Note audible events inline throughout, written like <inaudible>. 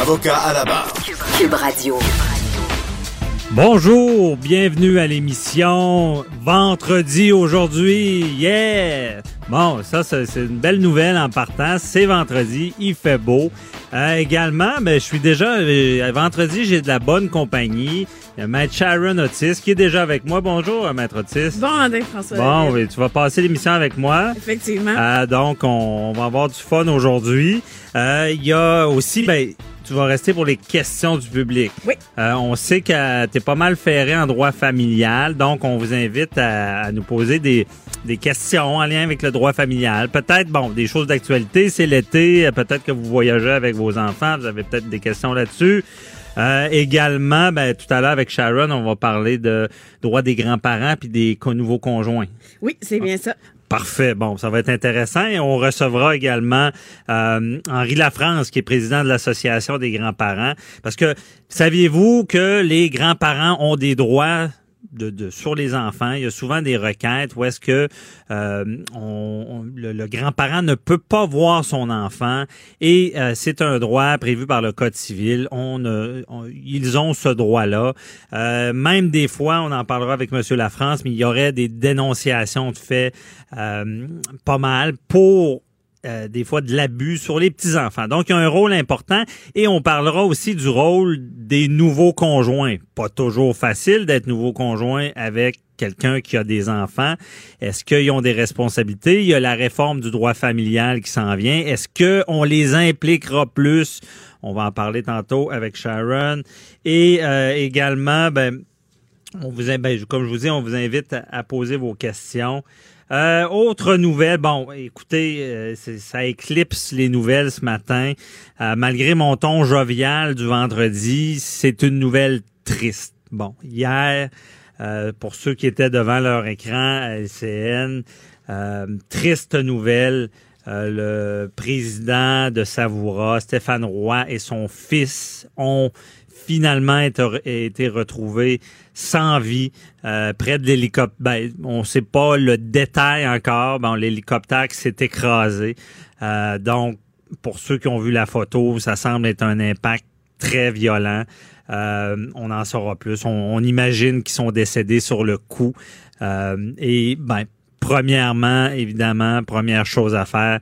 Avocat à la barre. Cube Radio. Bonjour, bienvenue à l'émission Vendredi aujourd'hui. Yeah! Bon, ça, c'est une belle nouvelle en partant. C'est vendredi, il fait beau. Euh, également, ben, je suis déjà... euh, vendredi, j'ai de la bonne compagnie. Il y a Maître Sharon Otis qui est déjà avec moi. Bonjour, euh, Maître Otis. Bon, André François. Bon, oui, tu vas passer l'émission avec moi. Effectivement. Euh, donc, on, on va avoir du fun aujourd'hui. Euh, Il y a aussi, ben, tu vas rester pour les questions du public. Oui. Euh, on sait que tu es pas mal ferré en droit familial, donc on vous invite à, à nous poser des, des questions en lien avec le droit familial. Peut-être, bon, des choses d'actualité, c'est l'été, peut-être que vous voyagez avec vos enfants, vous avez peut-être des questions là-dessus. Euh, également, ben, tout à l'heure avec Sharon, on va parler de droit des grands-parents puis des nouveaux conjoints. Oui, c'est bien ça. Parfait. Bon, ça va être intéressant. Et on recevra également euh, Henri Lafrance, qui est président de l'Association des grands-parents. Parce que saviez-vous que les grands-parents ont des droits de, sur les enfants? Il y a souvent des requêtes où est-ce que euh, le, grand-parent ne peut pas voir son enfant et euh, c'est un droit prévu par le Code civil. Euh, ils ont ce droit-là. Même des fois, on en parlera avec Monsieur Lafrance, mais il y aurait des dénonciations de faits pas mal pour euh, des fois de l'abus sur les petits-enfants. Donc, il y a un rôle important et on parlera aussi du rôle des nouveaux conjoints. Pas toujours facile d'être nouveau conjoint avec quelqu'un qui a des enfants. Est-ce qu'ils ont des responsabilités? Il y a la réforme du droit familial qui s'en vient. Est-ce qu'on les impliquera plus? On va en parler tantôt avec Sharon. Et euh, également, ben, ben, comme je vous dis, on vous invite à poser vos questions. Euh, autre nouvelle, bon, écoutez, euh, ça éclipse les nouvelles ce matin. Euh, malgré mon ton jovial du vendredi, c'est une nouvelle triste. Bon, hier, euh, pour ceux qui étaient devant leur écran à LCN, triste nouvelle. Euh, le président de Savoura, Stéphane Roy, et son fils ont finalement été, retrouvés sans vie euh, près de l'hélicoptère. Ben, on ne sait pas le détail encore. Bon, l'hélicoptère s'est écrasé. Euh, donc, pour ceux qui ont vu la photo, ça semble être un impact très violent. On en saura plus. On, on imagine qu'ils sont décédés sur le coup. Et ben, premièrement, évidemment, première chose à faire,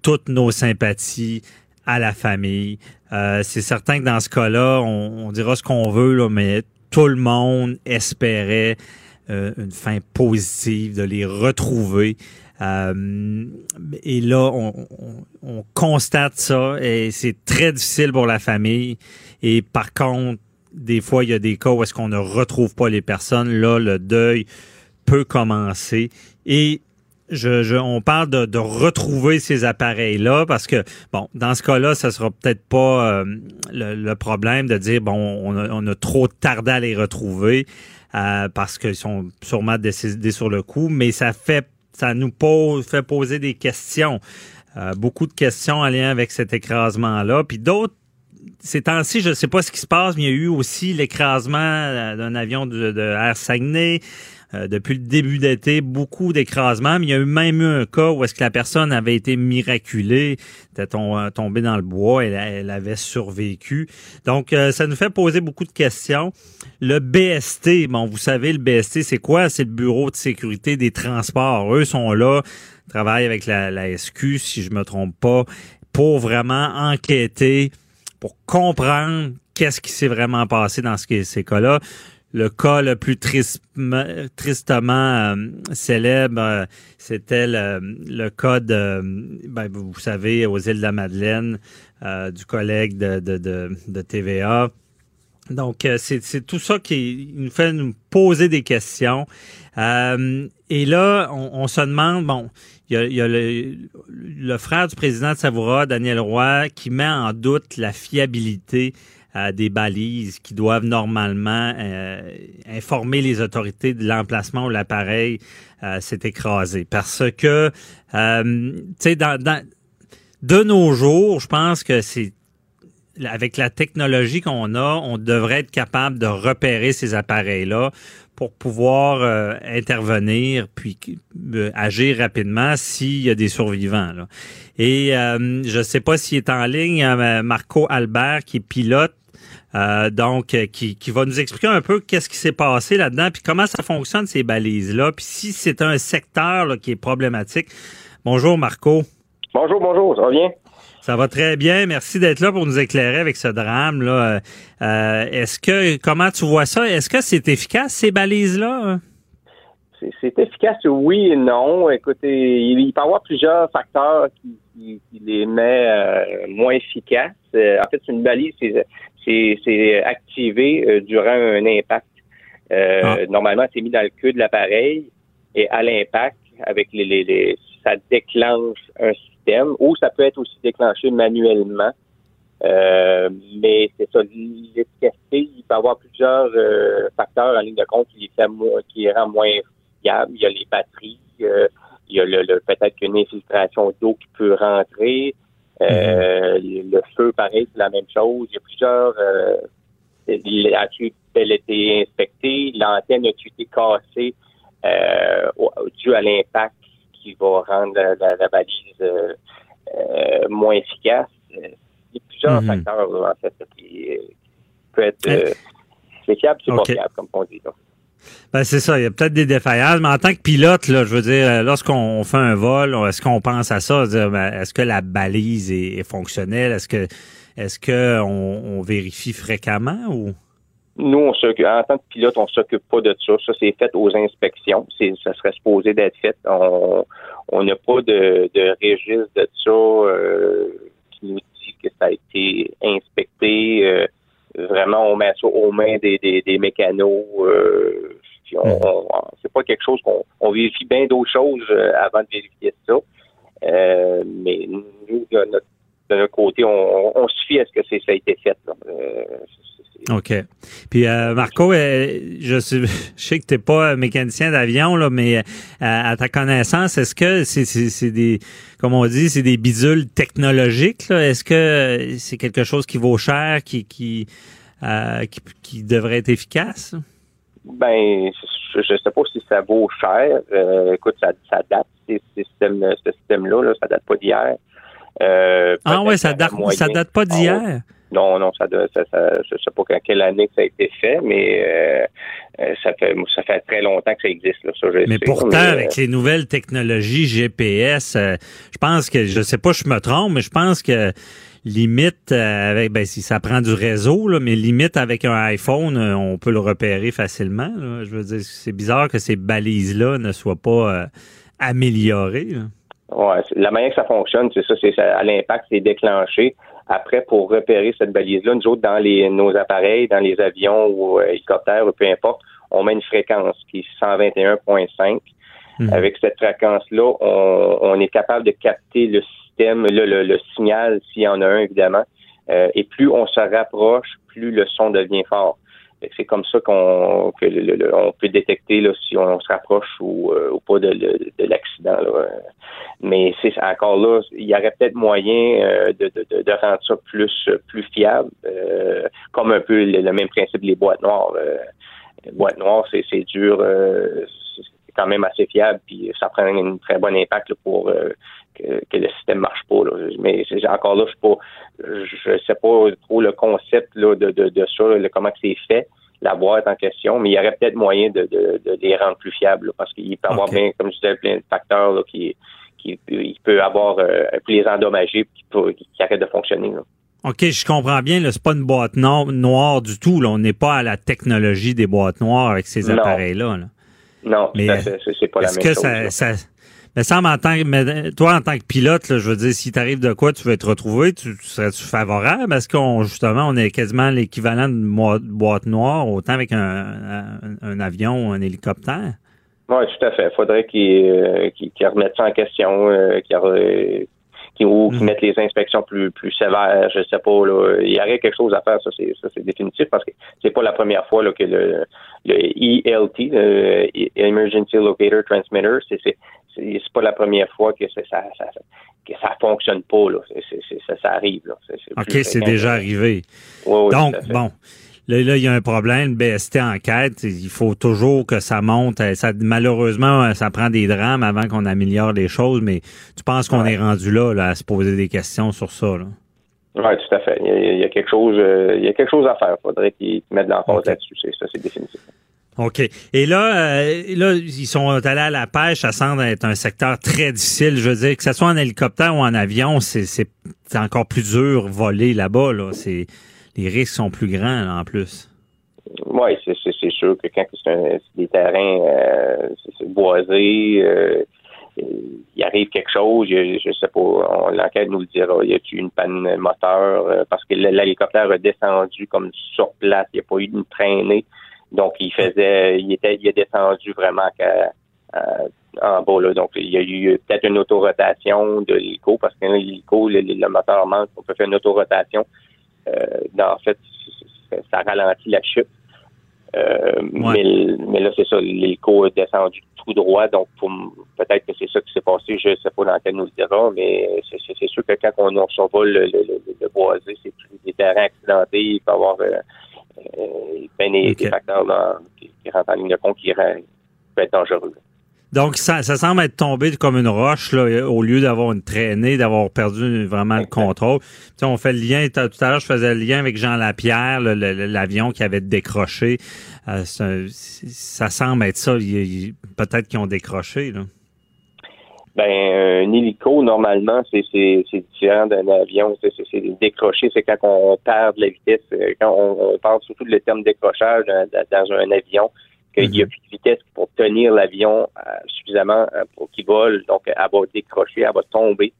toutes nos sympathies à la famille. Euh, c'est certain que dans ce cas-là, on, on dira ce qu'on veut, là, mais tout le monde espérait euh, une fin positive, de les retrouver. Euh, et là, on, on- on constate ça et c'est très difficile pour la famille. Et par contre, des fois, il y a des cas où est-ce qu'on ne retrouve pas les personnes. Là, le deuil peut commencer. Et je, je- on parle de, de retrouver ces appareils-là parce que, bon, dans ce cas-là, ça sera peut-être pas euh, le, le problème de dire, bon, on a, on a trop tardé à les retrouver euh, parce qu'ils sont sûrement décédés sur le coup, mais ça fait, ça nous pose, fait poser des questions. Euh, beaucoup de questions en lien avec cet écrasement-là. Puis d'autres ces temps-ci, je ne sais pas ce qui se passe, mais il y a eu aussi l'écrasement euh, d'un avion de, de Air Saguenay. Euh, depuis le début d'été, beaucoup d'écrasements, mais il y a eu même eu un cas où est-ce que la personne avait été miraculée, était euh, tombée dans le bois, elle, elle avait survécu. Donc, euh, ça nous fait poser beaucoup de questions. Le BST, bon, vous savez, le BST, c'est quoi? C'est le Bureau de sécurité des transports. Eux sont là, travaillent avec la, SQ, si je me trompe pas, pour vraiment enquêter, pour comprendre qu'est-ce qui s'est vraiment passé dans ce, ces cas-là. Le cas le plus tristement, euh, célèbre, euh, c'était le, cas de, ben, vous savez, aux îles de la Madeleine, euh, du collègue de, de, de, de TVA. Donc, c'est tout ça qui nous fait nous poser des questions. et là, on, se demande, bon, il y a, le, le, frère du président de Savoura, Daniel Roy, qui met en doute la fiabilité des balises qui doivent normalement euh, informer les autorités de l'emplacement où l'appareil euh, s'est écrasé. Parce que, euh, tu sais, dans, de nos jours, je pense que c'est avec la technologie qu'on a, on devrait être capable de repérer ces appareils-là pour pouvoir intervenir puis agir rapidement s'il y a des survivants. Et je ne sais pas s'il est en ligne, Marco Albert, qui est pilote euh, donc, euh, qui, qui, va nous expliquer un peu qu'est-ce qui s'est passé là-dedans, puis comment ça fonctionne ces balises-là, puis si c'est un secteur qui est problématique. Bonjour Marco. Bonjour, bonjour, ça va bien? Ça va très bien. Merci d'être là pour nous éclairer avec ce drame là. Euh, est-ce que comment tu vois ça? Est-ce que c'est efficace ces balises là c'est efficace, oui et non. Écoutez, il, peut y avoir plusieurs facteurs qui, les met moins efficaces. en fait, c'est une balise, c'est activé euh, durant un impact. Euh, ah. Normalement, c'est mis dans le queue de l'appareil et à l'impact, avec les, les, ça déclenche un système ou ça peut être aussi déclenché manuellement. Euh, mais c'est ça, l'efficacité, il peut y avoir plusieurs facteurs en ligne de compte qui les fait qui rend moins fiable. Il y a les batteries, il y a le, peut-être qu'une infiltration d'eau qui peut rentrer. Euh, le feu, pareil, c'est la même chose. Il y a plusieurs. Euh, elle a été inspectée, l'antenne a été cassée euh, dû à l'impact qui va rendre la, balise euh, euh, moins efficace. Il y a plusieurs mhm. facteurs en fait qui, peuvent être c'est fiable, c'est pas fiable, comme on dit. Ben c'est ça, il y a peut-être des défaillances, mais en tant que pilote, là, je veux dire, euh, lorsqu'on fait un vol, est-ce qu'on pense à ça, ben, est-ce que la balise est, fonctionnelle, est-ce que est-ce que on, vérifie fréquemment ou? Nous, on en tant que pilote, on s'occupe pas de ça. Ça, c'est fait aux inspections. C'est, ça serait supposé d'être fait. On n'a pas de, de, registre de ça euh, qui nous dit que ça a été inspecté. Euh, vraiment, on met ça aux mains des, des, des mécanos. Euh, on, c'est pas quelque chose qu'on on vérifie bien d'autres choses euh, avant de vérifier ça. Euh, mais nous, notre, de notre côté, on, on, suffit à ce que ça a été fait. Euh, OK. Puis Marco, je, sais, <laughs> je sais que tu n'es pas mécanicien d'avion, là, mais à ta connaissance, est-ce que c'est, c'est, des, comme on dit, c'est des bidules technologiques? Là? Est-ce que c'est quelque chose qui vaut cher, qui, qui, qui, qui devrait être efficace? Ben, je ne sais pas si ça vaut cher. Euh, écoute, ça, ça date, ces systèmes, ce système-là, là, ça date pas d'hier. Euh, ah ouais, ça date, ça date pas d'hier? Non, non, ça, ça, ça, je sais pas quelle année que ça a été fait, mais euh, euh, ça fait ça fait très longtemps que ça existe. Là, ça, mais pourtant, avec les nouvelles technologies GPS, je pense que, je sais pas, je me trompe, mais je pense que limite avec ben si ça prend du réseau là, mais limite avec un iPhone, on peut le repérer facilement. Je veux dire, c'est bizarre que ces balises là ne soient pas améliorées. Ouais, la manière que ça fonctionne, c'est ça, c'est à l'impact, c'est déclenché. Après, pour repérer cette balise-là, nous autres, dans les, nos appareils, dans les avions ou hélicoptères, ou peu importe, on met une fréquence qui est 121.5. Mhm. Avec cette fréquence-là, on, on, est capable de capter le le, signal, s'il y en a un, évidemment. Euh, et plus on se rapproche, plus le son devient fort. C'est comme ça qu'on on peut détecter là, si on se rapproche ou, euh, pas de, l'accident. Mais c'est encore là, il y aurait peut-être moyen euh, de, de, rendre ça plus plus fiable, comme un peu le, même principe des boîtes noires. les boîtes noires, c'est dur, c'est quand même assez fiable, puis ça prend un très bon impact pour que, le système marche pas. Là. Mais encore là, je sais pas, je sais pas trop le concept là, de, de, de ça, comment c'est fait, la boîte en question, mais il y aurait peut-être moyen de, de, de, les rendre plus fiables parce qu'il peut y avoir bien, comme je disais, plein de facteurs là, qui qui, il peut avoir euh, les endommager qui, qui arrête de fonctionner. OK, je comprends bien. C'est pas une boîte noire du tout. Là. On n'est pas à la technologie des boîtes noires avec ces appareils-là. Non, mais c'est pas la même que chose. Ça, ça, mais ça, en tant que, mais toi, en tant que pilote, je veux dire, si t'arrive de quoi, tu veux te retrouver, tu, serais-tu favorable? Parce qu'on, justement, on est quasiment l'équivalent de boîte noire, autant avec un, un, avion ou un hélicoptère? Oui, tout à fait. Il faudrait qu'ils euh, remettent ça en question, euh, qu'ils mm. mettent les inspections plus plus sévères, je sais pas là. Il y aurait quelque chose à faire, ça c'est ça c'est définitif parce que c'est pas la première fois là, que le, le ELT, le Emergency Locator Transmitter, c'est c'est pas la première fois que ça, ça, ça que ça fonctionne pas là. ça, ça, arrive là. ok, c'est déjà arrivé. Donc bon. Là, là, il y a un problème. BST enquête. Il faut toujours que ça monte. Ça, malheureusement, ça prend des drames avant qu'on améliore les choses, mais tu penses qu'on est rendu là, là, à se poser des questions sur ça, là? Oui, tout à fait. Il y, a, quelque chose, euh, il y a quelque chose à faire. Il faudrait qu'ils mettent de l'emphase là-dessus. Ça, c'est définitif. OK. Et là, euh, là, ils sont allés à la pêche. Ça semble être un secteur très difficile. Je veux dire, que ce soit en hélicoptère ou en avion, c'est encore plus dur voler là-bas. Là. Les risques sont plus grands en plus. Oui, c'est sûr que quand c'est des terrains euh, boisés, euh, il arrive quelque chose, je, je sais pas, l'enquête nous le dira, y a eu une panne moteur? Parce que l'hélicoptère a descendu comme sur place, il n'y a pas eu une traînée. Donc, il faisait, il était, il est descendu vraiment en bas. Là. Donc, il y a eu peut-être une autorotation de l'hélico, parce que l'hélico, le, le, moteur manque, on peut faire une autorotation. Euh, en fait, ça ralentit la chute. Euh, mais, mais, là, c'est ça, l'hélico est descendu tout droit, donc peut-être que c'est ça qui s'est passé, je ne sais pas dans quel nous le dira, mais c'est sûr que quand on, survole le, le, le, boisé, c'est des terrains accidentés, il peut y avoir euh, euh, ben, des, facteurs qui, rentrent en ligne de compte qui peuvent être dangereux. Donc, ça, ça, semble être tombé comme une roche, là, au lieu d'avoir une traînée, d'avoir perdu vraiment le contrôle. Tu on fait le lien, tout à l'heure, je faisais le lien avec Jean Lapierre, l'avion qui avait décroché. Euh, ça, semble être ça. Peut-être qu'ils ont décroché. Là. Ben, un hélico, normalement, c'est différent d'un avion. C'est décrocher, c'est quand on perd de la vitesse. Euh, quand on, parle surtout de le terme décrochage dans, un avion, qu'il n'y a mhm. plus de vitesse pour tenir l'avion euh, suffisamment euh, pour qu'il vole. Donc, elle va décrocher, elle va tomber.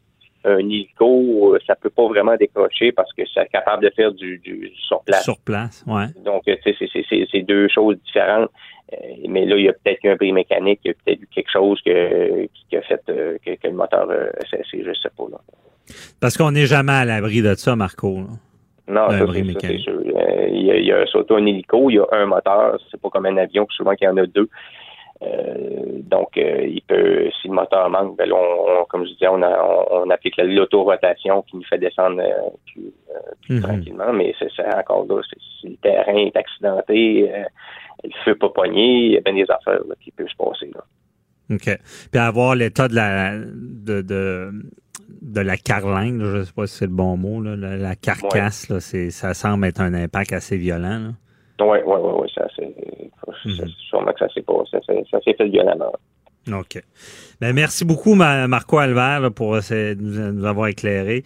Un hélico, ça peut pas vraiment décrocher parce que c'est capable de faire du, du sur place. Sur place, ouais. Donc, c'est deux choses différentes. Euh, mais là, il y a peut-être eu un bris mécanique, il y a peut-être eu quelque chose que, qui a fait euh, que, le moteur a cessé, je sais pas. Là. Parce qu'on n'est jamais à l'abri de ça, Marco. Non, ça, c'est sûr. Euh, il y a, il y a surtout un hélico, il y a un moteur, c'est pas comme un avion, souvent qu'il y en a deux. Donc, il peut, si le moteur manque, ben on, comme je disais, on, on, applique l'autorotation qui nous fait descendre plus, mhm. tranquillement, mais c'est encore là, si le terrain est accidenté, le feu pas pogné, il y a bien des affaires qui peuvent se passer. Là. OK. Puis avoir l'état de la de, de, de la carlingue, je ne sais pas si c'est le bon mot, là, la, carcasse, là, ça semble être un impact assez violent. Oui, oui, oui, oui, ça c'est mhm. sûrement que ça s'est passé, ça, ça s'est fait violemment. OK. Ben, merci beaucoup, Marco Albert, pour nous, avoir éclairé.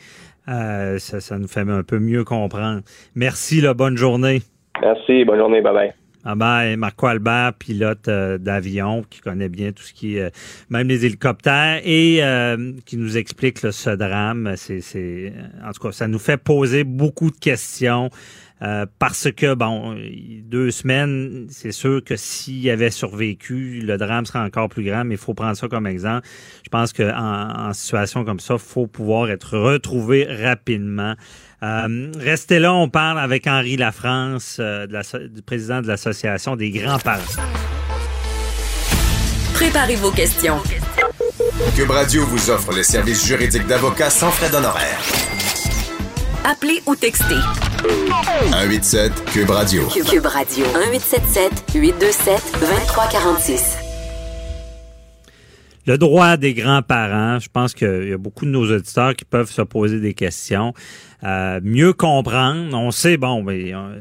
Euh, ça, ça nous fait un peu mieux comprendre. Merci, là, bonne journée. Merci, bonne journée, bye bye. Ah ben, Marco Albert, pilote euh, d'avion, qui connaît bien tout ce qui est, euh, même les hélicoptères, et euh, qui nous explique ce drame. C'est, en tout cas, ça nous fait poser beaucoup de questions. parce que, bon, deux semaines, c'est sûr que s'il avait survécu, le drame serait encore plus grand, mais il faut prendre ça comme exemple. Je pense qu'en en, situation comme ça, il faut pouvoir être retrouvé rapidement. Euh, restez là, on parle avec Henri Lafrance, euh, du président de l'Association des grands-parents. Préparez vos questions. Cube Radio vous offre les services juridiques d'avocats sans frais d'honoraires. Appelez ou textez. 187 Cube Radio. Cube Radio. 1877 827 2346. Le droit des grands-parents, je pense qu'il y a beaucoup de nos auditeurs qui peuvent se poser des questions. Euh, mieux comprendre, on sait, bon, mais, euh,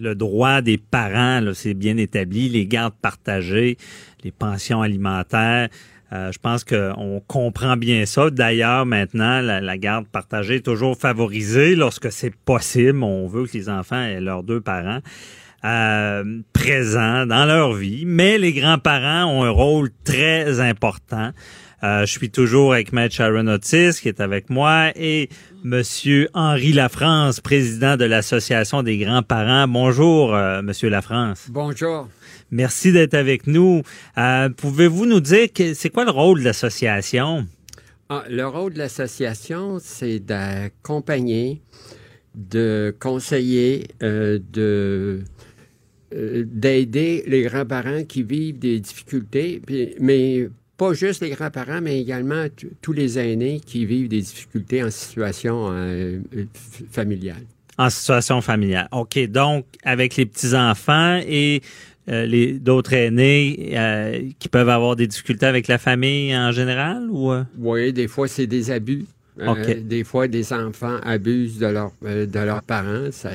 le droit des parents, c'est bien établi, les gardes partagées, les pensions alimentaires. Euh, je pense qu'on comprend bien ça. D'ailleurs, maintenant, la, la, garde partagée est toujours favorisée lorsque c'est possible. On veut que les enfants aient leurs deux parents. Euh, présents dans leur vie, mais les grands-parents ont un rôle très important. Euh, je suis toujours avec Maître Sharon Otis qui est avec moi et Monsieur Henri Lafrance, président de l'Association des grands-parents. Bonjour, euh, Monsieur Lafrance. Bonjour. Merci d'être avec nous. Euh, Pouvez-vous nous dire que c'est quoi le rôle de l'association? Ah, le rôle de l'association, c'est d'accompagner, de conseiller, euh, de euh, d'aider les grands-parents qui vivent des difficultés, mais pas juste les grands-parents, mais également tous les aînés qui vivent des difficultés en situation euh, familiale. En situation familiale. OK. Donc, avec les petits-enfants et euh, les d'autres aînés euh, qui peuvent avoir des difficultés avec la famille en général ou Oui, des fois c'est des abus. Okay. des fois des enfants abusent de, leur, de leurs parents. Ça,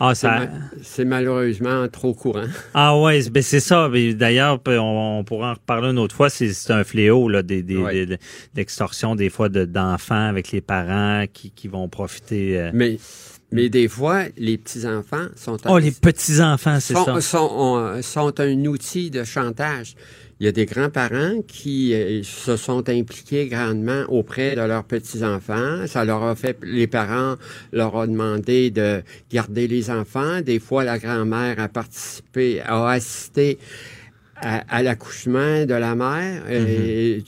ah, ça... C'est malheureusement trop courant. <laughs> Ah ouais, ben c'est ça. D'ailleurs, on, on, pourra en reparler une autre fois. C'est un fléau là, des, des, Ouais. des- d'extorsion des fois de- d'enfants avec les parents qui, qui vont profiter. euh. Mais, mais des fois, les petits-enfants sont... Oh, les petits enfants, c'est ça. sont, ont- sont un outil de chantage. Il y a des grands-parents qui euh, se sont impliqués grandement auprès de leurs petits-enfants. Ça leur a fait, les parents leur ont demandé de garder les enfants. Des fois, la grand-mère a participé, a assisté à, à l'accouchement de la mère. Et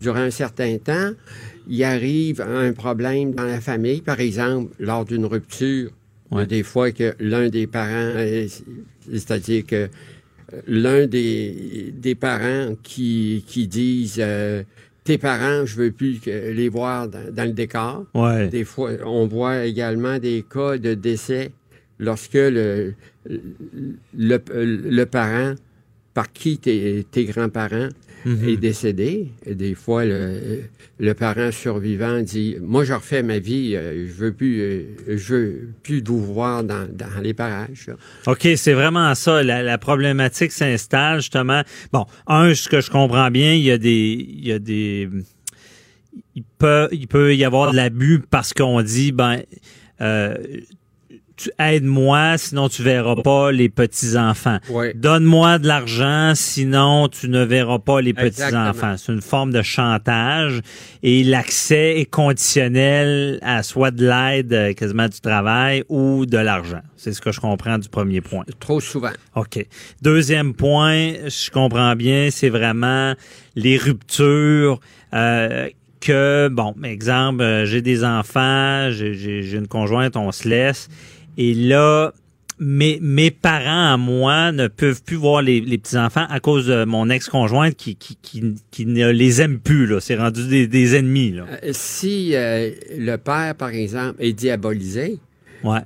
durant un certain temps, il arrive un problème dans la famille, par exemple, lors d'une rupture. Ouais. des fois que l'un des parents, euh, c'est-à-dire que l'un des, des parents qui, qui disent euh, tes parents, je veux plus les voir dans, dans le décor. Ouais. Des fois, on voit également des cas de décès lorsque le, le, le parent par qui tes, tes grands-parents Mhm. est décédé. Et des fois, le, le parent survivant dit Moi, je refais ma vie, euh, je veux plus, euh, je veux plus vous voir dans, dans les parages. OK, c'est vraiment ça. La, la problématique s'installe justement. Bon, un, ce que je comprends bien, il y a des, il y a des, il peut, il peut y avoir de l'abus parce qu'on dit, ben, euh, tu aide-moi, sinon tu verras pas les petits enfants. Ouais. Donne-moi de l'argent, sinon tu ne verras pas les petits Exactement. enfants. C'est une forme de chantage et l'accès est conditionnel à soit de l'aide, euh, quasiment du travail ou de l'argent. C'est ce que je comprends du premier point. Trop souvent. OK. Deuxième point, je comprends bien, c'est vraiment les ruptures. euh, que, bon, exemple, euh, j'ai des enfants, j'ai une conjointe, on se laisse. Et là, mes, mes parents à moi ne peuvent plus voir les, les petits-enfants à cause de mon ex-conjointe qui, qui, qui, qui ne les aime plus. là. C'est rendu des, des ennemis. Là. Euh, Si euh, le père, par exemple, est diabolisé, Ouais.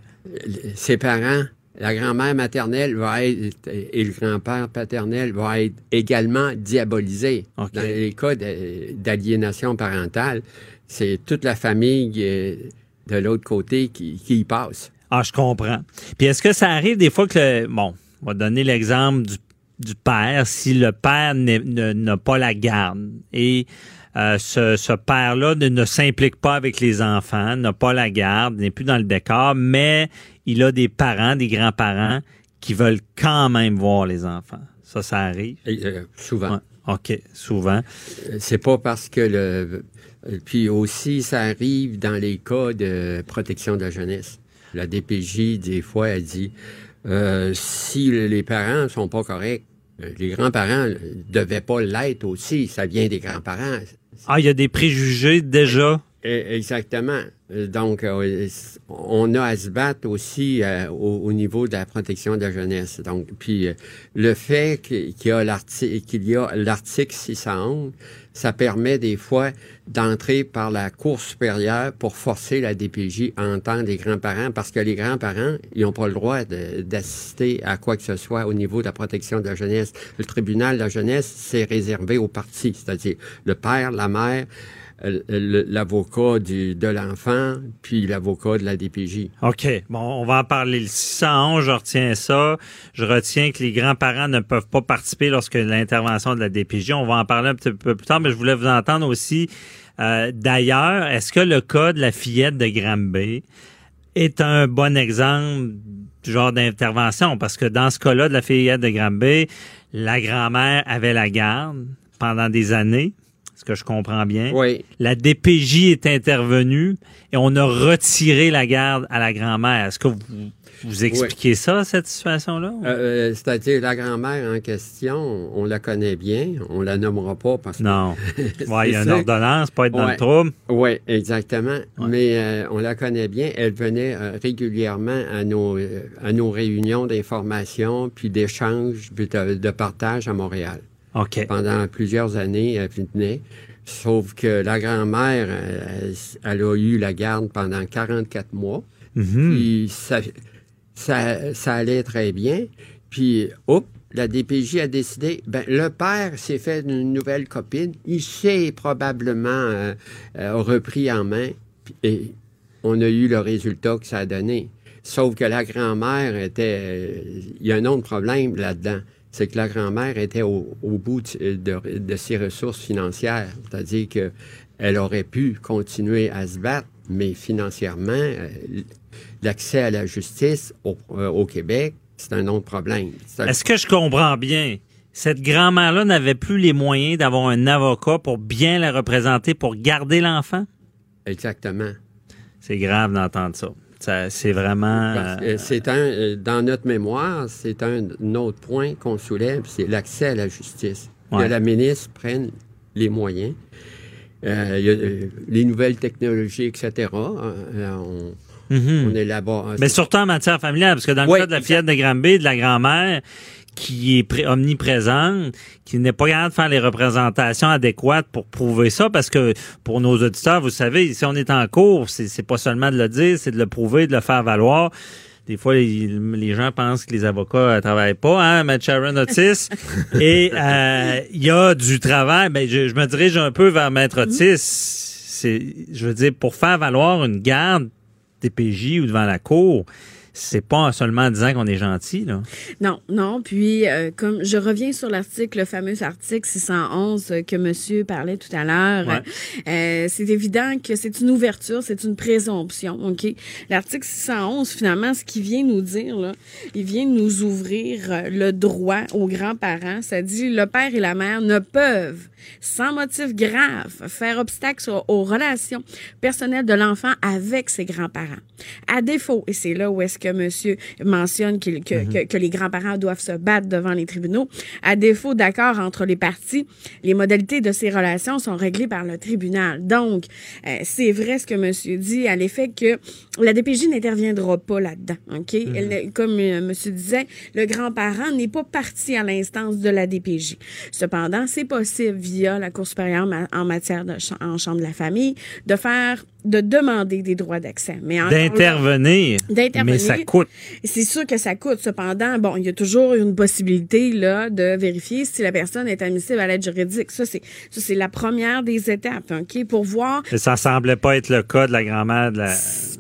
ses parents, la grand-mère maternelle va être, et le grand-père paternel va être également diabolisé. Dans les cas d'aliénation parentale, c'est toute la famille euh, de l'autre côté qui, qui y passe. Ah, je comprends. Puis est-ce que ça arrive des fois que, le- bon, on va donner l'exemple du, du père, si le père n'a pas la garde et euh, ce, ce père-là ne, ne s'implique pas avec les enfants, n'a pas la garde, n'est plus dans le décor, mais il a des parents, des grands-parents qui veulent quand même voir les enfants. Ça, ça arrive? Euh, souvent. Ouais. OK, souvent. Euh, C'est pas parce que le. Puis aussi, ça arrive dans les cas de protection de la jeunesse. La DPJ, des fois, elle dit euh, si les parents sont pas corrects, euh, les grands-parents ne devaient pas l'être aussi. Ça vient des grands-parents. Ah, il y a des préjugés déjà? Eh, Exactement. Euh, Donc, euh, on a à se battre aussi euh, au, au niveau de la protection de la jeunesse. Donc, puis euh, le fait qu'il qu'il y a l'article qu'il y a l'article 611, ça permet des fois d'entrer par la Cour supérieure pour forcer la DPJ à entendre les grands-parents, parce que les grands-parents, ils n'ont pas le droit d'assister à quoi que ce soit au niveau de la protection de la jeunesse. Le tribunal de la jeunesse, c'est réservé aux parties, c'est-à-dire le père, la mère, l'avocat du- de l'enfant, puis l'avocat de la DPJ. OK. Bon, on va en parler. Le 611, je retiens ça. Je retiens que les grands-parents ne peuvent pas participer lorsque l'intervention de la DPJ. On va en parler un petit peu plus tard, mais je voulais vous entendre aussi. euh, D'ailleurs, est-ce que le cas de la fillette de Granby est un bon exemple du genre d'intervention? Parce que dans ce cas-là de la fillette de Granby, la grand-mère avait la garde pendant des années. Que je comprends bien? Oui. La DPJ est intervenue et on a retiré la garde à la grand-mère. Est-ce que vous, vous expliquez ça, cette situation-là? Euh, euh, C'est-à-dire, la grand-mère en question, on la connaît bien, on la nommera pas parce que... non. <laughs> Ouais, il y a une ordonnance, pas être dans le trouble. Oui, exactement. Mais euh, on la connaît bien. Elle venait euh, régulièrement à nos, à nos réunions d'information puis d'échanges puis de, de partage à Montréal. Pendant plusieurs années, elle venait. Sauf que la grand-mère, elle, elle a eu la garde pendant 44 mois. Mhm. Puis ça, ça, ça allait très bien. Puis, hop, la DPJ a décidé, ben, le père s'est fait une nouvelle copine. Il s'est probablement euh, euh, repris en main. Et on a eu le résultat que ça a donné. Sauf que la grand-mère était... euh, Il y a un autre problème là-dedans. C'est que la grand-mère était au, au bout de, de- de ses ressources financières. C'est-à-dire que elle aurait pu continuer à se battre, mais financièrement, euh, l'accès à la justice au, euh, au Québec, c'est un autre problème. Un- Est-ce que je comprends bien? Cette grand-mère-là n'avait plus les moyens d'avoir un avocat pour bien la représenter, pour garder l'enfant? Exactement. C'est grave d'entendre ça. C'est vraiment... Euh, c'est un, euh, dans notre mémoire, c'est un, un autre point qu'on soulève, c'est l'accès à la justice. Ouais. Que la ministre prenne les moyens. Euh, il y a, euh, les nouvelles technologies, etc. on, on élabore. Mais surtout en matière familiale, parce que dans le Oui, cas de la fillette de Granby, de la grand-mère, qui est pré- omniprésente, qui n'est pas capable de faire les représentations adéquates pour prouver ça, parce que pour nos auditeurs, vous savez, si on est en cours, c'est pas seulement de le dire, c'est de le prouver, de le faire valoir. Des fois, les, les gens pensent que les avocats euh, travaillent pas, hein, Matt Sharon Otis. <laughs> Et euh, il y a du travail. Ben, je, je me dirige un peu vers Maître Otis. C'est, je veux dire, pour faire valoir une garde DPJ ou devant la cour, c'est pas seulement en disant qu'on est gentil, là. Non, non. Puis, euh, comme je reviens sur l'article, le fameux article 611 euh, que monsieur parlait tout à l'heure, Ouais. euh, c'est évident que c'est une ouverture, c'est une présomption, OK? L'article 611, finalement, ce qu'il vient nous dire, là, il vient nous ouvrir euh, le droit aux grands-parents. Ça dit, le père et la mère ne peuvent, sans motif grave, faire obstacle aux- aux relations personnelles de l'enfant avec ses grands-parents. À défaut, et c'est là où est-ce que monsieur mentionne qu'il- que, que, que les grands-parents doivent se battre devant les tribunaux, à défaut d'accord entre les parties, les modalités de ces relations sont réglées par le tribunal. Donc, euh, c'est vrai ce que monsieur dit, à l'effet que la DPJ n'interviendra pas là-dedans, OK? Elle n'est- comme euh, monsieur disait, le grand-parent n'est pas parti à l'instance de la DPJ. Cependant, c'est possible via la Cour supérieure en matière de ch- en chambre de la famille de faire de demander des droits d'accès. Mais D'intervenir. D'intervenir. Mais ça coûte. c'est sûr que ça coûte. Cependant, bon, il y a toujours une possibilité là de vérifier si la personne est admissible à l'aide juridique. Ça, c'est ça, c'est la première des étapes, ok, pour voir ça semblait pas être le cas de la grand-mère de la.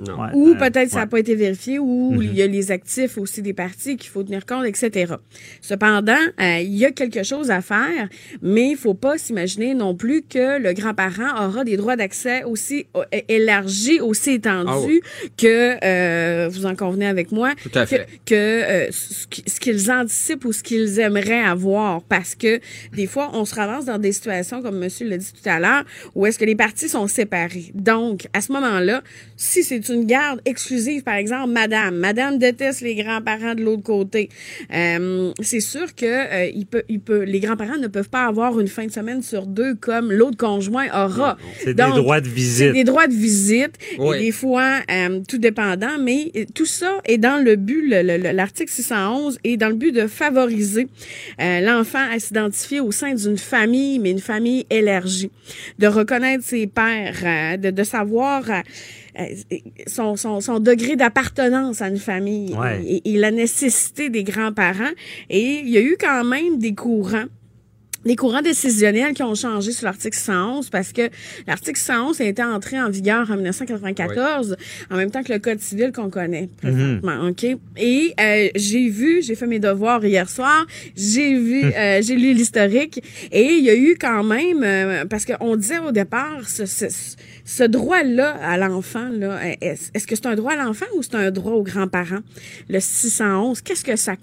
Non. Ouais, ou peut-être ça n'a pas été vérifié, ou Mhm. il y a les actifs aussi des parties qu'il faut tenir compte, etc. Cependant, euh, il y a quelque chose à faire, mais il faut pas s'imaginer non plus que le grand-parent aura des droits d'accès aussi euh, élargis, aussi étendus que, euh, vous en convenez avec moi, Tout à que- fait. que, euh, ce qui- ce qu'ils anticipent ou ce qu'ils aimeraient avoir. Parce que des fois, on se ramasse dans des situations, comme monsieur l'a dit tout à l'heure, où est-ce que les parties sont séparées. Donc, à ce moment-là, si c'est une garde exclusive, par exemple, madame, madame déteste les grands-parents de l'autre côté, euh, c'est sûr que euh, il peut, il peut, les grands-parents ne peuvent pas avoir une fin de semaine sur deux comme l'autre conjoint aura. C'est des droits de c'est visite. des droits de visite Oui. et des fois euh, tout dépendant, mais tout ça est dans le but, le- le- le- l'article 611 est dans le but de favoriser euh, l'enfant à s'identifier au sein d'une famille, mais une famille élargie, de reconnaître ses pères, euh, de, de savoir son, son, son degré d'appartenance à une famille Ouais. et, et la nécessité des grands-parents. Et il y a eu quand même des courants les courants décisionnels qui ont changé sur l'article 111 parce que l'article 111 a été entré en vigueur en 1994 en même temps que le code civil qu'on connaît présentement, OK? Et euh, j'ai vu j'ai fait mes devoirs hier soir j'ai vu euh, j'ai lu l'historique et il y a eu quand même euh, parce qu'on disait au départ ce, ce, ce droit-là à l'enfant là est- est-ce que c'est un droit à l'enfant ou c'est un droit aux grands-parents le 611 qu'est-ce que ça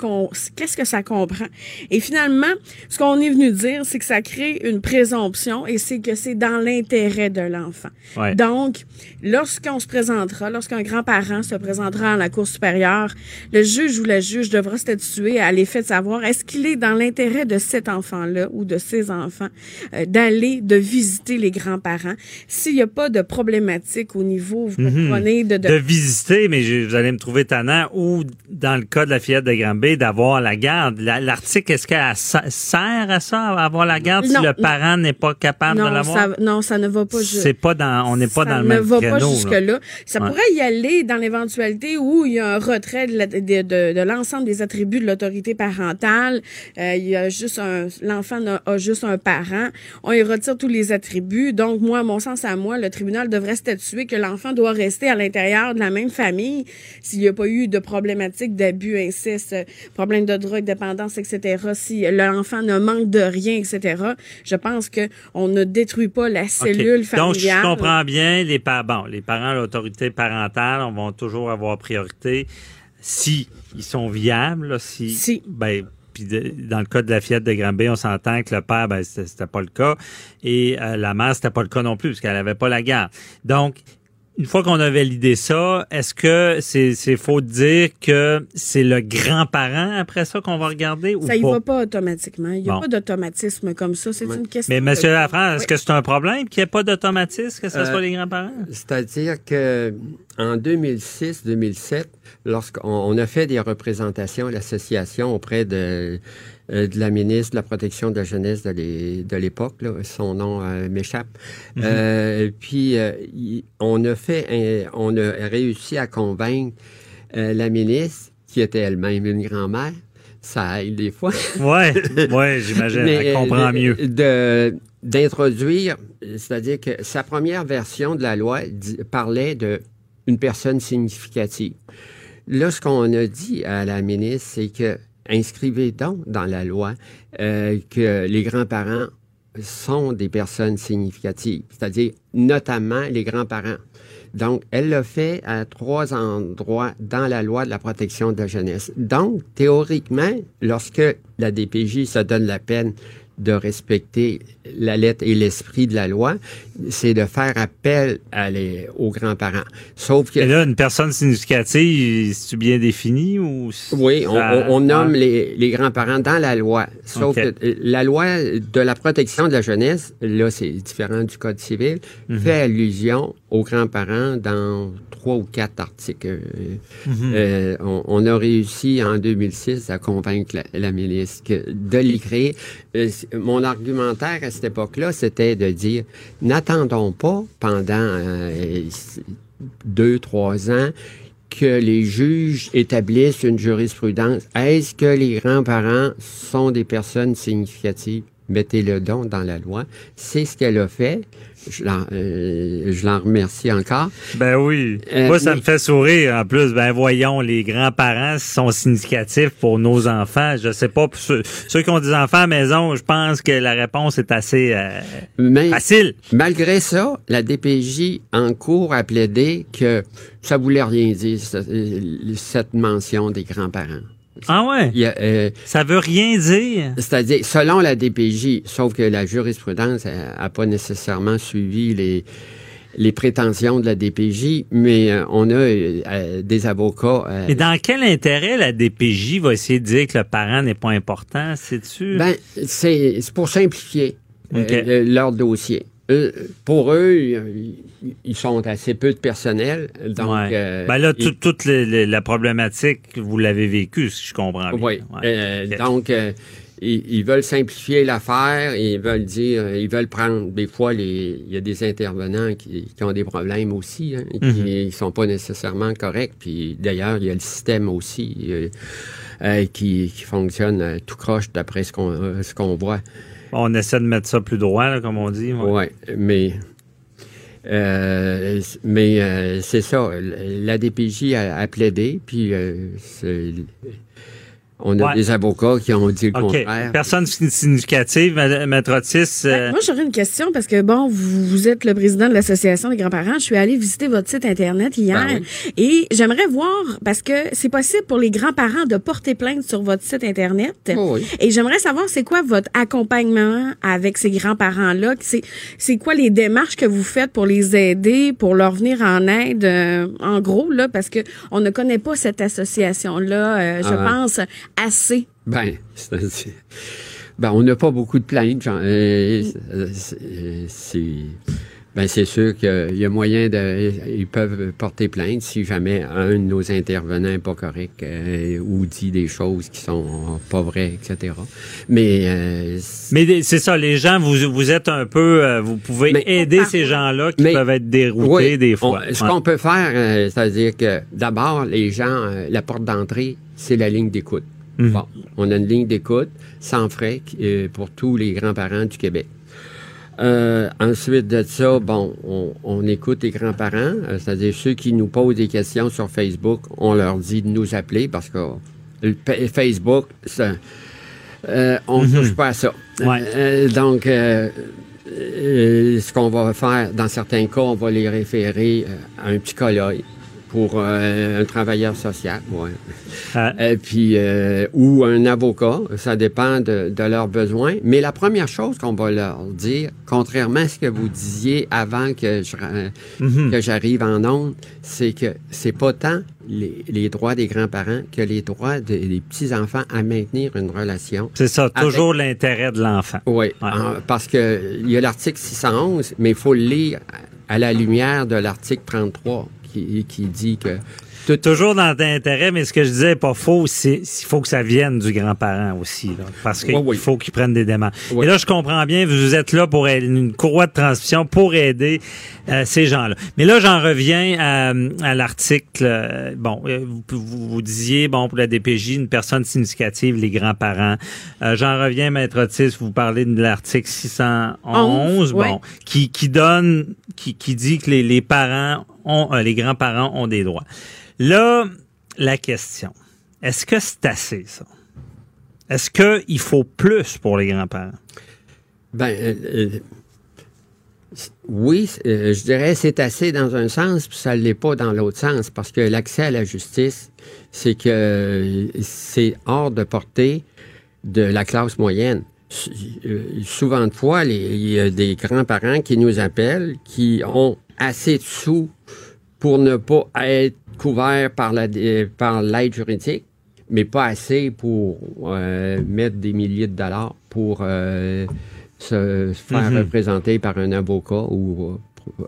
qu'est-ce que ça comprend? Et finalement ce qu'on est venu dire c'est que ça crée une présomption et c'est que c'est dans l'intérêt de l'enfant. Ouais. Donc, lorsqu'on se présentera, lorsqu'un grand-parent se présentera à la Cour supérieure, le juge ou la juge devra statuer à l'effet de savoir est-ce qu'il est dans l'intérêt de cet enfant-là ou de ses enfants euh, d'aller, de visiter les grands-parents. S'il n'y a pas de problématique au niveau, vous comprenez, de, de- de visiter, mais je- vous allez me trouver tannant, ou dans le cas de la fillette de Granby, d'avoir la garde. La- L'article, est-ce qu'elle sert à ça, à avoir la garde, si le parent n'est pas capable de l'avoir? ça, non, ça ne va pas C'est pas dans, on n'est pas ça dans le ne même va créneau. pas là. jusque-là. Ça Ouais. pourrait y aller dans l'éventualité où il y a un retrait de, la- de, de- de l'ensemble des attributs de l'autorité parentale. Euh, il y a juste un, l'enfant a juste un parent. On y retire tous les attributs. Donc, moi, à mon sens à moi, le tribunal devrait statuer que l'enfant doit rester à l'intérieur de la même famille s'il n'y a pas eu de problématiques d'abus, inceste, problème de drogue, dépendance, etc. Si l'enfant ne manque de rien, etc. Je pense que on ne détruit pas la cellule familiale. Donc, je comprends bien, les, pa- bon, les parents, l'autorité parentale, on va toujours avoir priorité si ils sont viables, là, si, Si. ben, puis dans le cas de la fillette de Granby, on s'entend que le père, ben, c'était pas le cas, et euh, la mère, c'était pas le cas non plus, parce qu'elle avait pas la garde. Donc, une fois qu'on a validé ça, est-ce que c'est c'est faux de dire que c'est le grand-parent après ça qu'on va regarder ou Ça y pas? va pas automatiquement. Il n'y a Bon. pas d'automatisme comme ça. C'est une question. Mais Monsieur de- Lafrance, est-ce Oui. que c'est un problème qu'il n'y ait pas d'automatisme, que ce Euh, soit les grands-parents? C'est-à-dire que en 2006-2007, lorsqu'on on a fait des représentations à l'association auprès de, euh, de la ministre de la Protection de la jeunesse de l'é- de l'époque, son nom euh, m'échappe. Euh, puis euh, on a fait, un- on a réussi à convaincre euh, la ministre, qui était elle-même une grand-mère. Ça aide des fois. Ouais, <laughs> ouais, j'imagine. Elle euh, comprend de- mieux. De, d'introduire, c'est-à-dire que sa première version de la loi parlait de une personne significative. Là, ce qu'on a dit à la ministre, c'est que inscrivez donc dans la loi euh, que les grands-parents sont des personnes significatives, c'est-à-dire notamment les grands-parents. Donc, elle l'a fait à trois endroits dans la loi de la protection de la jeunesse. Donc, théoriquement, lorsque la DPJ se donne la peine de respecter la lettre et l'esprit de la loi, c'est de faire appel à les- aux grands-parents. Sauf que... Et là, une personne significative, c'est bien défini ou Oui, on, ça- on- on nomme les, les grands-parents dans la loi. Sauf que euh, la loi de la protection de la jeunesse, là, c'est différent du Code civil, Mhm. fait allusion aux grands-parents dans trois ou quatre articles. Mhm. euh, on, on a réussi en 2006 à convaincre la, la ministre de l'écrire. Euh, mon argumentaire à cette époque-là, c'était de dire n'attendons pas pendant euh, deux, trois ans que les juges établissent une jurisprudence. Est-ce que les grands-parents sont des personnes significatives? Mettez-le donc dans la loi. C'est ce qu'elle a fait. Je l'en, euh, je l'en remercie encore. Ben oui. Euh, Moi, ça mais- me fait sourire. En plus, ben voyons, les grands-parents sont significatifs pour nos enfants. Je sais pas, pour ceux, ceux qui ont des enfants à la maison, je pense que la réponse est assez euh, Mais facile. malgré ça, la DPJ en cours a plaidé que ça voulait rien dire, euh, cette mention des grands-parents. Ah ouais? Il y a, euh, Ça veut rien dire. C'est-à-dire, selon la DPJ, sauf que la jurisprudence n'a pas nécessairement suivi les, les prétentions de la DPJ, mais euh, on a euh, des avocats. euh, Et dans quel intérêt la DPJ va essayer de dire que le parent n'est pas important? C'est-tu? ben, c'est c'est pour simplifier leur dossier. Eux, pour eux, ils, sont assez peu de personnel, donc. Ouais. euh, ben là, tout- toute la problématique, vous l'avez vécue, si je comprends bien. Oui. Ouais. Euh. Donc, euh, ils, ils veulent simplifier l'affaire, ils veulent dire, ils veulent prendre. Des fois, les, il y a des intervenants qui, qui ont des problèmes aussi, hein, et qui Mhm. ne sont pas nécessairement corrects. Puis d'ailleurs, il y a le système aussi euh, euh, qui, qui fonctionne euh, tout croche d'après ce qu'on euh, ce qu'on voit. On essaie de mettre ça plus droit, comme on dit. Ouais, mais euh, mais euh, c'est ça. La DPJ a, a plaidé, puis euh, on a Ouais. des avocats qui ont dit le OK. contraire. Personne significative, Ma- Maître Otis. euh, Ben, Moi, j'aurais une question parce que, bon, vous, vous êtes le président de l'Association des grands-parents. Je suis allée visiter votre site Internet hier Ben et j'aimerais voir, parce que c'est possible pour les grands-parents de porter plainte sur votre site Internet. Oh oui. Et j'aimerais savoir, c'est quoi votre accompagnement avec ces grands-parents-là? C'est, c'est quoi les démarches que vous faites pour les aider, pour leur venir en aide, euh, en gros, là, parce que on ne connaît pas cette association-là, euh, je Ah. pense, assez. Ben, c'est- c'est- ben, on n'a pas beaucoup de plaintes. genre, euh, c'est- ben, c'est sûr qu'il y a moyen de. Ils peuvent porter plainte si jamais un de nos intervenants n'est pas correct euh, ou dit des choses qui sont pas vraies, etc. Mais euh, Mais c'est ça, les gens, vous, vous êtes un peu, vous pouvez Mais- aider ces gens-là qui Mais- peuvent être déroutés Oui, des fois. on- ce Ouais. qu'on peut faire, euh, c'est-à-dire que d'abord, les gens, la porte d'entrée, c'est la ligne d'écoute. Mhm. Bon, on a une ligne d'écoute sans frais euh, pour tous les grands-parents du Québec. Euh, ensuite de ça, bon, on, on écoute les grands-parents, euh, c'est-à-dire ceux qui nous posent des questions sur Facebook, on leur dit de nous appeler parce que le Facebook, ça, on ne touche pas à ça. Ouais. Donc, ce qu'on va faire, dans certains cas, on va les référer à un psychologue pour euh, un travailleur social, ouais. Ah. Et puis, euh, ou un avocat, ça dépend de, de leurs besoins. Mais la première chose qu'on va leur dire, contrairement à ce que vous disiez avant que je, euh, Mhm. que j'arrive en onde, c'est que c'est pas tant les, les droits des grands-parents que les droits des des petits-enfants à maintenir une relation. C'est ça, toujours l'intérêt de l'enfant. Oui, Ouais. en- parce que il y a l'article 611, mais il faut le lire à la lumière de l'article 33 qui, qui dit que tout, Toujours dans l'intérêt, mais ce que je disais n'est pas faux, c'est il faut que ça vienne du grand-parent aussi, là, parce qu'il Oui, oui. faut qu'il prenne des démarches. Oui. Et là, je comprends bien, vous êtes là pour aider- une courroie de transmission pour aider euh, ces gens-là. Mais là, j'en reviens à, à l'article. euh, bon, euh, vous, vous, vous disiez, bon, pour la DPJ, une personne significative, les grands-parents. Euh, j'en reviens, Maître Otis, vous parlez de l'article 611, Onze, bon, ouais. qui, qui donne, qui, qui dit que les, les parents euh, les grands-parents ont des droits. Là, la question, est-ce que c'est assez, ça? Est-ce qu'il faut plus pour les grands-parents? ben euh, euh, oui, je dirais c'est assez dans un sens, puis ça l'est pas dans l'autre sens, parce que l'accès à la justice, c'est que c'est hors de portée de la classe moyenne. Souvent de fois, il y a des grands-parents qui nous appellent, qui ont assez de sous pour ne pas être couverts par la euh, par l'aide juridique, mais pas assez pour euh, mettre des milliers de dollars pour euh, se, faire Mhm. représenter par un avocat ou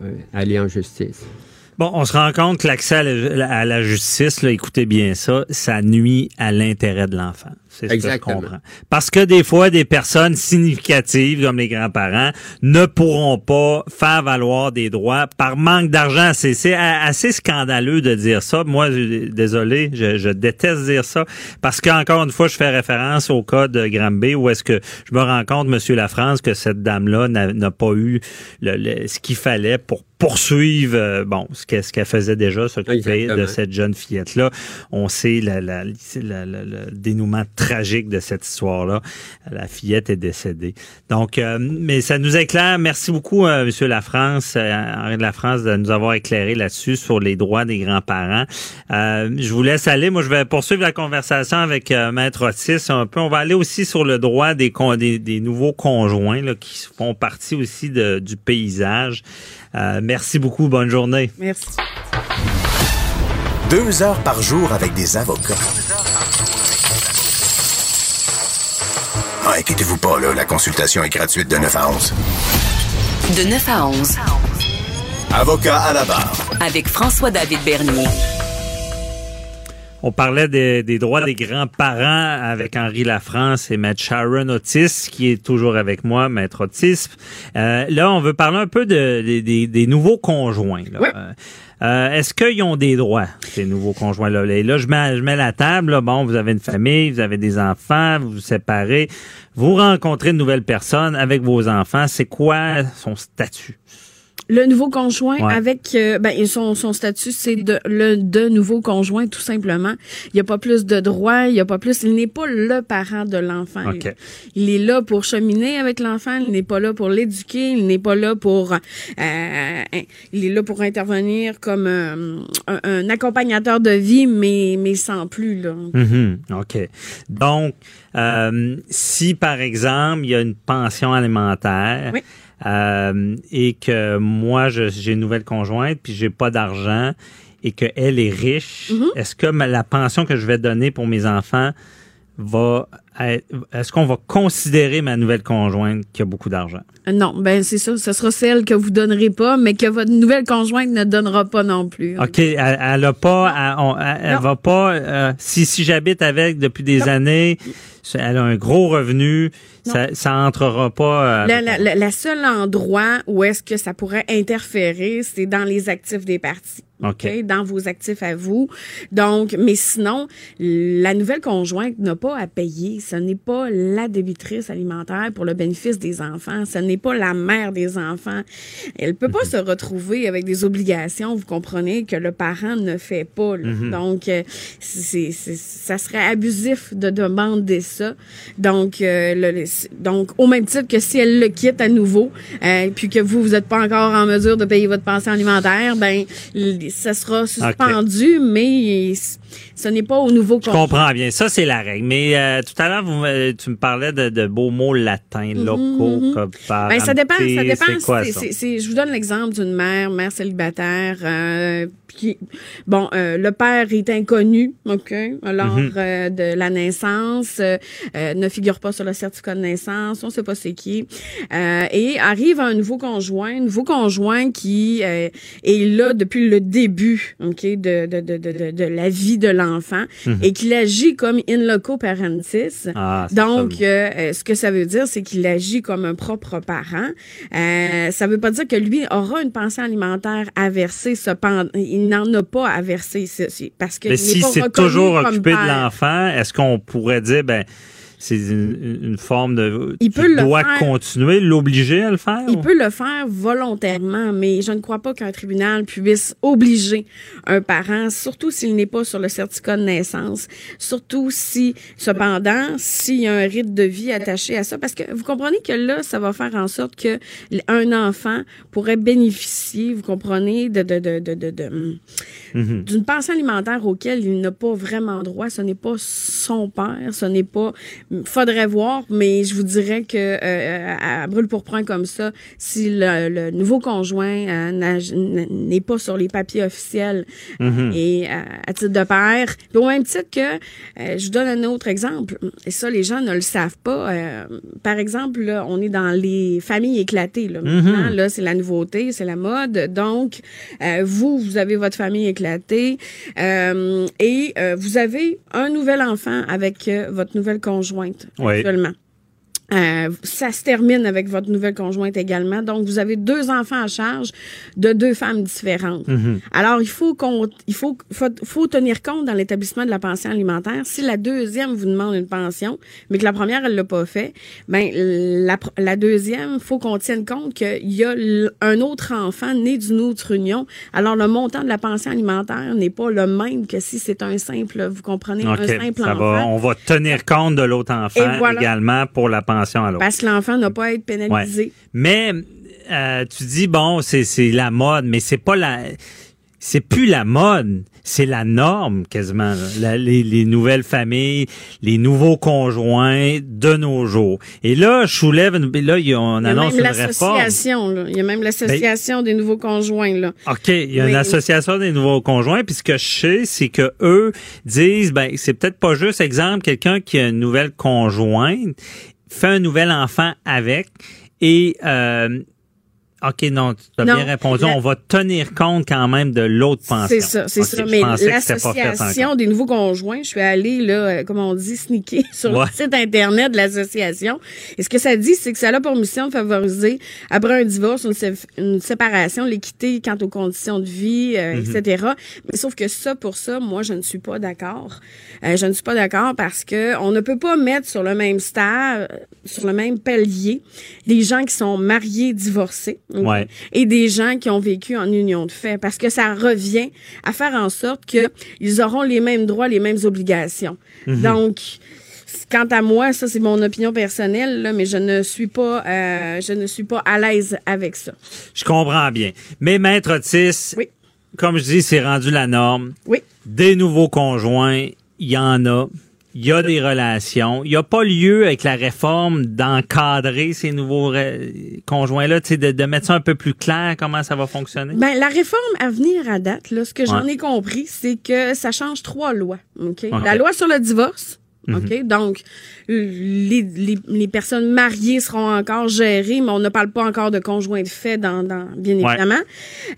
euh, aller en justice. Bon, on se rend compte que l'accès à la, à la justice, là, écoutez bien ça, ça nuit à l'intérêt de l'enfant. C'est ce que je comprends. Parce que des fois, des personnes significatives, comme les grands-parents, ne pourront pas faire valoir des droits par manque d'argent. C'est assez scandaleux de dire ça. Moi, désolé, je, je déteste dire ça. Parce qu'encore une fois, je fais référence au cas de Granby où est-ce que je me rends compte, Monsieur Lafrance, que cette dame-là n'a pas eu le- le- ce qu'il fallait pour poursuivre, euh, bon, ce qu'elle ce qu'elle faisait déjà, s'occuper de cette jeune fillette-là. On sait le dénouement tragique de cette histoire-là. La fillette est décédée. Donc, euh, mais ça nous éclaire. Merci beaucoup, euh, Monsieur Lafrance, euh, Henri de Lafrance, de nous avoir éclairé là-dessus sur les droits des grands-parents. Euh, je vous laisse aller. Moi, je vais poursuivre la conversation avec euh, Maître Otis un peu. On va aller aussi sur le droit des, con- des, des nouveaux conjoints là, qui font partie aussi de- du paysage. Euh, merci beaucoup. Bonne journée. Merci. Deux heures par jour avec des avocats. Ah, inquiétez-vous pas, là, la consultation est gratuite de 9 à 11. De 9 à 11, Avocat à la barre. avec François-David Bernier. On parlait des, des droits des grands-parents avec Henri Lafrance et Maître Sharon Otis, qui est toujours avec moi, Maître Otis. Euh, là, on veut parler un peu de, des- des, des nouveaux conjoints. là. Oui. Euh, Est-ce qu'ils ont des droits, ces nouveaux conjoints-là? Là, je mets, je mets la table. Bon, vous avez une famille, vous avez des enfants, vous vous séparez. Vous rencontrez une nouvelle personne avec vos enfants. C'est quoi son statut? Le nouveau conjoint Ouais. avec euh, ben son, son statut c'est de le de nouveau conjoint tout simplement. Il n'y a pas plus de droits, il n'y a pas plus. Il n'est pas le parent de l'enfant. OK. Il est là pour cheminer avec l'enfant. Il n'est pas là pour l'éduquer. Il n'est pas là pour. euh, il est là pour intervenir comme euh, un, un accompagnateur de vie, mais mais sans plus là. Mhm, OK. Donc, euh, si par exemple, il y a une pension alimentaire Oui. Euh, et que moi, j'ai une nouvelle conjointe puis j'ai pas d'argent et qu'elle est riche, Mhm. est-ce que ma- la pension que je vais donner pour mes enfants va être- est-ce qu'on va considérer ma nouvelle conjointe qui a beaucoup d'argent? Non, ben c'est ça. Ce sera celle que vous donnerez pas, mais que votre nouvelle conjointe ne donnera pas non plus. OK, elle, elle a pas, elle, on- va pas. euh, si si j'habite avec depuis des Non. années, elle a un gros revenu, ça, ça entrera pas. euh, La, la, la, la seule endroit où est-ce que ça pourrait interférer, c'est dans les actifs des parties. OK. OK, dans vos actifs à vous. Donc, mais sinon, la nouvelle conjointe n'a pas à payer. Ce n'est pas la débitrice alimentaire pour le bénéfice des enfants. Ce n'est pas la mère des enfants. Elle peut pas se retrouver avec des obligations, vous comprenez, que le parent ne fait pas. là. Donc, euh, c'est, ça serait abusif de demander ça. Donc, euh, le- le- donc, au même titre que si elle le quitte à nouveau, euh, puis que vous, vous n'êtes pas encore en mesure de payer votre pension alimentaire, ben, ça sera suspendu, mais ce n'est pas au nouveau Je comprends bien. Ça, c'est la règle. Mais euh, tout à l'heure, tu me parlais de, de beaux mots latins, locaux, comme par Ben, ça dépend, ça dépend. Je vous donne l'exemple d'une mère, mère célibataire, euh, qui, bon, euh, le père est inconnu, ok, lors Mhm. euh, de la naissance, ne figure pas sur le certificat de naissance, on sait pas c'est qui, euh, et arrive un nouveau conjoint, nouveau conjoint qui euh, est là depuis le début, ok, de de de de, de, la vie de l'enfant et qu'il agit comme in loco parentis. Mhm. Ah, Donc, euh, ce que ça veut dire, c'est qu'il agit comme un propre parent. Euh, ça veut pas dire que lui aura une pension alimentaire à verser. Cependant, il n'en a pas à verser parce que Mais si c'est toujours occupé de l'enfant, est-ce qu'on pourrait dire, ben, c'est une, une forme de. Il tu peut le dois faire. continuer, l'obliger à le faire? Il ou? peut le faire volontairement, mais je ne crois pas qu'un tribunal puisse obliger un parent, surtout s'il n'est pas sur le certificat de naissance, surtout si, cependant, s'il y a un rythme de vie attaché à ça, parce que vous comprenez que là, ça va faire en sorte que un enfant pourrait bénéficier, vous comprenez, de, de, de, de, de, Mhm. d'une pension alimentaire auquel il n'a pas vraiment droit. Ce n'est pas son père, ce n'est pas. Faudrait voir, mais je vous dirais que euh, à, à brûle pour point comme ça, si le, le nouveau conjoint euh, n'est pas sur les papiers officiels Mhm. et euh, à titre de père, puis au même titre que euh, je vous donne un autre exemple. Et ça, les gens ne le savent pas. Euh, par exemple, là, on est dans les familles éclatées. Là, maintenant, là, c'est la nouveauté, c'est la mode. Donc, euh, vous, vous avez votre famille éclatée euh, et euh, vous avez un nouvel enfant avec euh, votre nouvelle conjointe Oui. actuellement. Euh, ça se termine avec votre nouvelle conjointe également. Donc, vous avez deux enfants à charge de deux femmes différentes. Alors, il faut qu'on, il faut, faut, faut tenir compte dans l'établissement de la pension alimentaire. Si la deuxième vous demande une pension, mais que la première, elle l'a pas fait, ben, la, la deuxième, faut qu'on tienne compte qu'il y a un autre enfant né d'une autre union. Alors, le montant de la pension alimentaire n'est pas le même que si c'est un simple, vous comprenez, un OK. simple Ça enfant. va, on va tenir compte de l'autre enfant voilà. également pour la pension à l'autre. Parce que l'enfant n'a pas à être Ouais. pénalisé. Mais euh, tu dis bon, c'est la mode, mais c'est pas la c'est plus la mode, c'est la norme quasiment. La- les, les nouvelles familles, les nouveaux conjoints de nos jours. Et là, je soulève une, là, il y a- on Il y a annonce même une réforme. là. Il y a même l'association des nouveaux conjoints, là. OK, il y a une association des nouveaux conjoints, puis ce que je sais, c'est que eux disent ben c'est peut-être pas juste exemple quelqu'un qui a une nouvelle conjointe fait un nouvel enfant avec et euh, OK, non, tu as Non, bien répondu. la- On va tenir compte quand même de l'autre pension. C'est ça, c'est ça. Mais l'association des nouveaux conjoints, je suis allée, là, euh, comme on dit, sneaker <laughs> sur Ouais. le site Internet de l'association. Et ce que ça dit, c'est que ça a pour mission de favoriser, après un divorce, une, sé- une séparation, l'équité quant aux conditions de vie, euh, Mhm. etc. Mais sauf que ça, pour ça, moi, je ne suis pas d'accord. Euh, je ne suis pas d'accord parce que on ne peut pas mettre sur le même stade, euh, sur le même palier, des gens qui sont mariés, divorcés, Ouais. et des gens qui ont vécu en union de fait, parce que ça revient à faire en sorte que ils auront les mêmes droits, les mêmes obligations. Donc, quant à moi, ça c'est mon opinion personnelle, là, mais je ne suis pas, euh, je ne suis pas à l'aise avec ça. Je comprends bien. Mais Maître Otis, Oui. comme je dis, c'est rendu la norme. Oui. Des nouveaux conjoints, il y en a. Il y a des relations. Il n'y a pas lieu avec la réforme d'encadrer ces nouveaux conjoints-là, de, de mettre ça un peu plus clair, comment ça va fonctionner? Ben, la réforme à venir à date, là, ce que j'en ai compris, c'est que ça change trois lois. OK? OK. La loi sur le divorce. Mhm. OK? Donc, les, les, les personnes mariées seront encore gérées, mais on ne parle pas encore de conjoint de fait, dans, dans, bien Ouais. évidemment.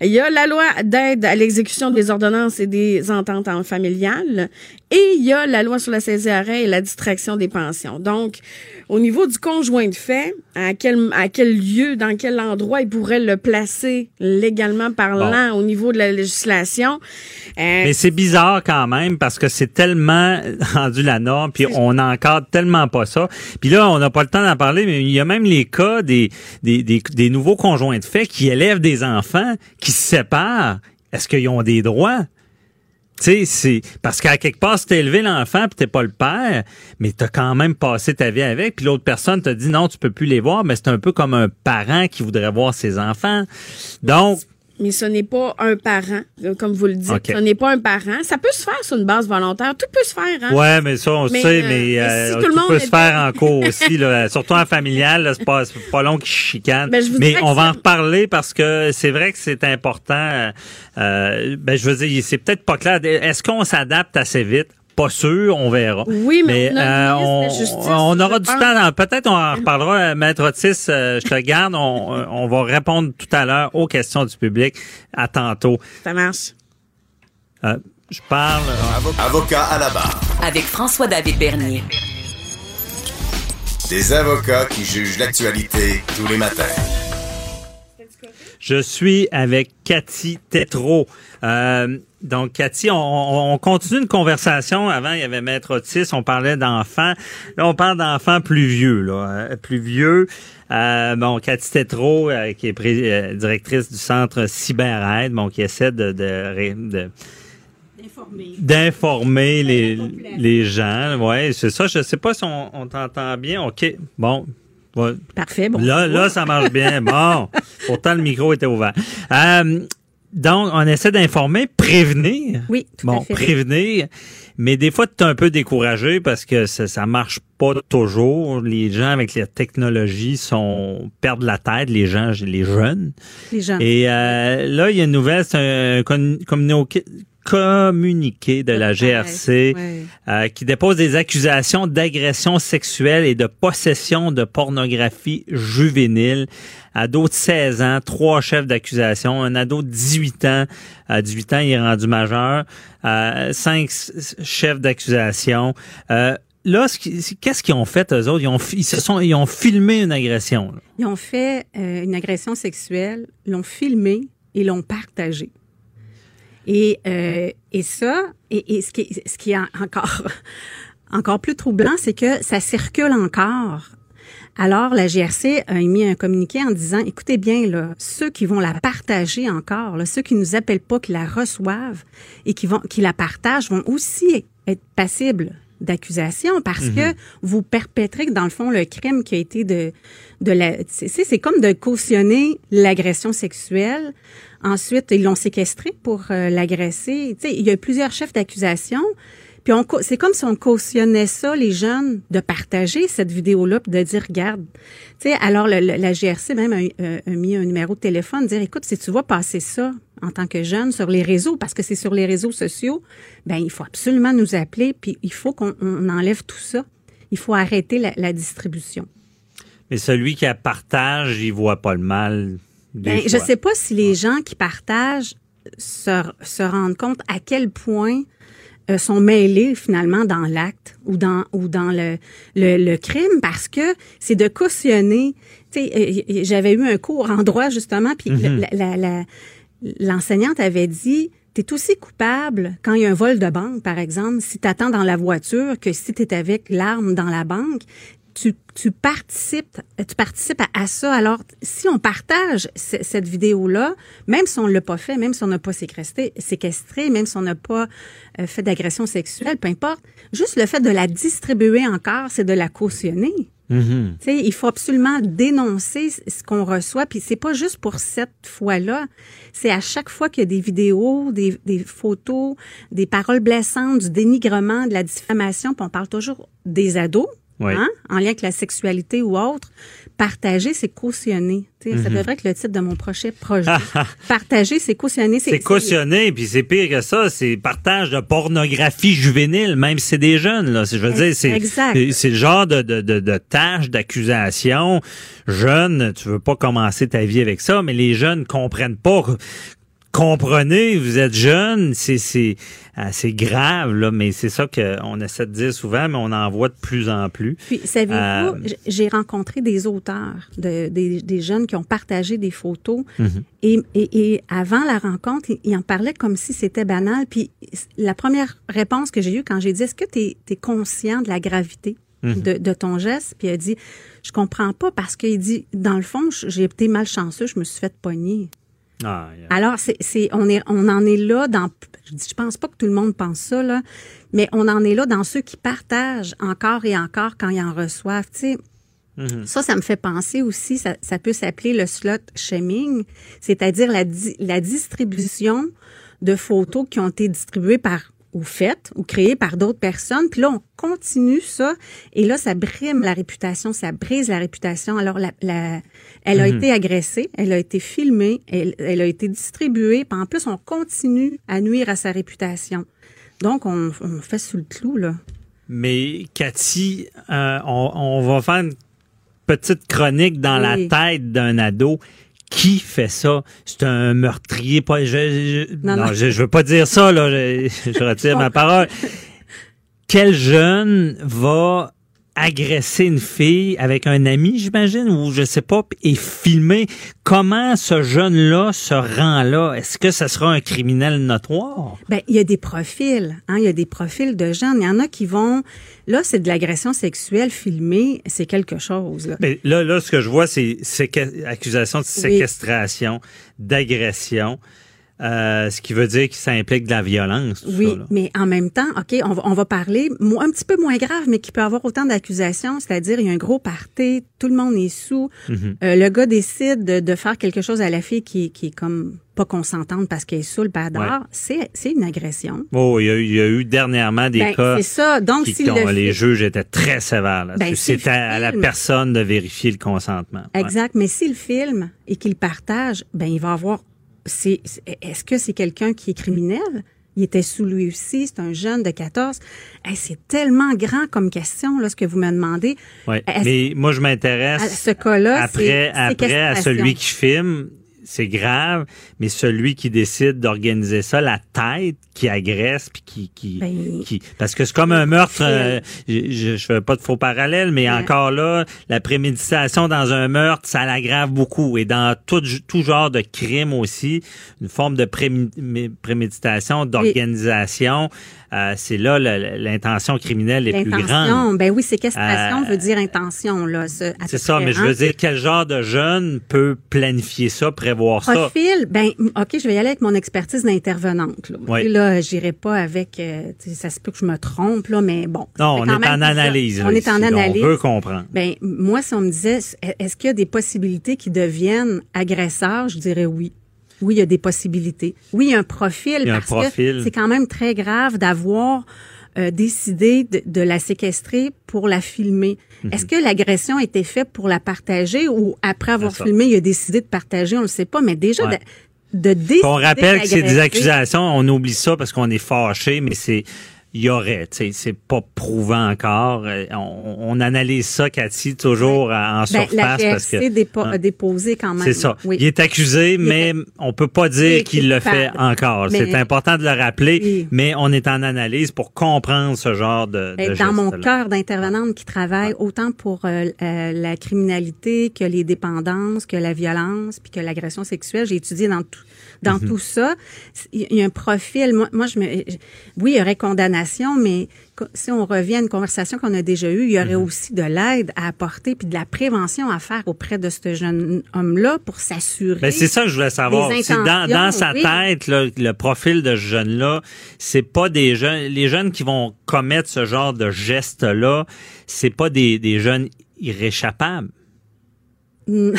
Il y a la loi d'aide à l'exécution des ordonnances et des ententes en familiales. Et il y a la loi sur la saisie arrêt et la distraction des pensions. Donc, au niveau du conjoint de fait, à quel, à quel lieu, dans quel endroit il pourrait le placer légalement parlant au niveau de la législation. Euh, Mais c'est bizarre quand même parce que c'est tellement <laughs> rendu la norme, puis on n'encadre tellement pas ça. Puis là, on n'a pas le temps d'en parler, mais il y a même les cas des, des, des, des nouveaux conjoints de fait qui élèvent des enfants, qui se séparent. Est-ce qu'ils ont des droits? Tu sais, parce qu'à quelque part, si t'as élevé l'enfant puis t'es pas le père, mais t'as quand même passé ta vie avec, puis l'autre personne te dit non, tu peux plus les voir, mais c'est un peu comme un parent qui voudrait voir ses enfants. Donc, mais ce n'est pas un parent, euh, comme vous le dites. Ce n'est pas un parent. Ça peut se faire sur une base volontaire. Tout peut se faire. Hein? Ouais, mais ça, on Mais, sait, euh, mais, euh, si tout le monde peut se faire en cours aussi, là, <laughs> surtout en familial, c'est pas, pas long qu'ils chicanent. Ben, mais on va en reparler parce que c'est vrai que c'est important. euh, euh, ben, je veux dire, c'est peut-être pas clair. Est-ce qu'on s'adapte assez vite? Pas sûr, on verra. Oui, mais on a euh, on, la Justice, on aura du pense. temps. Peut-être on en reparlera. Euh, Maître Otis, euh, je te garde. On, <laughs> on va répondre tout à l'heure aux questions du public. À tantôt. Ça marche. Euh, je parle. Avocat à la barre. Avec François-David Bernier. Des avocats qui jugent l'actualité tous les matins. Je suis avec Cathy Tétrault. Euh, donc, Cathy, on, on- on continue une conversation. Avant, il y avait Maître Otis, on parlait d'enfants. Là, on parle d'enfants plus vieux, là, euh, plus vieux. Euh, bon, Cathy Tétrault, euh, qui est pré- euh, directrice du centre CyberAide, bon, qui essaie de, de, d'informer les, les gens. Ouais, c'est ça. Je sais pas si on, on t'entend bien. OK. Bon. Ouais. Parfait. Bon. Là, là, ça marche bien. Bon. Pourtant, le micro était ouvert. Euh, donc, on essaie d'informer, prévenir. Oui, tout Bon, à fait. prévenir. Mais des fois, tu es un peu découragé parce que ça, ça marche pas toujours. Les gens avec les technologies sont perdent la tête, les gens, les jeunes. Les gens. Et euh, là, il y a une nouvelle, c'est un communiqué, communiqué de la GRC Ouais. euh, qui dépose des accusations d'agression sexuelle et de possession de pornographie juvénile. Ado de 16 ans, trois chefs d'accusation. Un ado de 18 ans, à 18 ans, il est rendu majeur. Euh, cinq chefs d'accusation. Euh, là, qu'est-ce qu'ils ont fait, eux autres? Ils ont, ils se sont, ils ont filmé une agression. là. Ils ont fait euh, une agression sexuelle, l'ont filmé et l'ont partagé. Et, euh, et ça, et, et ce, qui ce qui est en- encore, <laughs> encore plus troublant, c'est que ça circule encore. Alors, la GRC a émis un communiqué en disant, écoutez bien, là, ceux qui vont la partager encore, là, ceux qui nous appellent pas, qui la reçoivent et qui vont, qui la partagent, vont aussi être passibles d'accusation parce que vous perpétrez, dans le fond, le crime qui a été de, de la, c'est, comme de cautionner l'agression sexuelle. Ensuite, ils l'ont séquestré pour euh, l'agresser. Tu sais, il y a plusieurs chefs d'accusation. Puis on, c'est comme si on cautionnait ça, les jeunes, de partager cette vidéo-là, puis de dire, regarde. Tu sais, alors le- le- la GRC même a, euh, a mis un numéro de téléphone, dire, écoute, si tu vois passer ça en tant que jeune sur les réseaux, parce que c'est sur les réseaux sociaux, ben il faut absolument nous appeler, puis il faut qu'on on enlève tout ça. Il faut arrêter la, la distribution. Mais celui qui a partage, il voit pas le mal Ben, je fois. sais pas si les gens qui partagent se, se rendent compte à quel point euh, sont mêlés finalement dans l'acte ou dans ou dans le, le, le crime parce que c'est de cautionner. Tu sais, euh, j'avais eu un cours en droit justement, puis Mhm. la- la- la- l'enseignante avait dit tu aussi coupable quand il y a un vol de banque, par exemple, si tu attends dans la voiture que si tu es avec l'arme dans la banque. Tu, tu participes, tu participes à, à ça. Alors, si on partage ce- cette vidéo-là, même si on l'a pas fait, même si on n'a pas séquestré, séquestré, même si on n'a pas euh, fait d'agression sexuelle, peu importe, juste le fait de la distribuer encore, c'est de la cautionner. Sais, il faut absolument dénoncer ce qu'on reçoit. Puis c'est pas juste pour cette fois-là. C'est à chaque fois qu'il y a des vidéos, des, des photos, des paroles blessantes, du dénigrement, de la diffamation. Puis on parle toujours des ados, Oui. hein, en lien avec la sexualité ou autre. Partager, c'est cautionner. Ça devrait être le titre de mon prochain projet. <laughs> Partager, c'est cautionner. C'est cautionné, puis c'est pire que ça, c'est partage de pornographie juvénile, même si c'est des jeunes. Là. C'est- Je veux dire, c'est Exact. c'est- c'est le genre de, de, de, de tâche, d'accusation. Jeune, tu veux pas commencer ta vie avec ça, mais les jeunes comprennent pas. Comprenez, vous êtes jeunes, c'est grave là, mais c'est ça qu'on essaie de dire souvent, mais on en voit de plus en plus. Puis, savez-vous, Euh, j'ai rencontré des auteurs, de, des, des jeunes qui ont partagé des photos. Mhm. et, et, et avant la rencontre, ils, en parlaient comme si c'était banal. Puis la première réponse que j'ai eue quand j'ai dit, est-ce que tu es, conscient de la gravité Mhm. de, de ton geste? Puis il a dit, je comprends pas parce qu'il dit, dans le fond, j'ai été malchanceux, je me suis fait pogner. Ah, yeah. Alors, c'est, c'est, on, est, on en est là dans. Je, pense pas que tout le monde pense ça, là, mais on en est là dans ceux qui partagent encore et encore quand ils en reçoivent. Tu sais, Mhm. ça, ça me fait penser aussi, ça, ça peut s'appeler le slot shaming, c'est-à-dire la, di- la distribution de photos qui ont été distribuées par ou faites ou créées par d'autres personnes. Puis là, on continue ça. Et là, ça brime la réputation, ça brise la réputation. Alors, la, la- elle a Mhm. été agressée, elle a été filmée, elle, elle a été distribuée. Puis en plus, on continue à nuire à sa réputation. Donc, on, on fait sous le clou, là. Mais Cathy, euh, on, on va faire une petite chronique dans Oui. la tête d'un ado. Qui fait ça? C'est un meurtrier. Pas, je, je- Non, non, non. Je, je veux pas dire ça, là. Je, je retire ma parole. <laughs> Quel jeune va agresser une fille avec un ami, j'imagine, ou je sais pas, et filmer comment ce jeune-là se rend là? Est-ce que ça sera un criminel notoire? Ben, il y a des profils, hein, il y a des profils de jeunes. Il y en a qui vont, là, c'est de l'agression sexuelle filmée, c'est quelque chose, là. Mais là, là, ce que je vois, c'est accusation de séquestration, d'agression, euh, ce qui veut dire que ça implique de la violence. tout Oui, ça, mais en même temps, OK, on va, on va parler un petit peu moins grave, mais qui peut avoir autant d'accusations, c'est-à-dire il y a un gros party, tout le monde est sous, Mhm. euh, le gars décide de, de faire quelque chose à la fille qui, qui est comme pas consentante parce qu'elle est sous le badard, c'est c'est une agression. Oh, il y, a, eu- il y a eu dernièrement des Ben, cas c'est ça. Donc, qui, si dont le les juges étaient très sévères. Ben, si le C'était à la film- personne de vérifier le consentement. Ouais. Exact. Mais s'il filme et qu'il partage, ben il va avoir. C'est, est-ce que c'est quelqu'un qui est criminel? Il était sous lui aussi, c'est un jeune de 14. Hey, c'est tellement grand comme question, là, ce que vous me demandez. Mais moi, je m'intéresse À ce cas-là, après, après à celui qui filme. C'est grave, mais celui qui décide d'organiser ça, la tête qui agresse puis qui qui, Ben, qui parce que c'est comme un meurtre. euh, je, je, je fais pas de faux parallèles, mais Ouais. encore là, la préméditation dans un meurtre, ça l'aggrave beaucoup et dans tout tout genre de crime aussi, une forme de préméditation, d'organisation, euh, c'est là l'intention criminelle est plus grande. Ben oui, séquestration Euh, veut dire intention, là. ce- C'est ça, mais je veux dire, quel genre de jeune peut planifier ça, prévoir ça? Profil, ben ok, je vais y aller avec mon expertise d'intervenante. Là, Oui. Là j'irai pas avec, euh, ça se peut que je me trompe là, mais bon. Non, on est en analyse. On est en analyse. On veut comprendre. Ben moi, si on me disait, est-ce qu'il y a des possibilités qui deviennent agresseurs, je dirais oui. Oui, il y a des possibilités. Oui, il y a un profil. Il y a un parce profil. que c'est quand même très grave d'avoir euh, décidé de, de la séquestrer pour la filmer. Mhm. Est-ce que l'agression a été faite pour la partager ou après avoir filmé, il a décidé de partager, on le sait pas, mais déjà Ouais. de, de décider On rappelle que c'est des accusations, on oublie ça parce qu'on est fâché, mais c'est il y aurait. C'est pas prouvant encore. Euh, On, on analyse ça, Cathy, toujours en Ben, surface. la parce que, dépo- hein, déposé quand même. c'est ça. Oui. Il est accusé, Il mais est- on peut pas dire qu'il le fait encore. C'est important de le rappeler, Oui. mais on est en analyse pour comprendre ce genre de, de Dans mon cœur d'intervenante qui travaille autant pour euh, euh, la criminalité que les dépendances, que la violence, puis que l'agression sexuelle, j'ai étudié dans tout dans Mhm. tout ça. Il y a un profil. Moi, moi je me, oui, il y aurait condamnation, mais si on revient à une conversation qu'on a déjà eue, il y aurait Mhm. aussi de l'aide à apporter puis de la prévention à faire auprès de ce jeune homme-là pour s'assurer. Ben, c'est ça que je voulais savoir. Dans, dans sa oui. tête, là, le profil de ce jeune-là, c'est pas des jeunes. Les jeunes qui vont commettre ce genre de geste-là, c'est pas des, des jeunes irréchappables. Mm.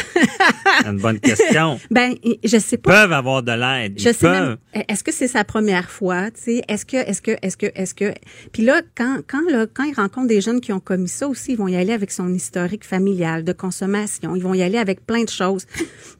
C'est une bonne question. <laughs> Ben, je sais Ils pas. peuvent avoir de l'aide. Ils Je sais peuvent. même. Est-ce que c'est sa première fois, tu sais? Est-ce que, est-ce que, est-ce que, est-ce que? Puis là, quand, quand, là, quand il rencontre des jeunes qui ont commis ça aussi, ils vont y aller avec son historique familial de consommation. Ils vont y aller avec plein de choses.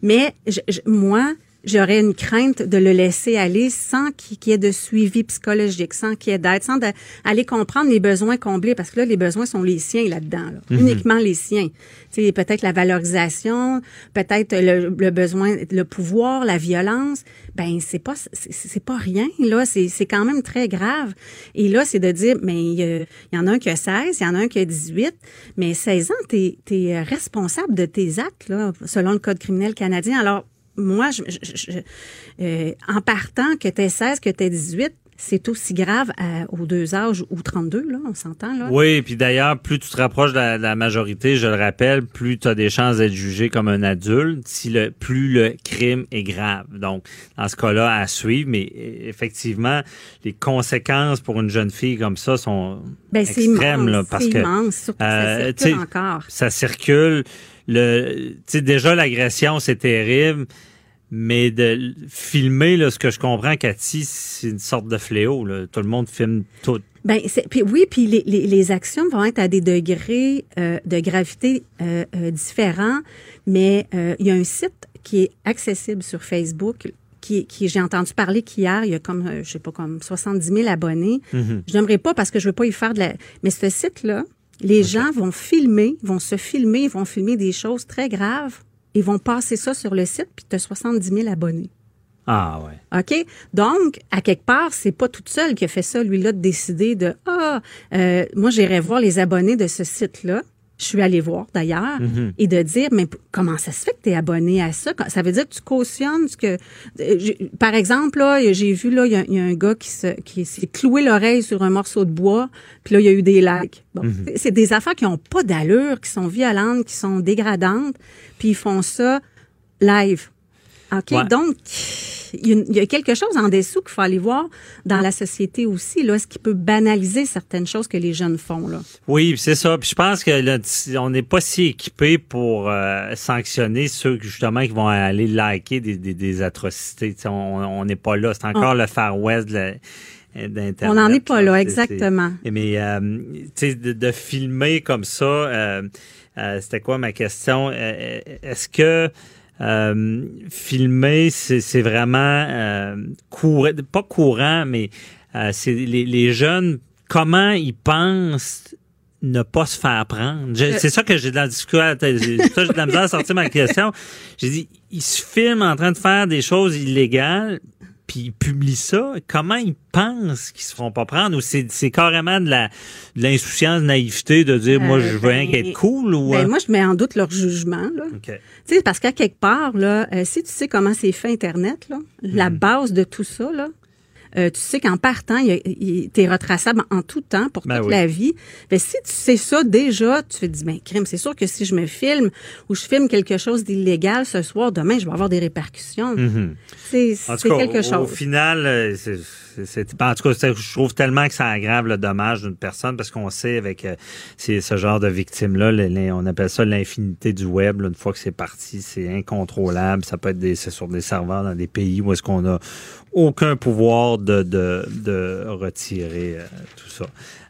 Mais je- je- moi, j'aurais une crainte de le laisser aller sans qu'il y ait de suivi psychologique, sans qu'il y ait d'aide, sans de- aller comprendre les besoins comblés, parce que là, les besoins sont les siens là-dedans, là. Mhm. uniquement les siens. Tu sais, peut-être la valorisation, peut-être le, le besoin, le pouvoir, la violence. Ben c'est pas c'est pas rien là, c'est quand même très grave. Et là, c'est de dire, mais il y, a- il y en a un qui a 16, il y en a un qui a 18, mais 16 ans, t'es es responsable de tes actes là, selon le code criminel canadien. Alors moi, je, je- je- euh, en partant que tu 16, que tu 18, c'est aussi grave à- aux deux âges ou 32, là, on s'entend, là. Oui, puis d'ailleurs, plus tu te rapproches de la, de la majorité, je le rappelle, plus tu as des chances d'être jugé comme un adulte, si le plus le crime est grave. Donc, dans ce cas-là, à suivre, mais euh, effectivement, les conséquences pour une jeune fille comme ça sont Ben, c'est extrêmes, là, parce que immense, surtout que ça euh, circule encore. ça circule. Le, déjà l'agression, c'est terrible. Mais de filmer, là, ce que je comprends, Cathy, c'est une sorte de fléau. Là. Tout le monde filme tout. Ben, puis oui, puis les, les, les actions vont être à des degrés euh, de gravité euh, euh, différents, mais euh, il y a un site qui est accessible sur Facebook qui, qui j'ai entendu parler qu'hier, il y a comme, euh, je sais pas, comme 70 000 abonnés. Je n'aimerais pas parce que je veux pas y faire de la... Mais ce site-là, les gens vont filmer, vont se filmer, vont filmer des choses très graves et vont passer ça sur le site, puis tu as 70 000 abonnés. Ah ouais. OK? Donc, à quelque part, c'est pas toute seule qui a fait ça, lui-là, de décider de Ah, euh, moi, j'irai voir les abonnés de ce site-là. Je suis allée voir d'ailleurs et de dire mais comment ça se fait que tu es abonné à ça? Ça veut dire que tu cautionnes ce que euh, par exemple là j'ai vu là il y, a- il y a un gars qui se qui s'est cloué l'oreille sur un morceau de bois puis là il y a eu des likes. Bon, c'est- c'est des affaires qui ont pas d'allure qui sont violentes qui sont dégradantes puis ils font ça live. OK, Ouais. donc il y, a, une- il y a quelque chose en dessous qu'il faut aller voir dans la société aussi, là, ce qui peut banaliser certaines choses que les jeunes font. Là. Oui, c'est ça. Puis je pense que là, on n'est pas si équipé pour euh, sanctionner ceux justement qui vont aller liker des, des, des atrocités. On n'est pas là. C'est encore le Far West d'Internet. On n'en est pas là, exactement. Mais euh, tu sais, de, de filmer comme ça, euh, euh, c'était quoi ma question? Est-ce que euh, filmer, c'est vraiment euh, courant, pas courant, mais euh, c'est les, les jeunes, comment ils pensent ne pas se faire prendre? C'est ça que j'ai de la ça, j'ai de la misère à sortir ma question. J'ai dit, ils se filment en train de faire des choses illégales, puis ils publient ça. Comment ils pensent qu'ils se feront pas prendre? Ou c'est carrément de la de l'insouciance, de naïveté de dire, moi, je veux rien qu'être cool ou... Ben, euh, moi, je mets en doute leur jugement. Là. OK. Tu sais, parce qu'à quelque part, là, euh, si tu sais comment c'est fait Internet, là, la Mhm. base de tout ça, là, euh, tu sais qu'en partant, il, t'es retraçable en tout temps pour Ben toute oui. la vie. Ben, si tu sais ça déjà, tu te dis, ben, crime, c'est sûr que si je me filme ou je filme quelque chose d'illégal ce soir, demain, je vais avoir des répercussions. Mhm. C'est quelque au, chose. au final, euh, c'est, c'est- en tout cas, je trouve tellement que ça aggrave le dommage d'une personne parce qu'on sait avec euh, ce genre de victimes-là, on appelle ça l'infinité du web. une fois que c'est parti, c'est incontrôlable. Ça peut être des, c'est sur des serveurs dans des pays où est-ce qu'on a aucun pouvoir de retirer euh, tout ça.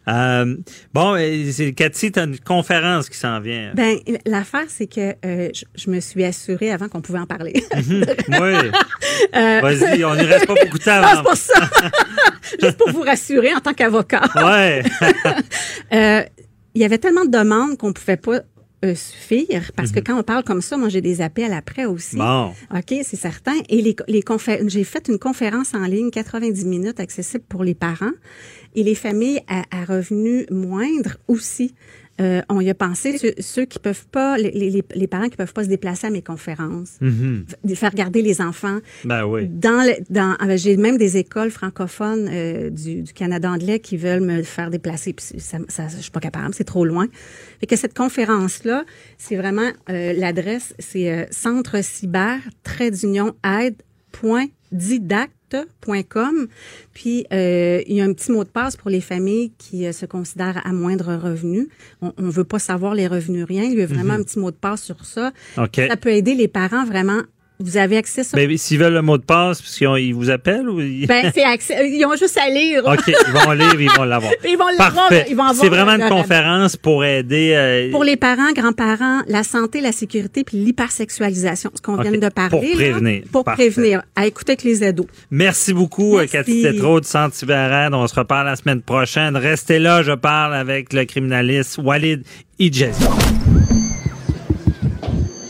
Euh, bon, euh, Cathy, tu as une conférence qui s'en vient. Ben, l'affaire, c'est que euh, je, je me suis assurée avant qu'on pouvait en parler. <laughs> oui. <laughs> Euh, Vas-y, on ne reste pas beaucoup de temps. C'est pour ça. <laughs> Juste pour vous rassurer en tant qu'avocat. Ouais. Il y avait tellement de demandes qu'on pouvait pas euh, suffire parce Mhm. que quand on parle comme ça, moi j'ai des appels après aussi. Bon. OK, c'est certain. Et les, j'ai fait une conférence en ligne 90 minutes accessible pour les parents et les familles à, à revenus moindres aussi. Euh, on y a pensé, ceux, ceux qui peuvent pas, les, les, les parents qui peuvent pas se déplacer à mes conférences, f- faire garder les enfants. Ben oui. Dans, le, dans euh, j'ai même des écoles francophones euh, du, du Canada anglais qui veulent me faire déplacer. Puis ça, ça, je suis pas capable, c'est trop loin. Fait que cette conférence là, c'est vraiment euh, l'adresse, c'est euh, centre cyber trait d'union aide.didact.com. Puis euh, il y a un petit mot de passe pour les familles qui euh, se considèrent à moindre revenu. On, on veut pas savoir les revenus rien. Il y a vraiment Mhm. un petit mot de passe sur ça. Ça peut aider les parents vraiment. Vous avez accès à ça? Mais s'ils veulent le mot de passe, parce qu'ils vous appellent ou ils... Ben, c'est accès. Ils ont juste à lire. OK, ils vont lire, ils vont l'avoir. <laughs> Ils vont l'avoir, ils vont avoir C'est vraiment une conférence pour aider. euh, Pour les parents, grands-parents, la santé, la sécurité, puis l'hypersexualisation, ce qu'on vient de parler. Pour là, prévenir. pour Parfait. prévenir. À écouter avec les ados. Merci beaucoup, euh, Merci. Cathy Tétrault de Centre. On se reparle la semaine prochaine. Restez là, je parle avec le criminaliste Walid Ijazi.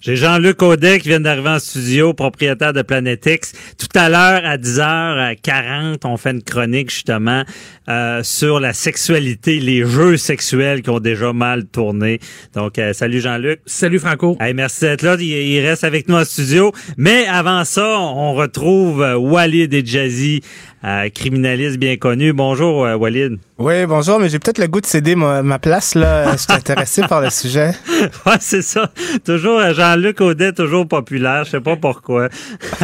J'ai Jean-Luc Audet qui vient d'arriver en studio, propriétaire de Planet X. Tout à l'heure, à 10h40, on fait une chronique justement euh, sur la sexualité, les jeux sexuels qui ont déjà mal tourné. Donc, euh, salut Jean-Luc. Salut Franco. Hey, merci d'être là. Il, il reste avec nous en studio. Mais avant ça, on retrouve euh, Walid et Jazzy, euh, criminaliste bien connu. Bonjour euh, Walid. Oui, bonjour, mais j'ai peut-être le goût de céder ma, ma place là. Je suis intéressé par le sujet. <laughs> Ouais, c'est ça. Toujours euh, Jean-Luc Audet, toujours populaire. Je sais pas pourquoi.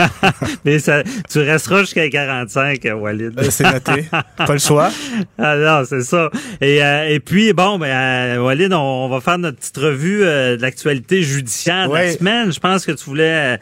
<laughs> Mais ça, tu resteras jusqu'à 45, euh, Walid. Euh, c'est noté. Pas le choix. <laughs> Ah non, c'est ça. Et, euh, et puis, bon, ben, euh, Walid, on, on va faire notre petite revue de l'actualité judiciaire de la semaine. Je pense que tu voulais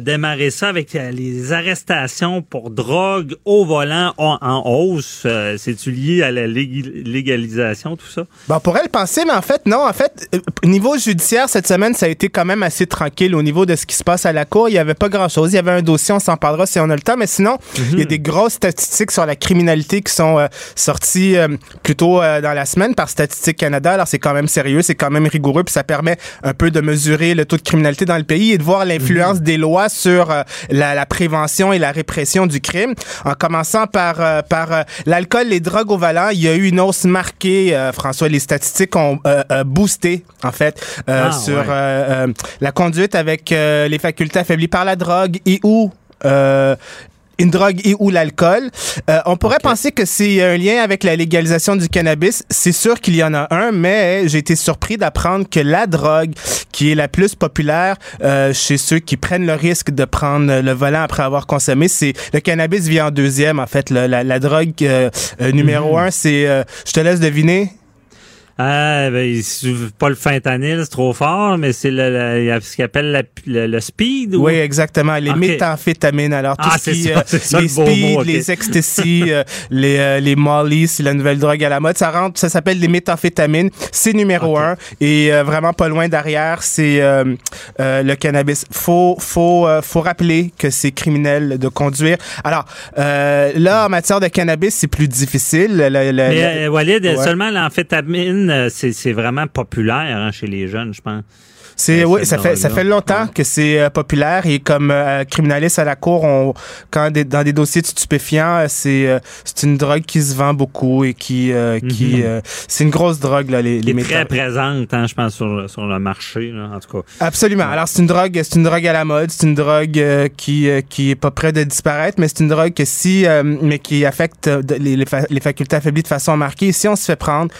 démarrer ça avec les arrestations pour drogue au volant en, en hausse. C'est-tu lié à la légalisation, tout ça? Bon, on pourrait le penser, mais en fait, non. En fait, euh, au niveau judiciaire, cette semaine, ça a été quand même assez tranquille au niveau de ce qui se passe à la cour. Il n'y avait pas grand-chose. Il y avait un dossier, on s'en parlera si on a le temps. Mais sinon, il y a des grosses statistiques sur la criminalité qui sont euh, sorties euh, plutôt euh, dans la semaine par Statistique Canada. Alors, c'est quand même sérieux, c'est quand même rigoureux, puis ça permet un peu de mesurer le taux de criminalité dans le pays et de voir l'influence des lois sur la, la prévention et la répression du crime. En commençant par, par l'alcool, les drogues au volant, il y a eu une hausse marquée, euh, François. Les statistiques ont euh, euh, boosté, en fait, Ah, sur ouais. la conduite avec les facultés affaiblies par la drogue et ou euh, une drogue et ou l'alcool. Euh, on pourrait penser que c'est un lien avec la légalisation du cannabis. C'est sûr qu'il y en a un, mais j'ai été surpris d'apprendre que la drogue qui est la plus populaire euh, chez ceux qui prennent le risque de prendre le volant après avoir consommé, c'est le cannabis vient en deuxième. En fait, le- la, la drogue euh, euh, numéro un, c'est, euh, je te laisse deviner. Ah, ben, pas le fentanyl, c'est trop fort, mais c'est le, le- il y a ce qu'ils appelle la- le, le speed. ou- Oui, exactement. Les méthamphétamines. Alors, tout Ah, ce qui, ça, euh, ça les le speed, mot, les ecstasy, euh, <laughs> les, euh, les molly, c'est la nouvelle drogue à la mode. Ça rentre, ça s'appelle des méthamphétamines. C'est numéro un. Et euh, vraiment pas loin derrière, c'est euh, euh, le cannabis. Faut, faut, euh, faut rappeler que c'est criminel de conduire. Alors, euh, là, en matière de cannabis, c'est plus difficile. Le- le- Mais le- Walid, Ouais. seulement l'amphétamine, euh, c'est c'est vraiment populaire hein, chez les jeunes, je pense. C'est Euh, oui, ça fait ça fait longtemps que c'est euh, populaire et comme euh, criminaliste à la cour, on quand des- dans des dossiers de stupéfiants, c'est euh, c'est une drogue qui se vend beaucoup et qui qui Mhm. c'est une grosse drogue là les les est très présente, hein, je pense, sur, le- sur le marché, là, en tout cas. Absolument. Alors c'est une drogue, c'est une drogue à la mode, c'est une drogue qui qui est pas près de disparaître, mais c'est une drogue que si mais qui affecte les, les facultés affaiblies de façon marquée. Si on se fait prendre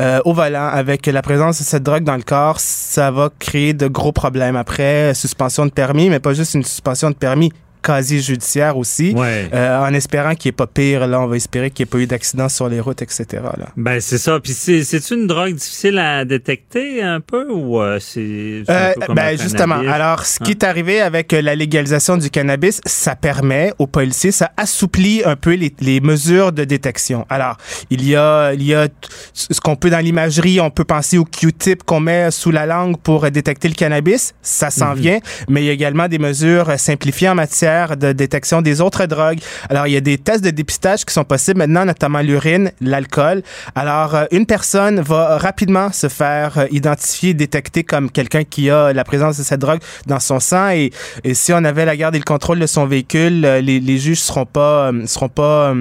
euh, au volant avec la présence de cette drogue dans le corps, ça va créer de gros problèmes après. Suspension de permis, mais pas juste une suspension de permis casier judiciaire aussi, Ouais. euh, en espérant qu'il n'y ait pas pire. Là, on va espérer qu'il n'y ait pas eu d'accident sur les routes, etc. Là. Ben, c'est ça. Puis c'est, une drogue difficile à détecter un peu ou euh, c'est, Euh, ben justement. Alors, ce qui Hein? est arrivé avec euh, la légalisation du cannabis, ça permet aux policiers, ça assouplit un peu les, les mesures de détection. Alors, il y a, il y a ce qu'on peut dans l'imagerie, on peut penser au Q-tip qu'on met sous la langue pour détecter le cannabis, ça s'en Mhm. vient. Mais il y a également des mesures euh, simplifiées en matière de détection des autres drogues. Alors, il y a des tests de dépistage qui sont possibles maintenant, notamment l'urine, l'alcool. Alors, euh, une personne va rapidement se faire euh, identifier, détecter comme quelqu'un qui a la présence de cette drogue dans son sang. Et, et si on avait la garde et le contrôle de son véhicule, euh, les, les juges seront pas seront pas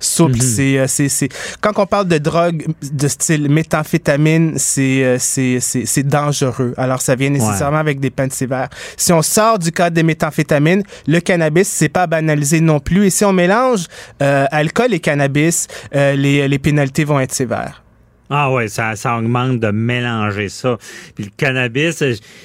souples. Mhm. C'est c'est quand on parle de drogue de style méthamphétamine, c'est c'est c'est c'est dangereux. Alors, ça vient nécessairement avec des peines sévères. Si on sort du cadre des méthamphétamines, le cannabis, c'est pas banalisé non plus. Et si on mélange euh, alcool et cannabis, euh, les, les pénalités vont être sévères. Ah ouais, ça, ça augmente de mélanger ça. Puis le cannabis,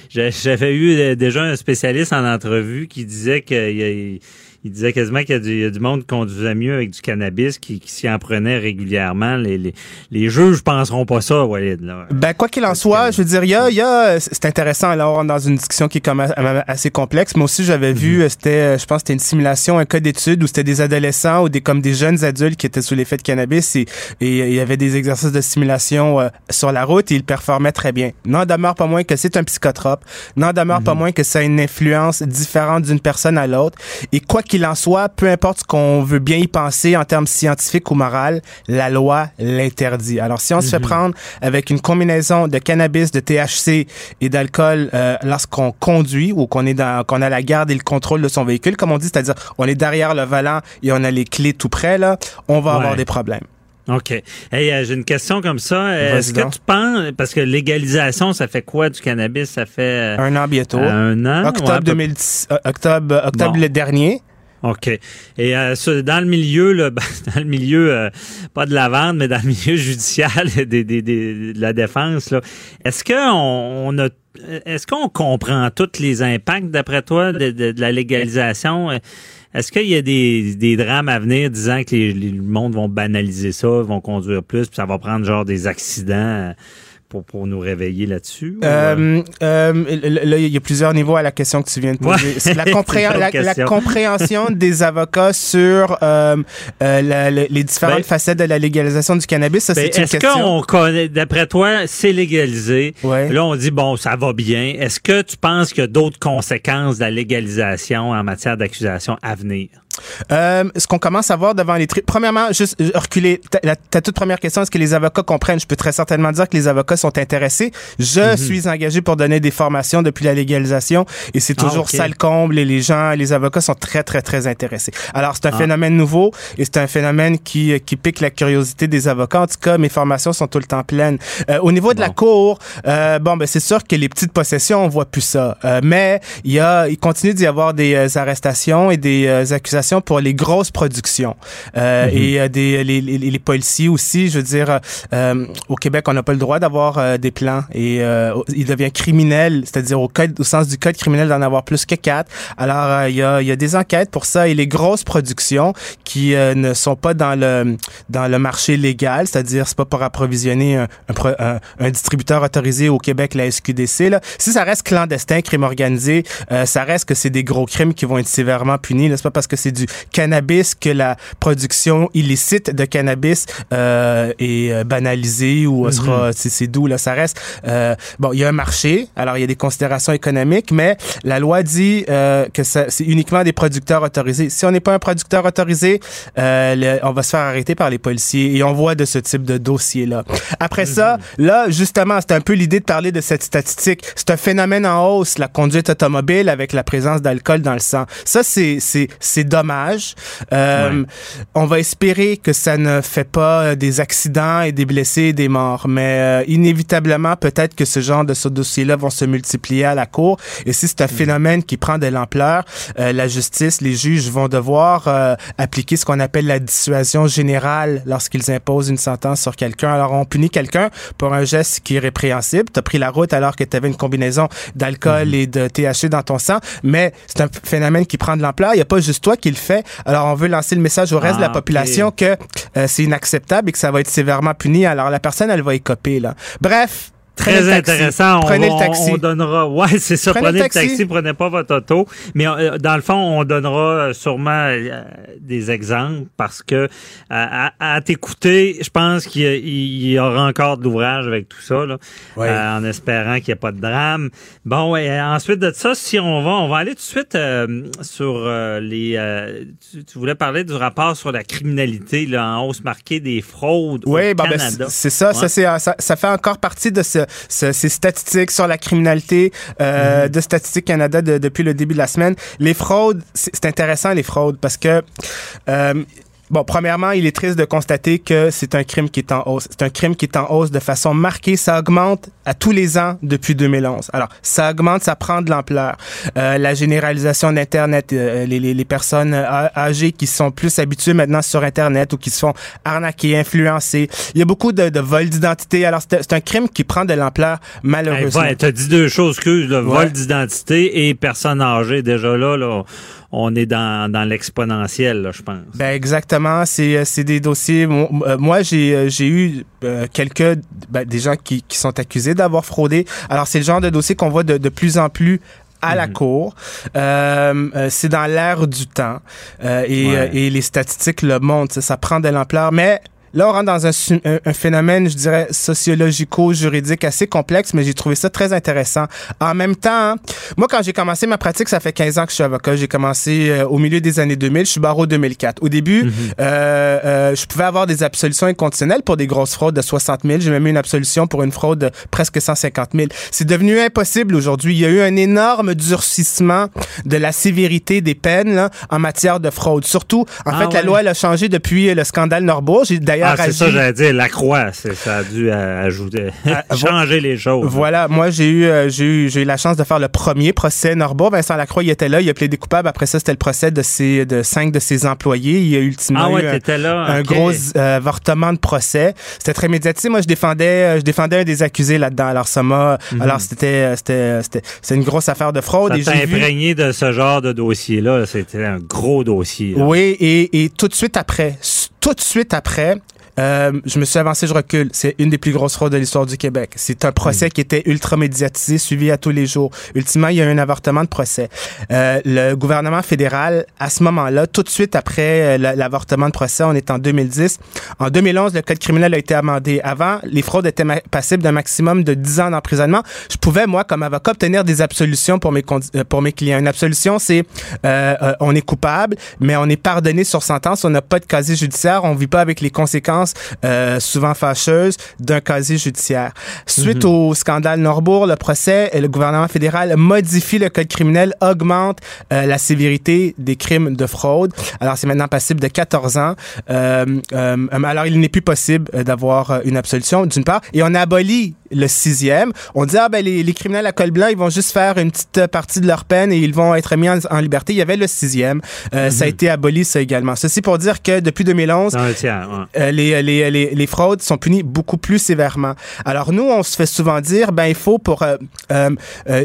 j'avais eu euh, déjà un spécialiste en entrevue qui disait que il disait quasiment qu'il y, a du- il y a du monde qui conduisait mieux avec du cannabis, qui, qui s'y en prenait régulièrement. Les, les, les juges penseront pas ça, Walid. Là. Ben, quoi qu'il en soit, je veux dire, il y a, il y a c'est intéressant, là, on rentre dans une discussion qui est même assez complexe. Moi aussi, j'avais vu, euh, c'était, je pense, que c'était une simulation, un cas d'étude où c'était des adolescents ou des, comme des jeunes adultes qui étaient sous l'effet de cannabis et, il y avait des exercices de simulation euh, sur la route et ils performaient très bien. N'en demeure pas moins que c'est un psychotrope. N'en demeure pas moins que ça a une influence différente d'une personne à l'autre. Et quoi qu'il en soit, peu importe ce qu'on veut bien y penser en termes scientifiques ou moral, la loi l'interdit. Alors, si on se fait prendre avec une combinaison de cannabis, de THC et d'alcool euh, lorsqu'on conduit ou qu'on est dans, qu'on a la garde et le contrôle de son véhicule, comme on dit, c'est-à-dire on est derrière le volant et on a les clés tout près, là, on va Ouais. avoir des problèmes. OK. Hey, euh, j'ai une question comme ça. Est-ce Vas-y que tu penses, parce que légalisation, ça fait quoi du cannabis? Ça fait euh, Un an bientôt. un an? Ouais, Octobre, peu 2010, euh, octobre, euh, octobre Bon. le dernier. OK. Et euh, dans le milieu, là, <laughs> ben, dans le milieu, euh, pas de la vente, mais dans le milieu judiciaire des, des, des- de la défense, là, est-ce qu'on on a est-ce qu'on comprend tous les impacts, d'après toi, de, de- la légalisation? Est-ce qu'il y a des, des drames à venir disant que les, les- le monde vont banaliser ça, vont conduire plus, puis ça va prendre genre des accidents? euh, pour, pour nous réveiller là-dessus? euh? Euh, euh, là, il y a plusieurs niveaux à la question que tu viens de poser. Ouais. La, <laughs> compréhen- compréhension <laughs> des avocats sur euh, euh, la- les différentes Ben, facettes de la légalisation du cannabis. Ça, Ben, c'est une Est-ce question. qu'on connaît, d'après toi, c'est légalisé? Ouais. Là, on dit, bon, ça va bien. Est-ce que tu penses qu'il y a d'autres conséquences de la légalisation en matière d'accusation à venir? Euh, ce qu'on commence à voir devant les tri... Premièrement, juste euh, reculer. Ta, la- ta toute première question, est-ce que les avocats comprennent? Je peux très certainement dire que les avocats sont intéressés. Je suis engagé pour donner des formations depuis la légalisation et c'est Ah, toujours ok. ça le comble et les gens, les avocats sont très, très, très intéressés. Alors, c'est un Ah. phénomène nouveau et c'est un phénomène qui, euh, qui pique la curiosité des avocats. En tout cas, mes formations sont tout le temps pleines. Euh, au niveau de la cour, euh, bon, ben, c'est sûr que les petites possessions, on voit plus ça. Euh, mais il y a, il continue d'y avoir des arrestations et des euh, pour les grosses productions. Euh, Et euh, des, les, les, les policiers aussi, je veux dire, euh, au Québec, on n'a pas le droit d'avoir euh, des plans et il devient criminel, c'est-à-dire au code, au sens du code criminel d'en avoir plus que quatre. Alors, il y, a, y a des enquêtes pour ça et les grosses productions qui ne sont pas dans le dans le marché légal, c'est-à-dire c'est pas pour approvisionner un, distributeur autorisé au Québec, la SQDC. Là. Si ça reste clandestin, crime organisé, euh, ça reste que c'est des gros crimes qui vont être sévèrement punis. C'est pas parce que c'est du cannabis que la production illicite de cannabis euh, est euh, banalisée ou euh, sera c'est c'est doux là. Ça reste euh, bon. Il y a un marché, alors il y a des considérations économiques, mais la loi dit euh, que c'est uniquement des producteurs autorisés. Si on n'est pas un producteur autorisé, le- on va se faire arrêter par les policiers et on voit de ce type de dossier là. Après ça, là justement, c'est un peu l'idée de parler de cette statistique. C'est un phénomène en hausse, la conduite automobile avec la présence d'alcool dans le sang. Ça c'est c'est c'est dommage. Euh, On va espérer que ça ne fait pas euh, des accidents et des blessés et des morts, mais euh, inévitablement, peut-être que ce genre de ce dossier-là vont se multiplier à la cour. Et si c'est un phénomène qui prend de l'ampleur, euh, la justice, les juges vont devoir appliquer ce qu'on appelle la dissuasion générale lorsqu'ils imposent une sentence sur quelqu'un. Alors, on punit quelqu'un pour un geste qui est répréhensible. Tu as pris la route alors que tu avais une combinaison d'alcool et de THC dans ton sang, mais c'est un phénomène qui prend de l'ampleur. Il n'y a pas juste toi qui le fais. Alors, on veut lancer le message au reste de la Ah, population que euh, c'est inacceptable et que ça va être sévèrement puni. Alors, la personne, elle va écoper, là. Bref. Très le taxi. intéressant. On, Prenez va- le taxi. on donnera. Ouais, c'est ça. Prenez Prenez, le le taxi. prenez pas votre auto. Mais euh, dans le fond, on donnera euh, sûrement euh, des exemples parce que à, à- à t'écouter, je pense qu'il y, aura encore de l'ouvrage avec tout ça, là, Ouais. euh, en espérant qu'il n'y ait pas de drame. Bon, et ensuite de ça, si on va, on va aller tout de suite euh, sur euh, les. euh, tu, tu voulais parler du rapport sur la criminalité là, en hausse marquée des fraudes Oui, au bon, ben, Canada. c'est c'est ça, ça, Ouais. c'est, ça. Ça fait encore partie de ce- ces statistiques sur la criminalité euh, Mhm. de Statistique Canada de- depuis le début de la semaine. Les fraudes, c'est c'est intéressant les fraudes parce que euh, Bon, premièrement, il est triste de constater que c'est un crime qui est en hausse. C'est un crime qui est en hausse de façon marquée. Ça augmente à tous les ans depuis 2011. Alors, ça augmente, ça prend de l'ampleur. Euh, la généralisation d'Internet, euh, les, les, les personnes euh, âgées qui sont plus habituées maintenant sur Internet ou qui se font arnaquer, influencer. Il y a beaucoup de, de vols d'identité. Alors, c'est un crime qui prend de l'ampleur, malheureusement. Hey, T'as dit deux choses, excuse, le Ouais. vol d'identité et personne âgée. Déjà là, là, on est dans, dans l'exponentiel, je pense. Ben exactement, c'est euh, des dossiers. Euh, Moi, j'ai euh, j'ai eu quelques ben, des gens qui, qui sont accusés d'avoir fraudé. Alors c'est le genre de dossier qu'on voit de, de plus en plus à la cour. Euh, euh, c'est dans l'air du temps Euh, et, Ouais. et les statistiques le montrent. Ça, ça prend de l'ampleur, mais Là, on rentre dans un, su- un- un phénomène, je dirais, sociologico-juridique assez complexe, mais j'ai trouvé ça très intéressant. En même temps, moi, quand j'ai commencé ma pratique, ça fait 15 ans que je suis avocat. J'ai commencé euh, au milieu des années 2000. Je suis barreau 2004. Au début, euh, euh, je pouvais avoir des absolutions inconditionnelles pour des grosses fraudes de 60 000. J'ai même eu une absolution pour une fraude de presque 150 000. C'est devenu impossible aujourd'hui. Il y a eu un énorme durcissement de la sévérité des peines là, en matière de fraude. Surtout, en Ah fait, la loi elle a changé depuis le scandale Norbourg. J'ai d'ailleurs Ah, c'est ça, j'allais dire, la croix, ça a dû euh, ajouter, <laughs> Ah, <laughs> changer les choses. Voilà, moi j'ai eu euh, j'ai eu eu la chance de faire le premier procès Norbourg. Vincent Lacroix il était là, il a plaidé coupable. Après ça, c'était le procès de ses de cinq de ses employés. Il y a ultimement Ah ouais, eu un- t'étais là, un gros euh, avortement de procès. C'était très médiatisé. Moi, je défendais euh, je défendais un des accusés là-dedans. Alors ça m'a alors c'était euh, c'était c'était c'est une grosse affaire de fraude Mhm. Ça et vu imprégné de ce genre de dossier-là. C'était un gros dossier. là. Oui, et, et tout de suite après, tout de suite après, euh, je me suis avancé, je recule. C'est une des plus grosses fraudes de l'histoire du Québec. C'est un procès Mm. qui était ultra médiatisé, suivi à tous les jours. Ultimement, il y a eu un avortement de procès. Euh, le gouvernement fédéral, à ce moment-là, tout de suite après euh, la- l'avortement de procès, on est en 2010. En 2011, le code criminel a été amendé. Avant, les fraudes étaient passibles d'un maximum de 10 ans d'emprisonnement. Je pouvais, moi, comme avocat, obtenir des absolutions pour mes, euh, pour mes clients. Une absolution, c'est euh, on est coupable, mais on est pardonné sur sentence. On n'a pas de casier judiciaire. On vit pas avec les conséquences euh, souvent fâcheuses d'un casier judiciaire. Suite au scandale Norbourg, le procès, et le gouvernement fédéral modifie le code criminel, augmente euh, la sévérité des crimes de fraude. Alors, c'est maintenant passible de 14 ans. Euh, alors, il n'est plus possible d'avoir une absolution, d'une part. Et on abolit le sixième. On dit, ah ben, les, les criminels à col blanc, ils vont juste faire une petite partie de leur peine et ils vont être mis en, en liberté. Il y avait le sixième. Euh, Ça a été aboli, ça également. Ceci pour dire que depuis 2011, Dans le tiers, ouais. euh, les, les, les, les fraudes sont punies beaucoup plus sévèrement. Alors nous, on se fait souvent dire, ben il faut pour euh,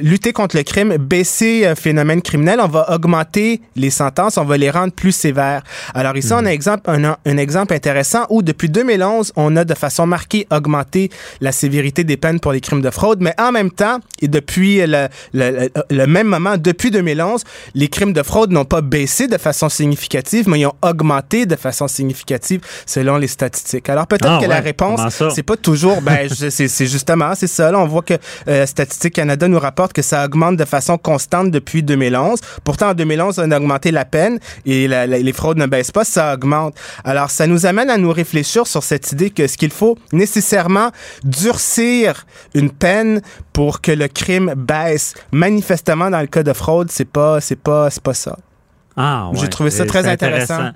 lutter contre le crime, baisser un phénomène criminel, on va augmenter les sentences, on va les rendre plus sévères. Alors ici, on a exemple, un, un exemple intéressant où depuis 2011, on a de façon marquée augmenté la sévérité des peines pour les crimes de fraude, mais en même temps, et depuis le, le, le- le même moment, depuis 2011, les crimes de fraude n'ont pas baissé de façon significative, mais ils ont augmenté de façon significative selon les statistiques. Alors peut-être Ah que la réponse, c'est pas toujours, ben <laughs> c'est c'est justement, c'est ça. Là, on voit que euh, Statistique Canada nous rapporte que ça augmente de façon constante depuis 2011. Pourtant, en 2011, on a augmenté la peine et la- la- les fraudes ne baissent pas, ça augmente. Alors, ça nous amène à nous réfléchir sur cette idée que ce qu'il faut nécessairement durcir une peine pour que le crime baisse. Manifestement, dans le cas de fraude, c'est pas, c'est pas, c'est pas ça. Ah, ouais. J'ai trouvé ça très intéressant.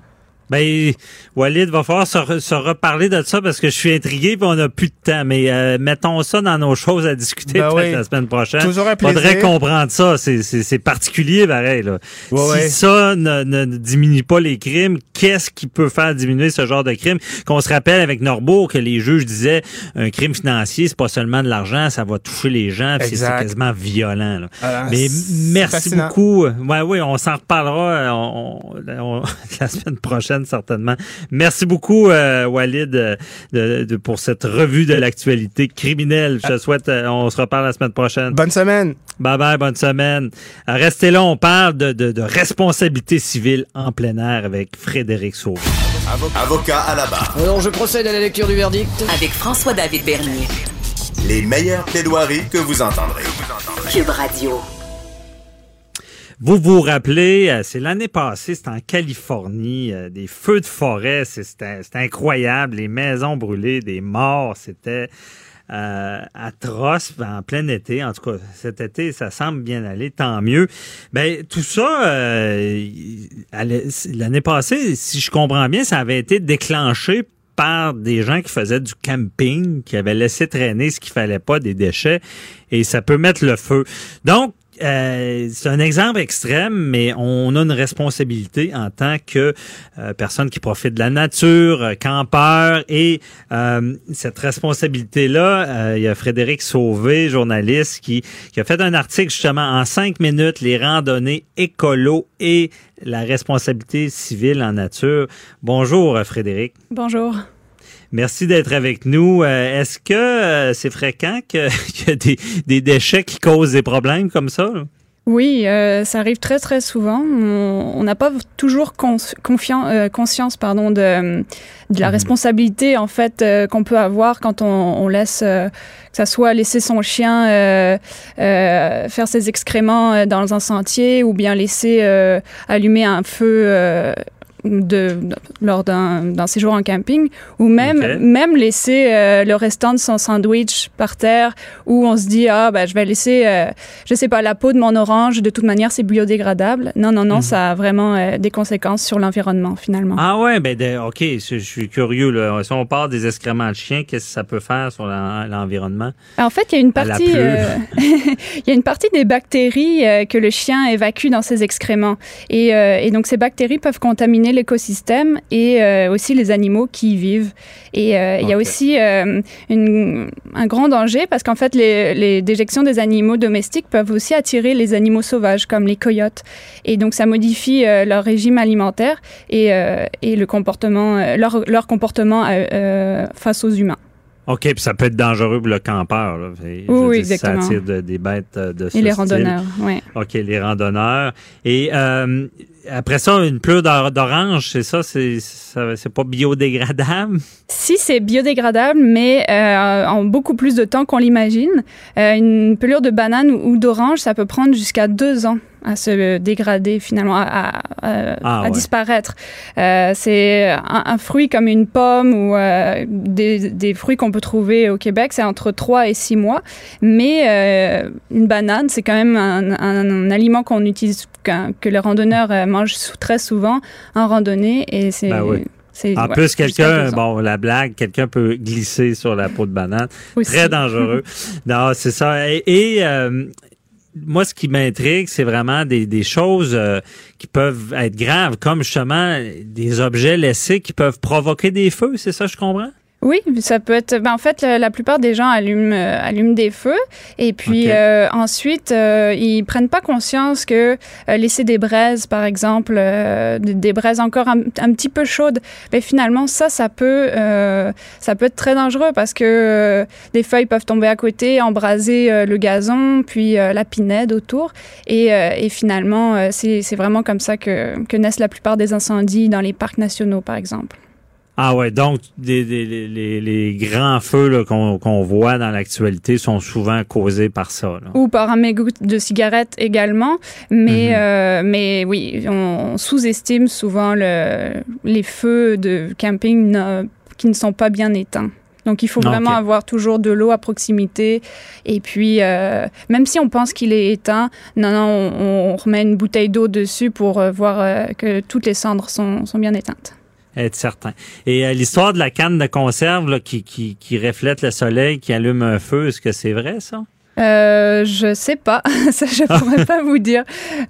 Ben, Walid va falloir se, se reparler de ça parce que je suis intrigué et on n'a plus de temps. Mais euh, mettons ça dans nos choses à discuter Ben peut-être oui. la semaine prochaine. Toujours un plaisir. Faudrait comprendre ça. C'est- C'est c'est particulier, pareil. Là. Ouais, si ouais. ça ne, ne- diminue pas les crimes, qu'est-ce qui peut faire diminuer ce genre de crime? Qu'on se rappelle avec Norbourg que les juges disaient un crime financier, c'est pas seulement de l'argent, ça va toucher les gens, puis c'est quasiment violent. là. Ah, Mais merci fascinant. beaucoup. Ouais, oui, on s'en reparlera euh, on- on- <laughs> la semaine prochaine, certainement. Merci beaucoup, euh, Walid, euh, de- de- pour cette revue de l'actualité criminelle. Je te souhaite, euh, on se reparle la semaine prochaine. Bonne semaine. Bye bye, bonne semaine. Restez là, on parle de, de, de responsabilité civile en plein air avec Frédéric Sauvé. Avocat à la barre. Alors, je procède à la lecture du verdict. Avec François-David Bernier. Les meilleures plaidoiries que vous entendrez. Cube Radio. Vous vous rappelez, euh, c'est l'année passée, c'était en Californie, euh, des feux de forêt, c'est- c'était incroyable, les maisons brûlées, des morts, c'était euh, atroce en plein été. En tout cas, cet été, ça semble bien aller, tant mieux. Ben tout ça, l'année passée, si je comprends bien, ça avait été déclenché par des gens qui faisaient du camping, qui avaient laissé traîner ce qu'il fallait pas, des déchets, et ça peut mettre le feu. Donc, euh, c'est un exemple extrême, mais on a une responsabilité en tant que euh, personne qui profite de la nature, euh, campeur, et euh, cette responsabilité-là, euh, il y a Frédéric Sauvé, journaliste, qui, qui a fait un article justement en cinq minutes, les randonnées écolo et la responsabilité civile en nature. Bonjour euh, Frédéric. Bonjour. Merci d'être avec nous. Euh, Est-ce que euh, c'est fréquent que- <laughs> qu'il y a des, des déchets qui causent des problèmes comme ça? là? Oui, euh, ça arrive très très souvent. On n'a pas toujours cons- euh, conscience pardon, de, de la responsabilité en fait euh, qu'on peut avoir quand on, on laisse, que ça soit laisser son chien faire ses excréments dans un sentier ou bien laisser allumer un feu. De, lors d'un séjour en camping ou même même laisser euh, le restant de son sandwich par terre où on se dit ah ben je vais laisser euh, je sais pas la peau de mon orange de toute manière c'est biodégradable non non non ça a vraiment euh, des conséquences sur l'environnement finalement Ah ouais, ben de- ok, je, je suis curieux. Là. Si on parle des excréments de chiens, qu'est-ce que ça peut faire sur l'en- l'environnement? En fait, il y a une partie, euh, <laughs> il y a une partie des bactéries que le chien évacue dans ses excréments, et, et donc ces bactéries peuvent contaminer l'écosystème et euh, aussi les animaux qui y vivent. Et euh, il y a aussi euh, une- un grand danger parce qu'en fait, les, les déjections des animaux domestiques peuvent aussi attirer les animaux sauvages comme les coyotes, et donc ça modifie leur régime alimentaire et, et le comportement, leur, leur comportement face aux humains. OK, puis ça peut être dangereux pour le campeur. Là. Oui, dire, exactement. Ça attire de- des bêtes de ce Et les style. randonneurs, oui. OK, les randonneurs. Et euh, après ça, une pleure d'or- d'orange, c'est ça? C'est pas biodégradable? <laughs> Si c'est biodégradable, mais euh, en beaucoup plus de temps qu'on l'imagine, Euh, une pelure de banane ou, ou d'orange, ça peut prendre jusqu'à deux ans à se dégrader finalement, à, Ah, à ouais. disparaître. Euh, c'est un, un fruit comme une pomme ou euh, des, des fruits qu'on peut trouver au Québec, c'est entre trois et six mois. Mais euh, une banane, c'est quand même un, un- un aliment qu'on utilise, qu'un- que les randonneurs mangent très souvent en randonnée. Et c'est Ben oui. En ouais, plus, quelqu'un, bon, la blague, quelqu'un peut glisser sur la peau de banane. Aussi. Très dangereux. <laughs> non, c'est ça. Et, et, euh, moi, ce qui m'intrigue, c'est vraiment des, des choses euh, qui peuvent être graves, comme justement des objets laissés qui peuvent provoquer des feux. C'est ça, je comprends? Oui, ça peut être. Ben en fait, la, la plupart des gens allument, euh, allument des feux et puis euh, ensuite euh, ils prennent pas conscience que euh, laisser des braises, par exemple, euh, des, braises encore un, un petit peu chaudes, ben finalement ça, ça peut, euh, ça peut être très dangereux parce que euh, des feuilles peuvent tomber à côté, embraser euh, le gazon, puis euh, la pinède autour et, euh, et finalement euh, c'est c'est vraiment comme ça que, que naissent la plupart des incendies dans les parcs nationaux, par exemple. Ah ouais, donc des, des- les, les- les grands feux qu'on voit dans l'actualité sont souvent causés par ça. là. ou par un mégot de cigarette également. Mais, euh, mais oui, on sous-estime souvent le, les feux de camping ne- qui ne sont pas bien éteints. Donc, il faut Ah, vraiment avoir toujours de l'eau à proximité. Et puis, euh, même si on pense qu'il est éteint, non, non, on, on remet une bouteille d'eau dessus pour euh, voir euh, que toutes les cendres sont, sont bien éteintes. Être certain. Et euh, l'histoire de la canne de conserve là, qui, qui, qui reflète le soleil, qui allume un feu, est-ce que c'est vrai, ça? Euh, je sais pas, <laughs> ça je pourrais pas vous dire.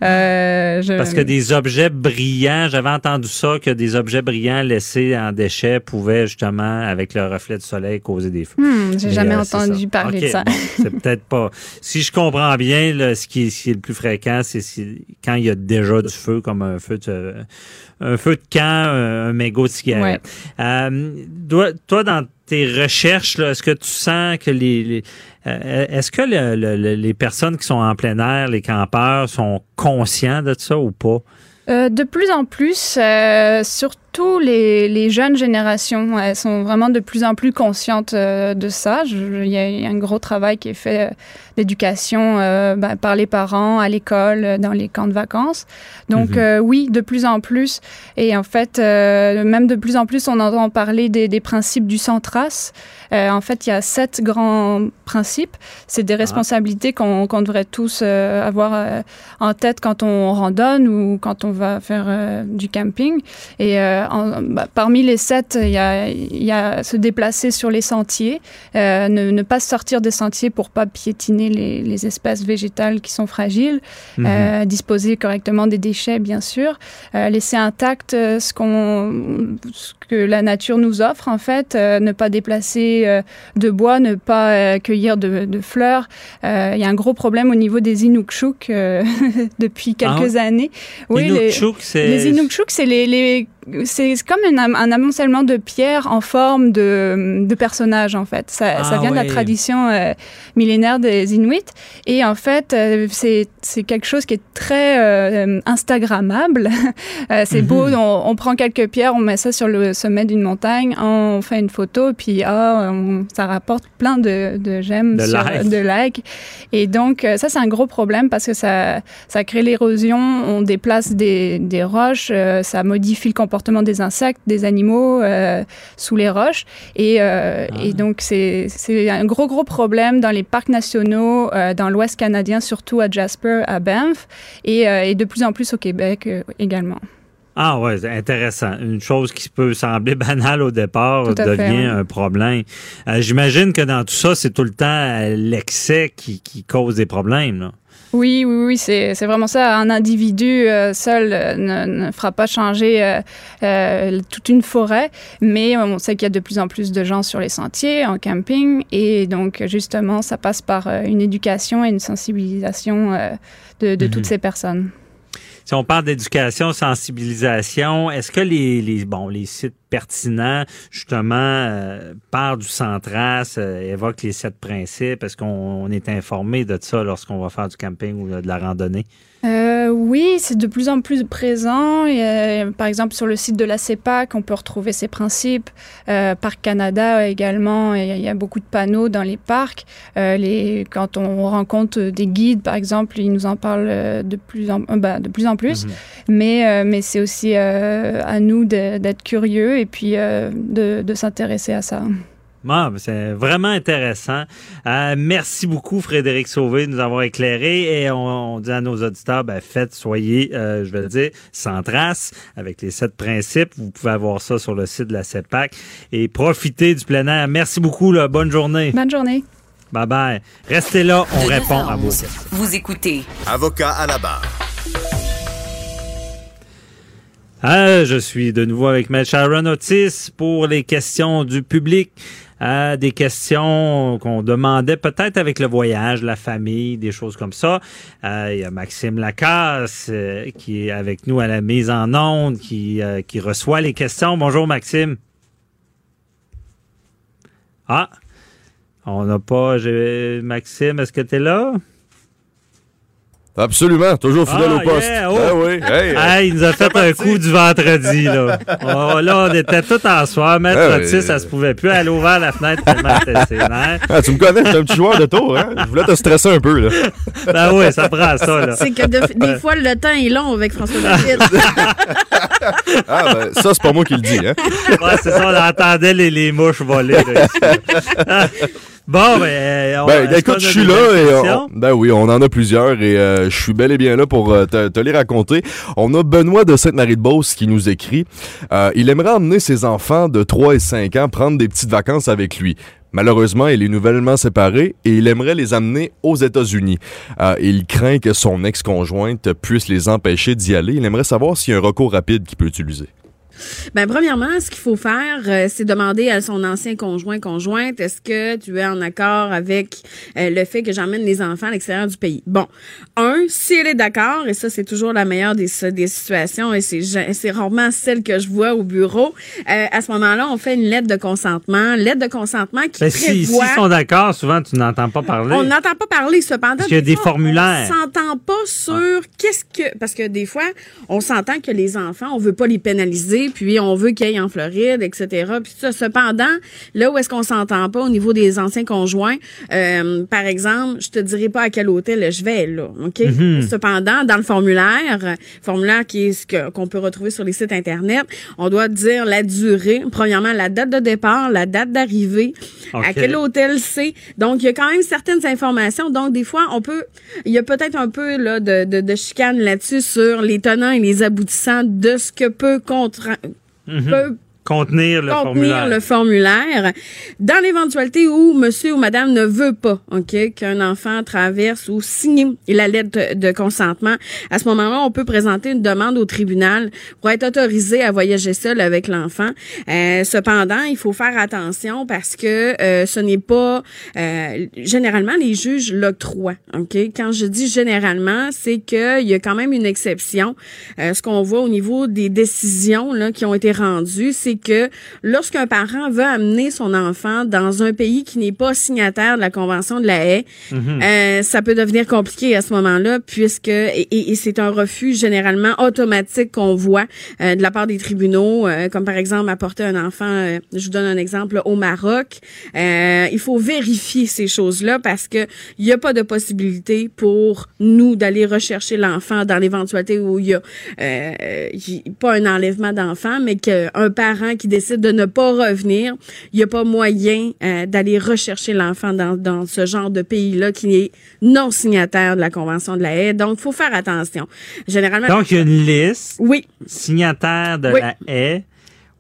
Euh, je- Parce que des objets brillants, j'avais entendu ça, que des objets brillants laissés en déchets pouvaient justement, avec le reflet du soleil, causer des feux. Hmm, j'ai Mais, jamais euh, entendu parler de ça. bon, c'est peut-être pas. Si je comprends bien, là, ce, qui est, ce qui est le plus fréquent, c'est si- quand il y a déjà du feu, comme un feu de, un feu de camp, un, mégot de cigarette. Euh, toi, toi, dans tes recherches, est-ce que tu sens que les, les- est-ce que le- le- les personnes qui sont en plein air, les campeurs, sont conscients de ça ou pas? Euh, de plus en plus, euh, surtout les, les jeunes générations, elles sont vraiment de plus en plus conscientes euh, de ça. Il y, a un gros travail qui est fait euh, d'éducation euh, ben, par les parents, à l'école, dans les camps de vacances. Donc Mhm. oui, de plus en plus. Et en fait, même de plus en plus, on entend parler des, des principes du Centras. Euh, en fait, il y a sept grands principes. C'est des responsabilités qu'on devrait tous avoir en tête quand on randonne ou quand on va faire du camping. Et euh, en- bah, parmi les sept, il y a, il y a se déplacer sur les sentiers, euh, ne, ne pas sortir des sentiers pour pas piétiner les, les espèces végétales qui sont fragiles, Mhm. euh, disposer correctement des déchets, bien sûr, laisser intact ce, qu'on, ce que la nature nous offre, en fait, ne pas déplacer de bois, ne pas cueillir de, de fleurs. Il y a un gros problème au niveau des Inukshuk <laughs> depuis quelques Ah ouais? années. les- Inukshuk, Les Inukshuk, c'est les, les- c'est comme un, am- un amoncellement de pierres en forme de, de personnages, en fait. Ça, Ah ça vient de la tradition euh, millénaire des Inuits. Et en fait, euh, c'est quelque chose qui est très euh, Instagrammable. <laughs> Euh, c'est Mhm. beau, on, on prend quelques pierres, on met ça sur le sommet d'une montagne, on fait une photo, puis ah, on- ça rapporte plein de, de j'aime, De likes. Et donc, ça, c'est un gros problème parce que ça, ça crée l'érosion, on déplace des, des roches, ça modifie le comportement des insectes, des animaux euh, sous les roches. Et, euh, et donc, c'est un gros, gros problème dans les parcs nationaux, euh, dans l'Ouest canadien, surtout à Jasper, à Banff, et, et de plus en plus au Québec également. Ah ouais, intéressant. Une chose qui peut sembler <laughs> banale au départ devient fait, un problème. Euh, J'imagine que dans tout ça, c'est tout le temps l'excès qui, qui cause des problèmes. là. Oui, oui, oui, c'est c'est vraiment ça. Un individu euh, seul euh, ne, ne fera pas changer euh, euh, toute une forêt, mais on sait qu'il y a de plus en plus de gens sur les sentiers, en camping, et donc justement, ça passe par euh, une éducation et une sensibilisation euh, de, de Mhm. toutes ces personnes. Si on parle d'éducation, sensibilisation, est-ce que les, les, bon, les sites pertinents, justement, euh, du centras, euh, évoquent les sept principes? Est-ce qu'on on est informé de ça lorsqu'on va faire du camping ou de la randonnée? Euh, oui, c'est de plus en plus présent. Et, euh, par exemple, sur le site de la CEPAC, on peut retrouver ces principes. Euh, Parc Canada également, il y, a- il y a beaucoup de panneaux dans les parcs. Euh, les, quand on rencontre des guides, par exemple, ils nous en parlent euh, de plus en, bah, de plus, en plus. Mais, euh, mais c'est aussi euh, à nous d'être curieux et puis euh, de, de s'intéresser à ça. Ah, c'est vraiment intéressant. Euh, merci beaucoup, Frédéric Sauvé, de nous avoir éclairé. Et on, on dit à nos auditeurs, ben, faites, soyez, euh, je vais le dire, sans trace, avec les sept principes. Vous pouvez avoir ça sur le site de la CEPAC. Et profitez du plein air. Merci beaucoup. Là. Bonne journée. Bonne journée. Bye bye. Restez là, on De répond 9 à à vos 11, questions. Vous écoutez Avocat à la barre. Ah, je suis de nouveau avec Maître Sharon Otis pour les questions du public. Ah, des questions qu'on demandait peut-être avec le voyage, la famille, des choses comme ça. Ah, il y a Maxime Lacasse euh, qui est avec nous à la mise en onde, qui, euh, qui reçoit les questions. Bonjour Maxime. Ah, on n'a pas... Maxime, est-ce que tu es là? Absolument, toujours fidèle Ah, au poste. yeah, oh. Ah oui, hey, <laughs> Hey, il nous a fait un coup du vendredi, là. Oh, là, on était tout en soir. Mettre Ah, Otis, oui. ça se pouvait plus. Elle a ouvert la fenêtre tellement. Ah, tu me connais, suis un petit joueur de tour, hein? Je voulais te stresser un peu, là. <laughs> Ben oui, ça prend ça, là. C'est que de- des fois, le temps est long avec François David. <laughs> Ah, ben, ça, c'est pas moi qui le dis, hein? Ouais, c'est ça, on entendait les, les mouches voler, là, ici. Bon, ben, euh, on- Ben, écoute, je suis là et on- ben oui, on en a plusieurs et euh, je suis bel et bien là pour euh, te, te les raconter. On a Benoît de Sainte-Marie-de-Beauce qui nous écrit. Euh, il aimerait emmener ses enfants de 3 et 5 ans prendre des petites vacances avec lui. Malheureusement, il est nouvellement séparé et il aimerait les amener aux États-Unis. Euh, il craint que son ex-conjointe puisse les empêcher d'y aller. Il aimerait savoir s'il y a un recours rapide qu'il peut utiliser. Ben, premièrement, ce qu'il faut faire, euh, c'est demander à son ancien conjoint, conjointe, est-ce que tu es en accord avec euh, le fait que j'emmène les enfants à l'extérieur du pays? Bon, un, si elle est d'accord, et ça, c'est toujours la meilleure des, des situations, et c'est, rarement celle que je vois au bureau, euh, à ce moment-là, on fait une lettre de consentement, lettre de consentement qui Ben, si-. S'ils sont d'accord, souvent, tu n'entends pas parler. On n'entend pas parler, cependant. Parce qu'il y a des fois, formulaires. On s'entend pas sur qu'est-ce que. Parce que des fois, on s'entend que les enfants, on veut pas les pénaliser, puis on veut qu'ils aillent en Floride, etc. Puis ça. Cependant, là où est-ce qu'on s'entend pas au niveau des anciens conjoints, euh, par exemple, je te dirai pas à quel hôtel je vais, là. OK? Mhm. Cependant, dans le formulaire, formulaire qui est ce qu'on peut retrouver sur les sites Internet, on doit dire la durée. Premièrement, la date de départ, la date d'arrivée, à quel hôtel c'est. Donc, il y a quand même certaines informations. Donc, des fois, on peut, il y a peut-être un peu là, de, de, de chicane là-dessus sur les tenants et les aboutissants de ce que peut, Mm-hmm. but Contenir le contenir formulaire. le formulaire. Dans l'éventualité où monsieur ou madame ne veut pas, OK, qu'un enfant traverse ou signe la lettre de, de consentement, à ce moment-là, on peut présenter une demande au tribunal pour être autorisé à voyager seul avec l'enfant. Euh, cependant, il faut faire attention parce que euh, ce n'est pas euh, généralement les juges l'octroient, OK? Quand je dis généralement, c'est qu'il y a quand même une exception. Euh, ce qu'on voit au niveau des décisions là, qui ont été rendues, c'est que lorsqu'un parent veut amener son enfant dans un pays qui n'est pas signataire de la Convention de la haie, Mhm. euh, ça peut devenir compliqué à ce moment-là, puisque et, et- et c'est un refus généralement automatique qu'on voit euh, de la part des tribunaux, euh, comme par exemple apporter un enfant, euh, je vous donne un exemple, au Maroc. Euh, il faut vérifier ces choses-là parce que il n'y a pas de possibilité pour nous d'aller rechercher l'enfant dans l'éventualité où il y a euh, pas un enlèvement d'enfant, mais qu'un parent qui décide de ne pas revenir, il n'y a pas moyen euh, d'aller rechercher l'enfant dans, dans ce genre de pays-là qui est non signataire de la Convention de la haie. Donc, il faut faire attention. Généralement, Donc, il y a une liste. Oui. Signataire de Oui. la haie.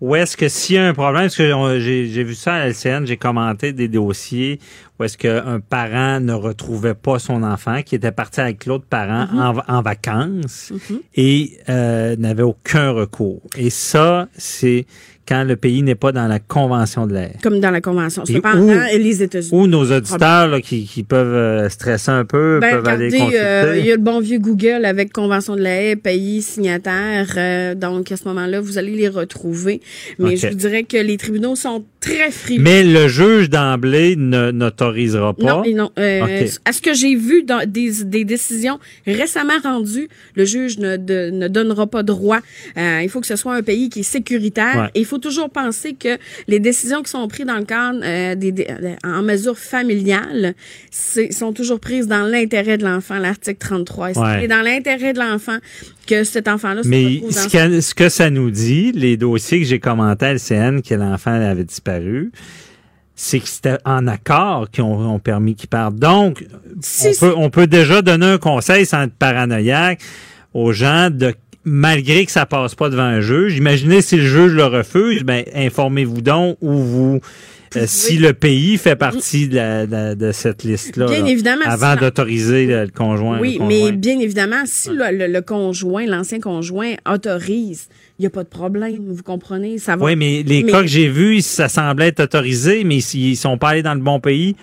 Où est-ce que s'il y a un problème, parce que j'ai vu ça à LCN, j'ai commenté des dossiers où est-ce qu'un parent ne retrouvait pas son enfant, qui était parti avec l'autre parent Mhm. en, en vacances et euh, n'avait aucun recours. Et ça, c'est quand le pays n'est pas dans la convention de la haie. comme dans la Convention. Et Cependant, où- les États-Unis. Ou nos auditeurs là, qui, qui peuvent euh, stresser un peu, Ben, peuvent aller regardez, consulter. euh, il y a le bon vieux Google avec Convention de la haie, pays signataire. euh, donc, à ce moment-là, vous allez les retrouver. Mais je vous dirais que les tribunaux sont très frileux. Mais le juge d'emblée ne- n'autorisera pas? Non, et non. Euh. À ce que j'ai vu dans des, des décisions récemment rendues, le juge ne, de- ne donnera pas droit. Euh, il faut que ce soit un pays qui est sécuritaire. Ouais. Et il faut toujours penser que les décisions qui sont prises dans le cadre euh, des, des- en mesure familiale sont toujours prises dans l'intérêt de l'enfant, l'article 33. Et Ouais. C'est dans l'intérêt de l'enfant que cet enfant-là se Mais ce que, ce que ça nous dit, les dossiers que j'ai commentés à LCN, que l'enfant avait disparu, c'est que c'était en accord qui ont, ont permis qu'il parte. Donc, on, peut, on peut déjà donner un conseil sans être paranoïaque aux gens de malgré que ça passe pas devant un juge, imaginez si le juge le refuse, ben informez-vous donc ou vous euh, si le pays fait partie de, la- de- de cette liste-là. Bien là, évidemment, Avant d'autoriser le, le conjoint. Oui, le mais bien évidemment, si le, le- le conjoint, l'ancien conjoint autorise, il n'y a pas de problème, vous comprenez? Ça va. Oui, mais les cas que j'ai vus, ça semblait être autorisé, mais ils sont pas allés dans le bon pays.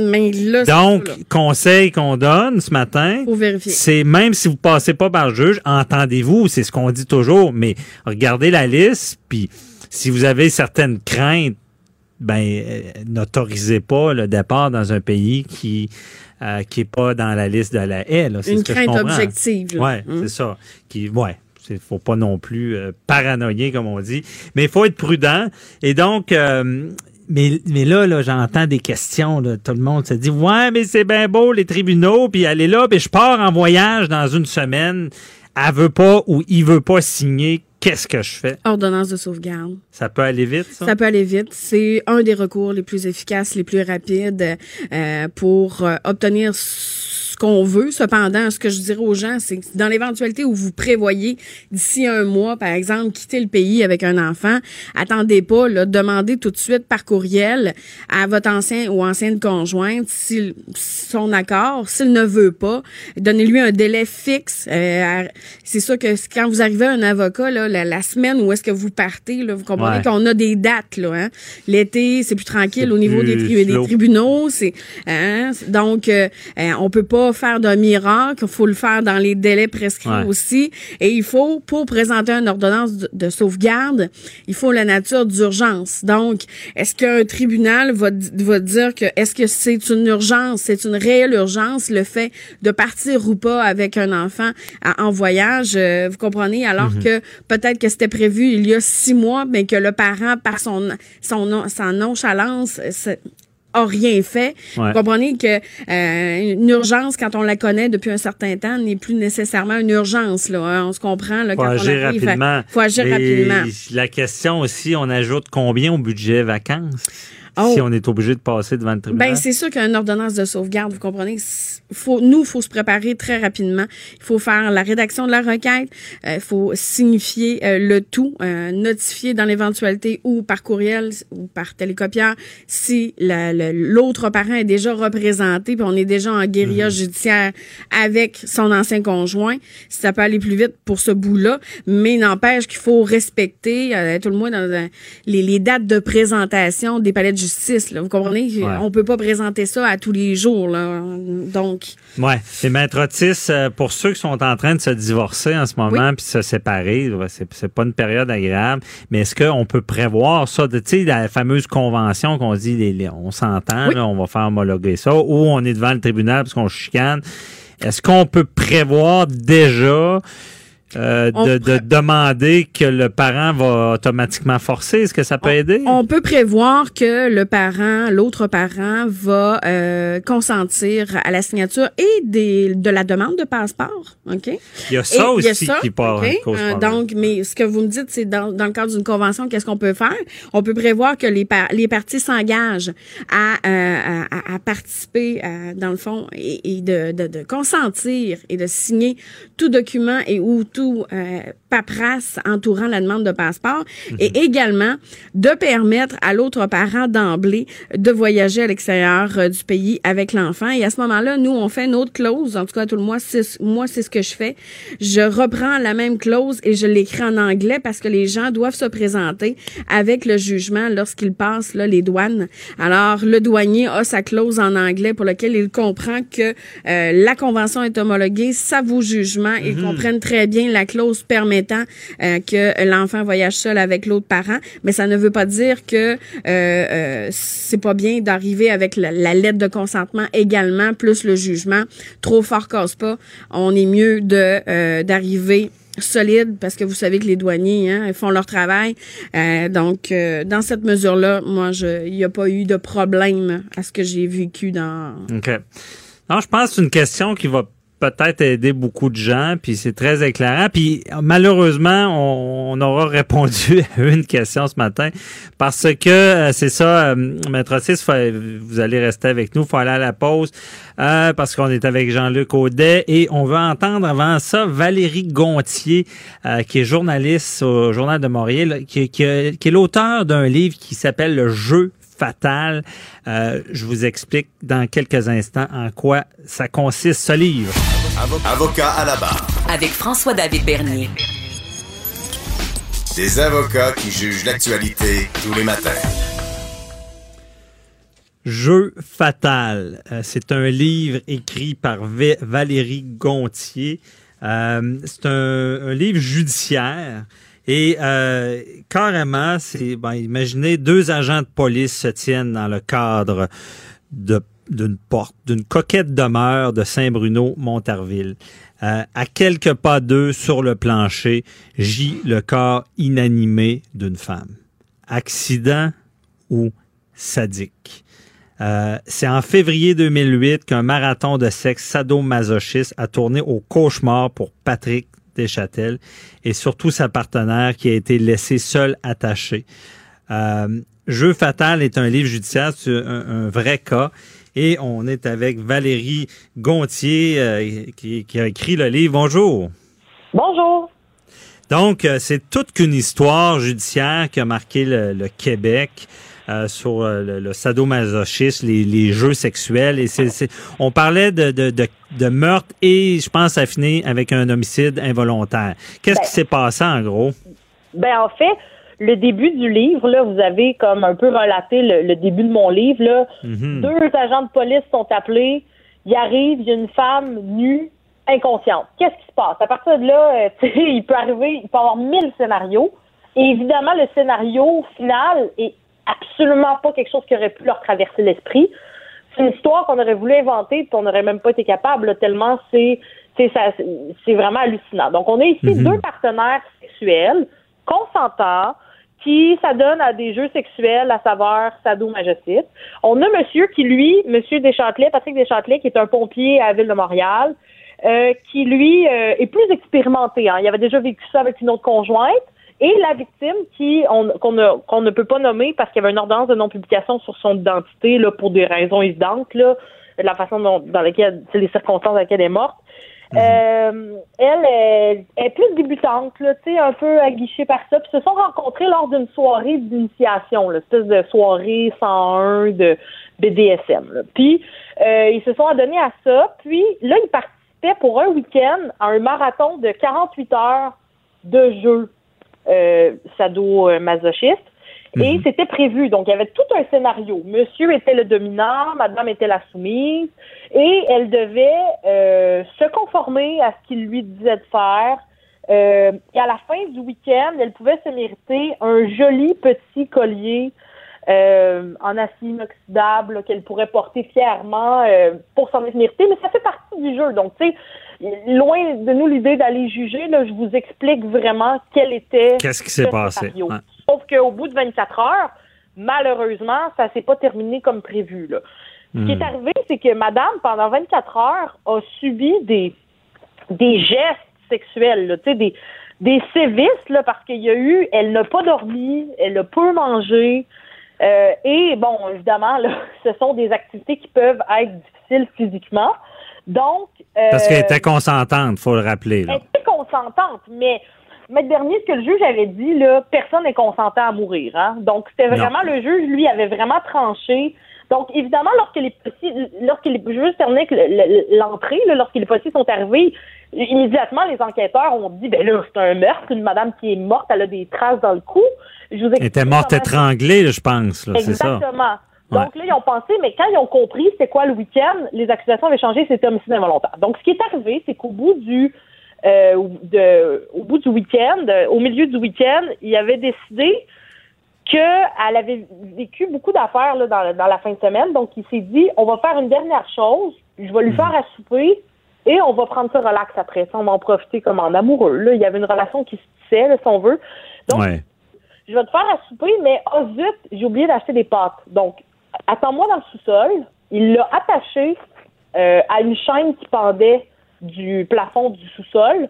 Mais là, c'est Donc, là. conseil qu'on donne ce matin, c'est même si vous passez pas par le juge, entendez-vous, c'est ce qu'on dit toujours, mais regardez la liste, puis si vous avez certaines craintes ben euh, n'autorisez pas le départ dans un pays qui euh, qui est pas dans la liste de la haie. là. Une ce que je crainte objective, Hum. c'est ça. Qui, ouais. Il faut pas non plus euh, paranoïer, comme on dit. Mais il faut être prudent. Et donc, euh, mais, mais là, là j'entends des questions. Là, tout le monde se dit Ouais, mais c'est bien beau, les tribunaux, puis elle est là, puis je pars en voyage dans une semaine. Elle veut pas ou il veut pas signer. Qu'est-ce que je fais? Ordonnance de sauvegarde. Ça peut aller vite, ça? Ça peut aller vite. C'est un des recours les plus efficaces, les plus rapides euh, pour euh, obtenir qu'on veut. Cependant, ce que je dirais aux gens, c'est que dans l'éventualité où vous prévoyez d'ici un mois, par exemple, quitter le pays avec un enfant, attendez pas, là, demandez tout de suite par courriel à votre ancien ou ancienne conjointe s'il son accord. S'il ne veut pas, donnez-lui un délai fixe. Euh, c'est sûr que quand vous arrivez à un avocat, là, la, la semaine où est-ce que vous partez, là, vous comprenez Ouais. qu'on a des dates. Là, hein. L'été, c'est plus tranquille au niveau des, tri- des tribunaux. C'est hein, donc euh, euh, on peut pas faire d'un miracle. Il faut le faire dans les délais prescrits Ouais. aussi. Et il faut, pour présenter une ordonnance de, de sauvegarde, il faut la nature d'urgence. Donc, est-ce qu'un tribunal va, va dire que est-ce que c'est une urgence, c'est une réelle urgence, le fait de partir ou pas avec un enfant à- en voyage, euh, vous comprenez, alors Mhm. que peut-être que c'était prévu il y a six mois, mais que le parent, par son, son, sa nonchalance, euh, a rien fait. Ouais. Vous comprenez que euh, une urgence, quand on la connaît depuis un certain temps, n'est plus nécessairement une urgence. Là, hein. On se comprend là, faut quand agir on arrive. rapidement. faut agir Et rapidement. La question aussi, on ajoute combien au budget vacances? Oh. si on est obligé de passer devant le tribunal? Ben, c'est sûr qu'une ordonnance de sauvegarde, vous comprenez, faut, nous, il faut se préparer très rapidement. Il faut faire la rédaction de la requête. Il faut signifier euh, le tout, euh, notifier dans l'éventualité ou par courriel ou par télécopieur si la- la- l'autre parent est déjà représenté puis on est déjà en guérilla judiciaire avec son ancien conjoint. Ça peut aller plus vite pour ce bout-là, mais n'empêche qu'il faut respecter, euh, tout le moins dans euh, les, les dates de présentation des palais de justice. Là, vous comprenez? Ouais. On peut pas présenter ça à tous les jours. Là. Donc, Ouais. Et Maître Otis, euh, pour ceux qui sont en train de se divorcer en ce moment puis se séparer, c'est pas une période agréable, mais est-ce qu'on peut prévoir ça, de, tu sais, la fameuse convention qu'on dit, les- les- on s'entend, Oui. on va faire homologuer ça, ou on est devant le tribunal parce qu'on chicane. Est-ce qu'on peut prévoir déjà euh, On de, de demander que le parent va automatiquement forcer? Est-ce que ça peut aider? on peut prévoir que le parent, l'autre parent, va euh, consentir à la signature et des, de la demande de passeport. OK? Il y a ça Et a aussi ça, qui part OK? cause Euh, donc, mais ce que vous me dites, c'est dans, dans le cadre d'une convention, qu'est-ce qu'on peut faire? On peut prévoir que les, par- les parties s'engagent à, euh, à, à participer, euh, dans le fond, et, et de, de, de consentir et de signer tout document et ou tout euh, paperasse entourant la demande de passeport et également de permettre à l'autre parent d'emblée de voyager à l'extérieur euh, du pays avec l'enfant. Et à ce moment-là, nous, on fait une autre clause. En tout cas, tout le mois, moi, c'est ce que je fais. Je reprends la même clause et je l'écris en anglais parce que les gens doivent se présenter avec le jugement lorsqu'ils passent là, les douanes. Alors, le douanier a sa clause en anglais pour laquelle il comprend que euh, la convention est homologuée, ça vaut jugement. Ils comprennent très bien la clause permettant euh, que l'enfant voyage seul avec l'autre parent, mais ça ne veut pas dire que euh, euh, c'est pas bien d'arriver avec la, lettre de consentement également, plus le jugement. Trop fort casse pas. On est mieux de euh, d'arriver solide parce que vous savez que les douaniers hein, font leur travail. Euh, donc euh, dans cette mesure-là, moi il n'y a pas eu de problème à ce que j'ai vécu dans OK. Non, je pense que c'est une question qui va peut-être aider beaucoup de gens, puis c'est très éclairant. Puis malheureusement, on, aura répondu <laughs> à une question ce matin parce que euh, c'est ça, euh, Maître Otis, vous allez rester avec nous, faut aller à la pause euh, parce qu'on est avec Jean-Luc Audet et on va entendre avant ça Valérie Gontier, qui est journaliste au Journal de Montréal, qui est l'auteur d'un livre qui s'appelle Le jeu Euh, je vous explique dans quelques instants en quoi ça consiste ce livre. Avocat à la barre. Avec François-David Bernier. Des avocats qui jugent l'actualité tous les matins. Jeu fatal. Euh, c'est un livre écrit par V- Valérie Gontier. Euh, c'est un, un livre judiciaire Et euh, carrément, c'est ben, imaginez deux agents de police se tiennent dans le cadre de d'une porte, d'une coquette demeure de Saint-Bruno-Montarville. Euh, à quelques pas d'eux, sur le plancher, gît le corps inanimé d'une femme. Accident ou sadique. Euh, c'est en février 2008 qu'un marathon de sexe sadomasochiste a tourné au cauchemar pour Patrick Deschâtel et surtout sa partenaire qui a été laissée seule attachée. Euh, Jeu fatal est un livre judiciaire, c'est un, un vrai cas. Et on est avec Valérie Gontier euh, qui, qui a écrit le livre. Bonjour. Bonjour. Donc, euh, c'est toute qu'une histoire judiciaire qui a marqué le, le Québec. Euh, sur euh, le, le sadomasochisme, les, les jeux sexuels. Et on parlait de, de, de, de meurtre et je pense à finir avec un homicide involontaire. Qu'est-ce Ben- qui s'est passé en gros? Ben en fait, le début du livre, là, vous avez comme un peu relaté le, le début de mon livre. Là. Mhm. Deux agents de police sont appelés. Il arrive, il y a une femme nue, inconsciente. Qu'est-ce qui se passe? À partir de là, euh, <laughs> il peut arriver, il peut y avoir mille scénarios. Et évidemment, le scénario final est absolument pas quelque chose qui aurait pu leur traverser l'esprit. C'est une histoire qu'on aurait voulu inventer, puis on n'aurait même pas été capable, là, tellement c'est c'est ça- c'est vraiment hallucinant. Donc, on a ici Mhm. deux partenaires sexuels consentants qui s'adonnent à des jeux sexuels à savoir sadomasochisme. On a monsieur qui, lui, monsieur Deschâtelet, Patrick Deschâtelet, qui est un pompier à la ville de Montréal, euh, qui, lui, euh, est plus expérimenté. hein. Il avait déjà vécu ça avec une autre conjointe. Et la victime qui on- qu'on ne, qu'on ne peut pas nommer parce qu'il y avait une ordonnance de non-publication sur son identité là, pour des raisons évidentes, là, de la façon dont, dans laquelle, c'est les circonstances dans lesquelles elle est morte. Euh, elle est, elle est plus débutante, là, tu sais, un peu aguichée par ça. Puis se sont rencontrés lors d'une soirée d'initiation, là, espèce de soirée 101 de BDSM. là. Puis euh, ils se sont adonnés à ça. Puis là, ils participaient pour un week-end à un marathon de 48 heures de jeu euh, sado-masochiste. Et c'était prévu. Donc, il y avait tout un scénario. Monsieur était le dominant, madame était la soumise, et elle devait euh, se conformer à ce qu'il lui disait de faire. Euh, et à la fin du week-end, elle pouvait se mériter un joli petit collier euh, en acier inoxydable qu'elle pourrait porter fièrement euh, pour s'en être méritée. Mais ça fait partie du jeu. Donc, tu sais, loin de nous l'idée d'aller juger, là, je vous explique vraiment quel était Qu'est-ce qui s'est passé? Ouais. Sauf qu'au bout de 24 heures, malheureusement, ça s'est pas terminé comme prévu. Là. Ce qui Hmm. est arrivé, c'est que madame, pendant 24 heures, a subi des, des gestes sexuels, là, tu sais, des, des sévices, là, parce qu'il y a eu, elle n'a pas dormi, elle a peu mangé, euh, et bon, évidemment, là, <laughs> ce sont des activités qui peuvent être difficiles physiquement. Donc, euh, Parce qu'elle était consentante, faut le rappeler. Là. elle était consentante, mais Maître Bernier, ce que le juge avait dit, là, personne n'est consentant à mourir. Hein? Donc, c'était Non. vraiment le juge, lui, avait vraiment tranché. Donc, évidemment, lorsque les policiers, lorsque les juges terminaient l'entrée, là, lorsque les policiers sont arrivés, immédiatement, les enquêteurs ont dit, ben là, c'est un meurtre, une madame qui est morte, elle a des traces dans le cou. Je vous Elle était morte étranglée, je pense. là, C'est ça. Exactement. Donc là, ils ont pensé, mais quand ils ont compris c'est quoi le week-end, les accusations avaient changé, c'était homicide involontaire. Donc, ce qui est arrivé, c'est qu'au bout du euh, de, au bout du week-end, au milieu du week-end, il avait décidé qu'elle avait vécu beaucoup d'affaires là, dans, dans la fin de semaine. Donc, il s'est dit, on va faire une dernière chose, je vais lui faire à souper et on va prendre ça relax après. Ça, on va en profiter comme en amoureux. Là. Il y avait une relation qui se tissait, là, si on veut. Donc, Ouais. je vais te faire à souper, mais oh zut, j'ai oublié d'acheter des pâtes. Donc, attends-moi dans le sous-sol. Il l'a attaché euh, à une chaîne qui pendait du plafond du sous-sol.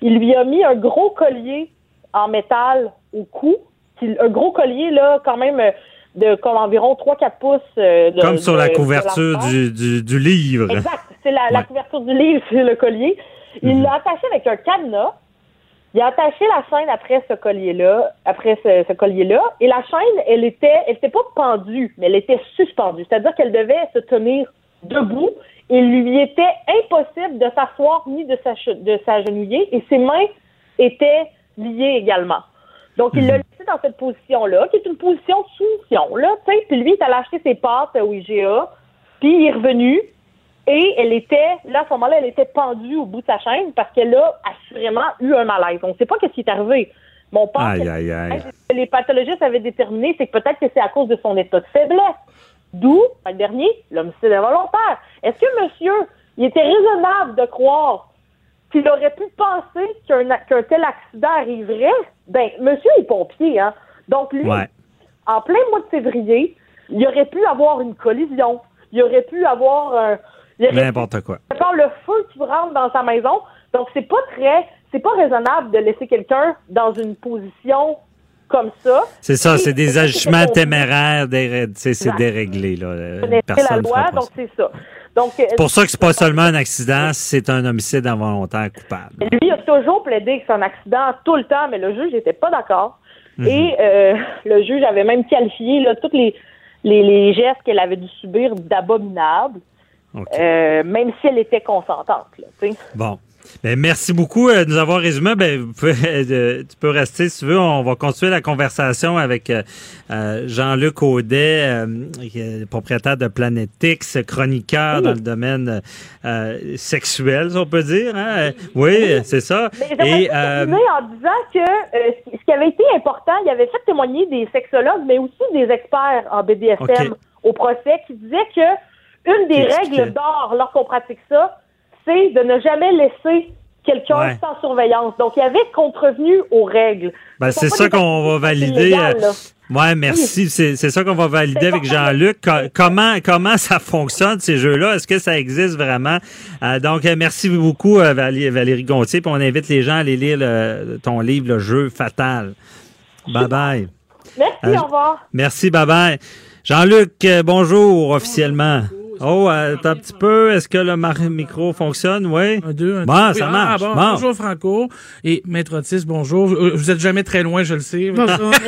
Il lui a mis un gros collier en métal au cou. Un gros collier, là, quand même, euh, de comme environ 3-4 pouces. euh, de- Comme sur la de- couverture du, du, du livre. Exact. C'est la, la couverture du livre, <laughs> c'est le collier. Il l'a attaché avec un cadenas. Il a attaché la chaîne après ce collier-là, après ce, ce collier-là, et la chaîne, elle était, elle était pas pendue, mais elle était suspendue. C'est-à-dire qu'elle devait se tenir debout. Il lui était impossible de s'asseoir ni de s'agenouiller, et ses mains étaient liées également. Donc, il l'a laissé dans cette position-là, qui est une position de soumission, là, tu sais. Puis lui, il est allé acheter ses pâtes au IGA, puis il est revenu, et elle était, là, à ce moment-là, elle était pendue au bout de sa chaîne parce qu'elle a assurément eu un malaise. On ne sait pas qu'est-ce qui est arrivé. Mon père, Aïe, aïe, aïe. les pathologistes avaient déterminé, c'est que peut-être que c'est à cause de son état de faiblesse. D'où, le dernier, l'homicide involontaire. Est-ce que monsieur, il était raisonnable de croire qu'il aurait pu penser qu'un tel accident arriverait? Ben, monsieur est pompier, hein. Donc, lui, Ouais. en plein mois de février, il aurait pu avoir une collision. Il aurait pu avoir un. N'importe quoi. le feu qui rentre dans sa maison. Donc, c'est pas très. C'est pas raisonnable de laisser quelqu'un dans une position comme ça. C'est ça, c'est des agissements téméraires, c'est déréglé. Là. Euh, la Personne ne loi, donc c'est ça. Donc, euh, C'est pour ça que c'est pas seulement un accident, c'est un homicide involontaire coupable. Lui a toujours plaidé que c'est un accident tout le temps, mais le juge n'était pas d'accord. Mhm. Et euh, le juge avait même qualifié là, tous les, les, les gestes qu'elle avait dû subir d'abominables, euh, même si elle était consentante. Là, tu sais. Bon. Ben, merci beaucoup euh, de nous avoir résumé. Ben, vous pouvez, <laughs> euh, tu peux rester si tu veux. On va continuer la conversation avec euh, Jean-Luc Audet, euh, propriétaire de Planetix, chroniqueur dans le domaine euh, sexuel, si on peut dire. hein? Oui, c'est ça. Mais Et euh, en disant que ce qui- avait été important, il avait fait témoigner des sexologues, mais aussi des experts en BDSM au procès qui disaient que une des règles d'or lorsqu'on pratique ça, c'est de ne jamais laisser quelqu'un Ouais. sans surveillance. Donc, il y avait contrevenu aux règles. ben, Ce c'est ça qu'on va valider. illégales, Ouais, merci. C'est c'est ça qu'on va valider avec Jean-Luc. Co- Comment comment ça fonctionne ces jeux-là? Est-ce que ça existe vraiment? Euh, Donc euh, merci beaucoup euh, Valérie, Valérie Gontier. Puis on invite les gens à aller lire le- ton livre, le jeu fatal. Bye bye. Merci, Euh, au revoir. Merci, bye bye. Jean-Luc, bonjour officiellement. Oh, euh, attends un petit peu. Est-ce que le micro fonctionne? Oui? Un, deux, un, Bon, deux. ça Oui, marche. ah, bon, Bon. Bonjour Franco et Maître Otis, bonjour. Euh, Vous êtes jamais très loin, je le sais. Bonjour. <laughs>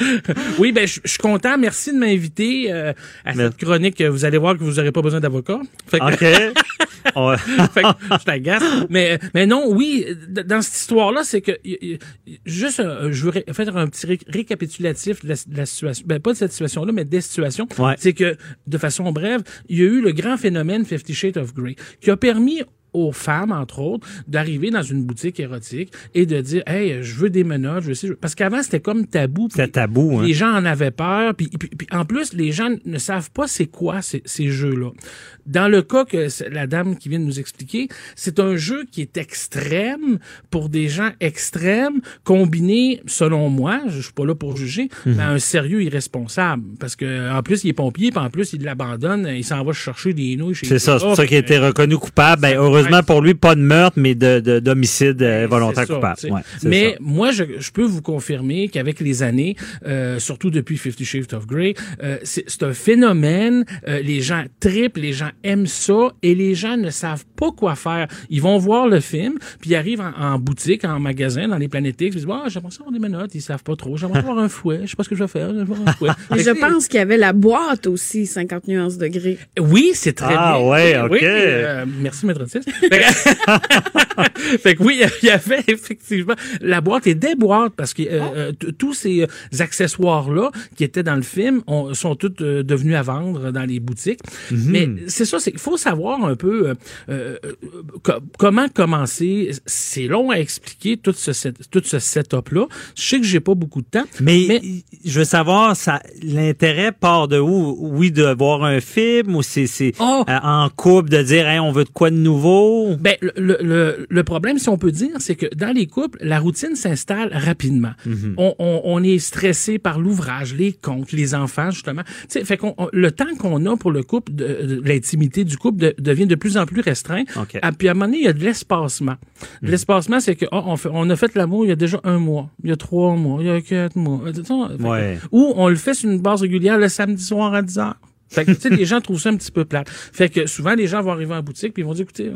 <laughs> oui, ben je je suis content. Merci de m'inviter euh, à cette chronique. Vous allez voir que vous n'aurez pas besoin d'avocat. Fait que- OK. <laughs> On- <laughs> fait que je t'agace. Mais, mais non, oui, dans cette histoire-là, c'est que juste, je veux faire un petit ré- récapitulatif de la, de la situation. Ben, pas de cette situation-là, mais des situations. Ouais. C'est que, de façon brève, il y a eu le grand phénomène Fifty Shades of Grey, qui a permis aux femmes, entre autres, d'arriver dans une boutique érotique et de dire, hey, je veux des menottes, je veux ci, parce qu'avant c'était comme tabou. C'était tabou. Hein? Les gens en avaient peur, puis, puis- puis en plus, les gens ne savent pas c'est quoi ces, ces jeux-là. Dans le cas que la dame qui vient de nous expliquer, c'est un jeu qui est extrême pour des gens extrêmes, combiné, selon moi, je suis pas là pour juger, Mhm. mais à un sérieux irresponsable. Parce que en plus, il est pompier, puis en plus, il l'abandonne, il s'en va chercher des nouilles chez C'est ça, c'est pour ça qu'il a été reconnu coupable. Ben, heureusement pour lui, pas de meurtre, mais de de- d'homicide euh, volontaire C'est ça, coupable. Ouais, Mais ça. moi, je, je peux vous confirmer qu'avec les années, euh, surtout depuis Fifty Shades of Grey, euh, c'est c'est un phénomène. euh, les gens tripent, les gens aiment ça, et les gens ne savent pas quoi faire. Ils vont voir le film, puis ils arrivent en, en boutique, en magasin, dans les Planétiques, ils disent ah, j'aimerais ça avoir des menottes, ils savent pas trop. J'aimerais avoir un fouet, je sais pas ce que je vais faire. Avoir un fouet. Mais je pense qu'il y avait la boîte aussi, 50 nuances degrés. oui, c'est très Ah, bien. ouais, Oui, ok. euh, merci, Maître Otis. Fait que, <laughs> fait que oui, il y avait effectivement la boîte et des boîtes parce que euh, euh, tous ces euh, accessoires-là qui étaient dans le film ont- sont tous euh, devenus à vendre dans les boutiques. Mhm. Mais c'est ça, c'est il faut savoir un peu euh, co- comment commencer. C'est long à expliquer tout ce, set- tout ce setup-là. Je sais que j'ai pas beaucoup de temps. Mais, je veux savoir, ça, l'intérêt part de où? Oui, de voir un film ou c'est c'est, Oh! en couple de dire, Hey, on veut de quoi de nouveau? Ben, le, le- le, problème, si on peut dire, c'est que dans les couples, la routine s'installe rapidement. Mhm. on, on, on est stressé par l'ouvrage, les comptes, les enfants, justement. Tu sais, fait qu'on, on- le temps qu'on a pour le couple, de, de l'intimité du couple de- devient de plus en plus restreint. OK. Ah, puis à un moment donné, il y a de l'espacement. Mhm. L'espacement, c'est que oh, on, fait- on a fait l'amour il y a déjà un mois, il y a trois mois, il y a quatre mois. Euh, Ouais. Ou on le fait sur une base régulière le samedi soir à 10 heures. Fait que, tu sais, les gens trouvent ça un petit peu plate. Fait que souvent, les gens vont arriver en boutique puis ils vont dire, écoutez,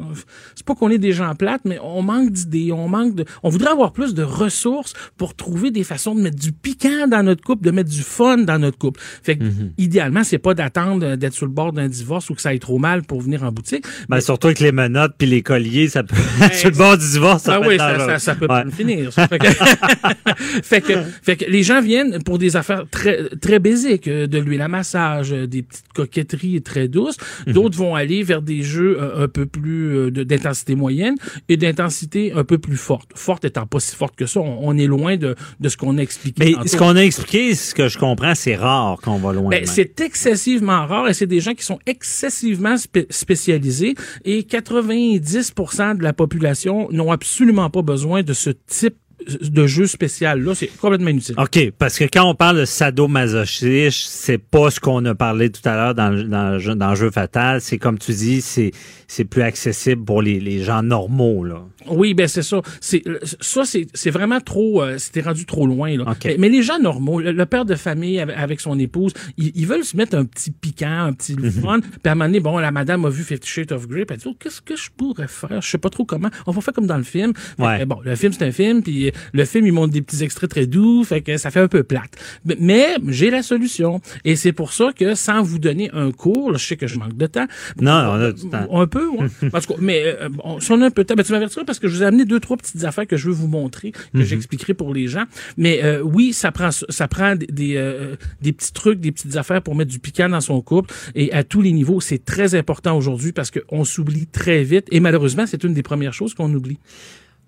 c'est pas qu'on est des gens plates, mais on manque d'idées, on manque de, on voudrait avoir plus de ressources pour trouver des façons de mettre du piquant dans notre couple, de mettre du fun dans notre couple. Fait que, idéalement, c'est pas d'attendre euh, d'être sur le bord d'un divorce ou que ça aille trop mal pour venir en boutique. Ben, surtout avec les menottes puis les colliers, ça peut, <laughs> sur le bord du divorce, ça Ah peut oui, ça, ça, ça peut Ouais. pas finir. ça. Fait que, <laughs> fait que, fait que les gens viennent pour des affaires très, très basiques, euh, de l'huile à massage, euh, des petites coquetterie très douce. Mhm. D'autres vont aller vers des jeux euh, un peu plus euh, d'intensité moyenne et d'intensité un peu plus forte. Forte étant pas si forte que ça, on, on est loin de, de ce qu'on a expliqué. Mais tantôt. ce qu'on a expliqué, ce que je comprends, c'est rare qu'on va loin. Ben, c'est excessivement rare et c'est des gens qui sont excessivement spé- spécialisés et 90% de la population n'ont absolument pas besoin de ce type de jeu spécial là, c'est complètement inutile. OK, parce que quand on parle de sadomasochisme, c'est pas ce qu'on a parlé tout à l'heure dans, dans, dans jeu fatal. C'est comme tu dis, c'est c'est plus accessible pour les, les gens normaux. Là. Oui, ben c'est ça. C'est ça, c'est c'est vraiment trop. euh, C'était rendu trop loin. Là. OK. Mais, mais les gens normaux, le, le père de famille avec, son épouse, ils, ils veulent se mettre un petit piquant, un petit fun. Puis à un moment donné, bon, la madame a vu Fifty Shades of Grey, puis elle dit oh, qu'est-ce que je pourrais faire? Je sais pas trop comment. On va faire comme dans le film. Ouais. bon, le film c'est un film, puis le film il montre des petits extraits très doux, fait que ça fait un peu plate. Mais, j'ai la solution, et c'est pour ça que sans vous donner un cours, là, je sais que je manque de temps. Non, on a du temps. Un peu, ouais. <laughs> Parce que, mais euh, bon, si on a un peu de temps, ben, tu m'avertiras parce que je vous ai amené deux, trois petites affaires que je veux vous montrer, que Mhm. j'expliquerai pour les gens. Mais euh, oui, ça prend ça prend des, des, euh, des petits trucs, des petites affaires pour mettre du piquant dans son couple. Et à tous les niveaux, c'est très important aujourd'hui parce qu'on s'oublie très vite. Et malheureusement, c'est une des premières choses qu'on oublie.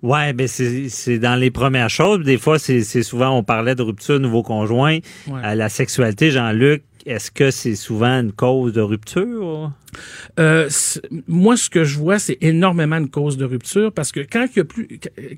Ouais, ben c'est dans les premières choses. Des fois, c'est souvent on parlait de rupture nouveau conjoint. Ouais. Euh, la sexualité, Jean-Luc, est-ce que c'est souvent une cause de rupture? Euh, moi, ce que je vois, c'est énormément de causes de rupture parce que quand il y a plus,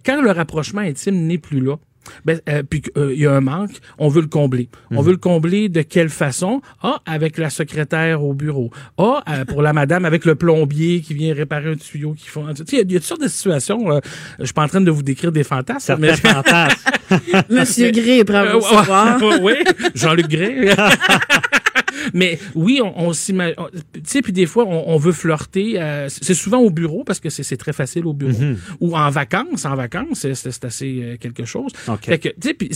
quand le rapprochement intime n'est plus là, ben, euh, puis qu'il y a un manque, on veut le combler. On veut le combler de quelle façon? Ah, avec la secrétaire au bureau. Ah, euh, pour la madame, avec le plombier qui vient réparer un tuyau qui font. Tu sais, il y a- il y, a toutes sortes de situations. euh, je suis pas en train de vous décrire des fantasmes. Certains mais- <laughs> fantasmes. <laughs> Monsieur Gray, bravo. Euh, oui, Jean-Luc Gray. <laughs> <laughs> Mais oui, on, on s'imagine. Tu sais, puis des fois, on, on veut flirter. euh, c'est souvent au bureau parce que c'est très facile au bureau. Mhm. Ou en vacances. En vacances, c'est- assez euh, quelque chose. OK. Fait que, tu sais, puis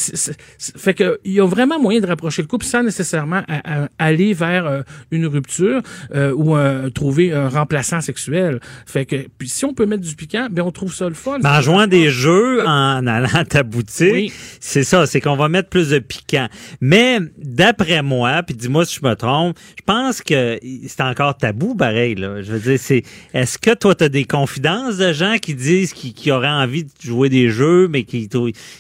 fait que il y a vraiment moyen de rapprocher le couple sans nécessairement à- à- aller vers euh, une rupture euh, ou euh, trouver un remplaçant sexuel. Fait que, puis si on peut mettre du piquant, ben on trouve ça le fun. Ben, en jouant des jeux, en allant à ta boutique, Oui. c'est ça, c'est qu'on va mettre plus de piquant. Mais d'après moi, puis dis-moi si je me trompe, je pense que c'est encore tabou, pareil. Là. Je veux dire, c'est est-ce que toi, tu as des confidences de gens qui disent qu'ils qui auraient envie de jouer des jeux, mais qui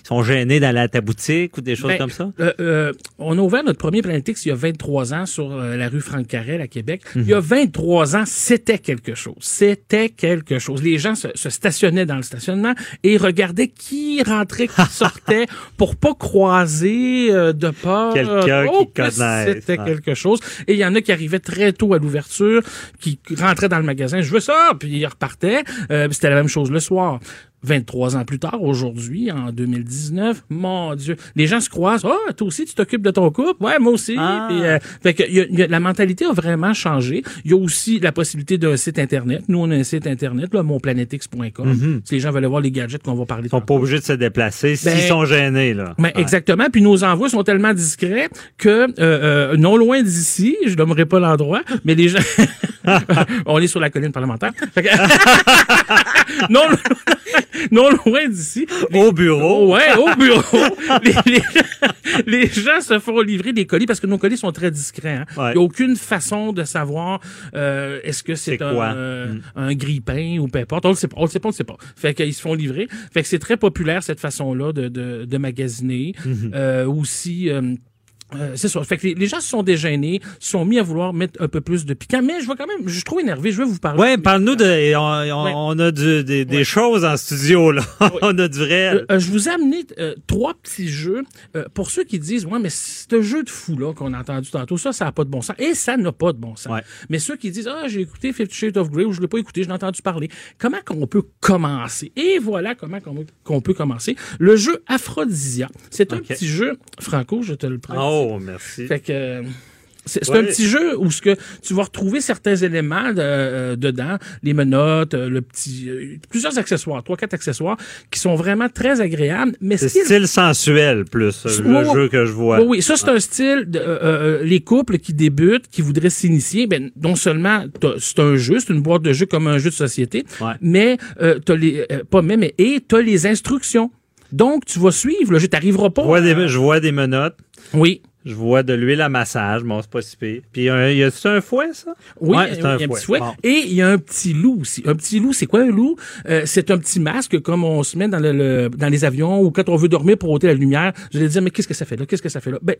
sont gênés d'aller à ta boutique ou des choses Ben, comme ça? euh, euh, on a ouvert notre premier Planetix il y a 23 ans sur euh, la rue Franck Carrel à Québec. Mhm. Il y a 23 ans, c'était quelque chose. C'était quelque chose. Les gens se, se stationnaient dans le stationnement et regardaient qui rentrait, qui <laughs> sortait pour pas croiser de peur. Quelqu'un Oh, qui C'était ouais. quelque Et il y en a qui arrivaient très tôt à l'ouverture, qui rentraient dans le magasin, je veux ça, puis ils repartaient. Euh, c'était la même chose le soir. 23 ans plus tard, aujourd'hui, en 2019, mon Dieu, les gens se croisent. Ah, toi aussi, tu t'occupes de ton couple? Ouais, moi aussi. Ah. Euh, fait que, il y a- il y a- la mentalité a vraiment changé. Il y a aussi la possibilité d'un site Internet. Nous, on a un site Internet, là, monplanetix.com. Mhm. Si les gens veulent voir les gadgets qu'on va parler Ils sont pas obligés de se déplacer s'ils Ben, sont gênés. Là. ben, Exactement. Puis nos envois sont tellement discrets que euh, euh, non loin d'ici, je nommerai pas l'endroit, mais les gens, <laughs> <laughs> on est sur la colline parlementaire. <laughs> Non, <laughs> non loin d'ici. Au bureau. Ouais, au <laughs> bureau. les, les- <laughs> les gens se font livrer des colis parce que nos colis sont très discrets. hein. Il Ouais. n'y a aucune façon de savoir euh, est-ce que c'est un, euh, Mm. un grille-pain ou peu importe. On le sait pas. On le sait pas, on le sait pas. Fait qu'ils se font livrer. Fait que c'est très populaire cette façon-là de, de, de magasiner. Mhm. Euh, aussi. Euh, c'est ça. Fait que les, les gens se sont dégênés, se sont mis à vouloir mettre un peu plus de piquant. Mais je vois quand même, je suis trop énervé. Je vais vous parler. Ouais, parle-nous de. On, on- Ouais. on a du- des, des choses en studio, là. <laughs> on a du réel. Euh, euh, je vous ai amené euh, trois petits jeux euh, pour ceux qui disent ouais mais ce jeu de fou là qu'on a entendu tantôt ça ça n'a pas de bon sens et ça n'a pas de bon sens. Ouais. Mais ceux qui disent ah j'ai écouté Fifty Shades of Grey ou je l'ai pas écouté je l'ai entendu parler comment qu'on peut commencer? Et voilà comment qu'on peut commencer le jeu Aphrodisia c'est un petit jeu Franco je te le prête. Oh, merci. Fait que euh, c'est Ouais. un petit jeu où ce que tu vas retrouver certains éléments de- euh, dedans, les menottes, euh, le petit, euh, plusieurs accessoires, trois quatre accessoires qui sont vraiment très agréables. Mais C'est est- style sensuel, plus, le jeu que je vois. oui, oui, ça c'est un style. De, euh, les couples qui débutent, qui voudraient s'initier, ben non seulement c'est un jeu, c'est une boîte de jeu comme un jeu de société, Ouais. mais t'as les pas mais et t'as les instructions. Donc tu vas suivre le jeu, t'arriveras pas. Je vois à- des, je vois des menottes. oui. Je vois de l'huile à massage, bon, c'est pas si pire. Puis, euh, y a-tu un fouet, ça? Oui, Ouais, il c'est a un, petit fouet. Bon. Et il y a un petit loup aussi. Un petit loup, c'est quoi un loup? Euh, c'est un petit masque comme on se met dans, le, le- dans les avions ou quand on veut dormir pour ôter la lumière. Je vais dire, mais qu'est-ce que ça fait là? Qu'est-ce que ça fait là? Ben,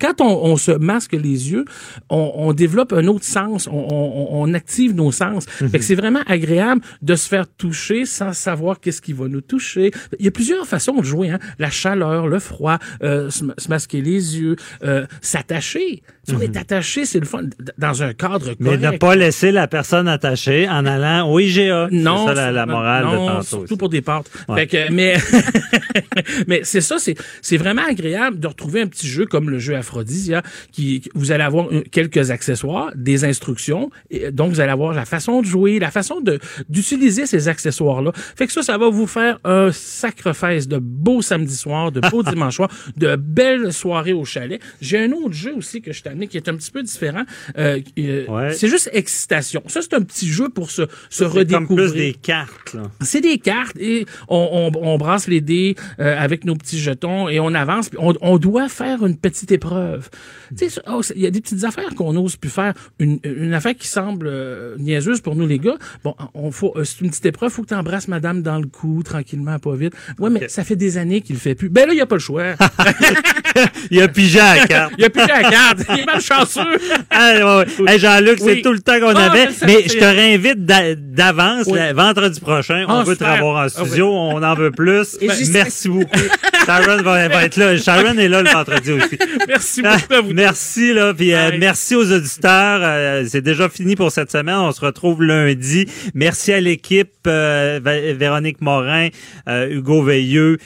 quand on, on se masque les yeux, on, on développe un autre sens. On, on- on active nos sens. Mhm. Fait que c'est vraiment agréable de se faire toucher sans savoir qu'est-ce qui va nous toucher. Il y a plusieurs façons de jouer. Hein? La chaleur, le froid, euh, se, se masquer les yeux, euh, s'attacher. Si on est attaché, c'est le fun. Dans un cadre Mhm. Mais correct. ne pas laisser la personne attachée en allant au IGA. Non, c'est ça la, la morale non, de tantôt. surtout pour des pâtes. Ouais. Fait que, mais <laughs> mais c'est ça, c'est c'est vraiment agréable de retrouver un petit jeu comme le jeu Aphrodisia, qui vous allez avoir quelques accessoires, des instructions, et donc vous allez avoir la façon de jouer, la façon de d'utiliser ces accessoires là. Fait que ça, ça va vous faire un sacrifice de beaux samedis soirs, de beaux <laughs> dimanches soirs, de belles soirées au chalet. J'ai un autre jeu aussi que je t'ai qui est un petit peu différent. Euh, euh, C'est juste excitation. Ça, c'est un petit jeu pour se, se C'est redécouvrir. comme plus des cartes, là. C'est des cartes et on, on, on brasse les dés euh, avec nos petits jetons et on avance. On, on doit faire une petite épreuve. Tu sais, oh, c'est- il y a des petites affaires qu'on n'ose plus faire. Une, une affaire qui semble euh, niaiseuse pour nous les gars. Bon, on faut, euh, c'est une petite épreuve. Faut que tu embrasses madame dans le cou tranquillement, pas vite. Ouais, mais ça fait des années qu'il le fait plus. Ben là, il y a pas le choix. <laughs> Il a pigé à la carte. <laughs> il a pigé à la carte. Il <laughs> malchanceux. <laughs> Ah, ouais, ouais. Hey, Jean-Luc, Oui. c'est tout le temps qu'on Ah, avait. mais je te réinvite d'a- d'avance, Oui. le vendredi prochain. Ah, on veut te revoir en Ah, studio. On en veut plus. Et Merci beaucoup. Sharon va, va être là. Sharon est là le vendredi aussi. Merci beaucoup à vous. Merci, là. Puis euh, merci aux auditeurs. Euh, c'est déjà fini pour cette semaine. On se retrouve lundi. Merci à l'équipe. euh, Véronique Morin, Hugo Veilleux,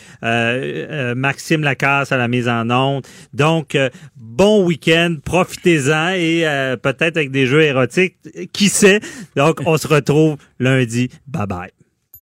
Maxime Lacasse à la mise en onde. Donc, bon week-end. Profitez-en et euh, peut-être avec des jeux érotiques. Qui sait? Donc, on se retrouve lundi. Bye bye.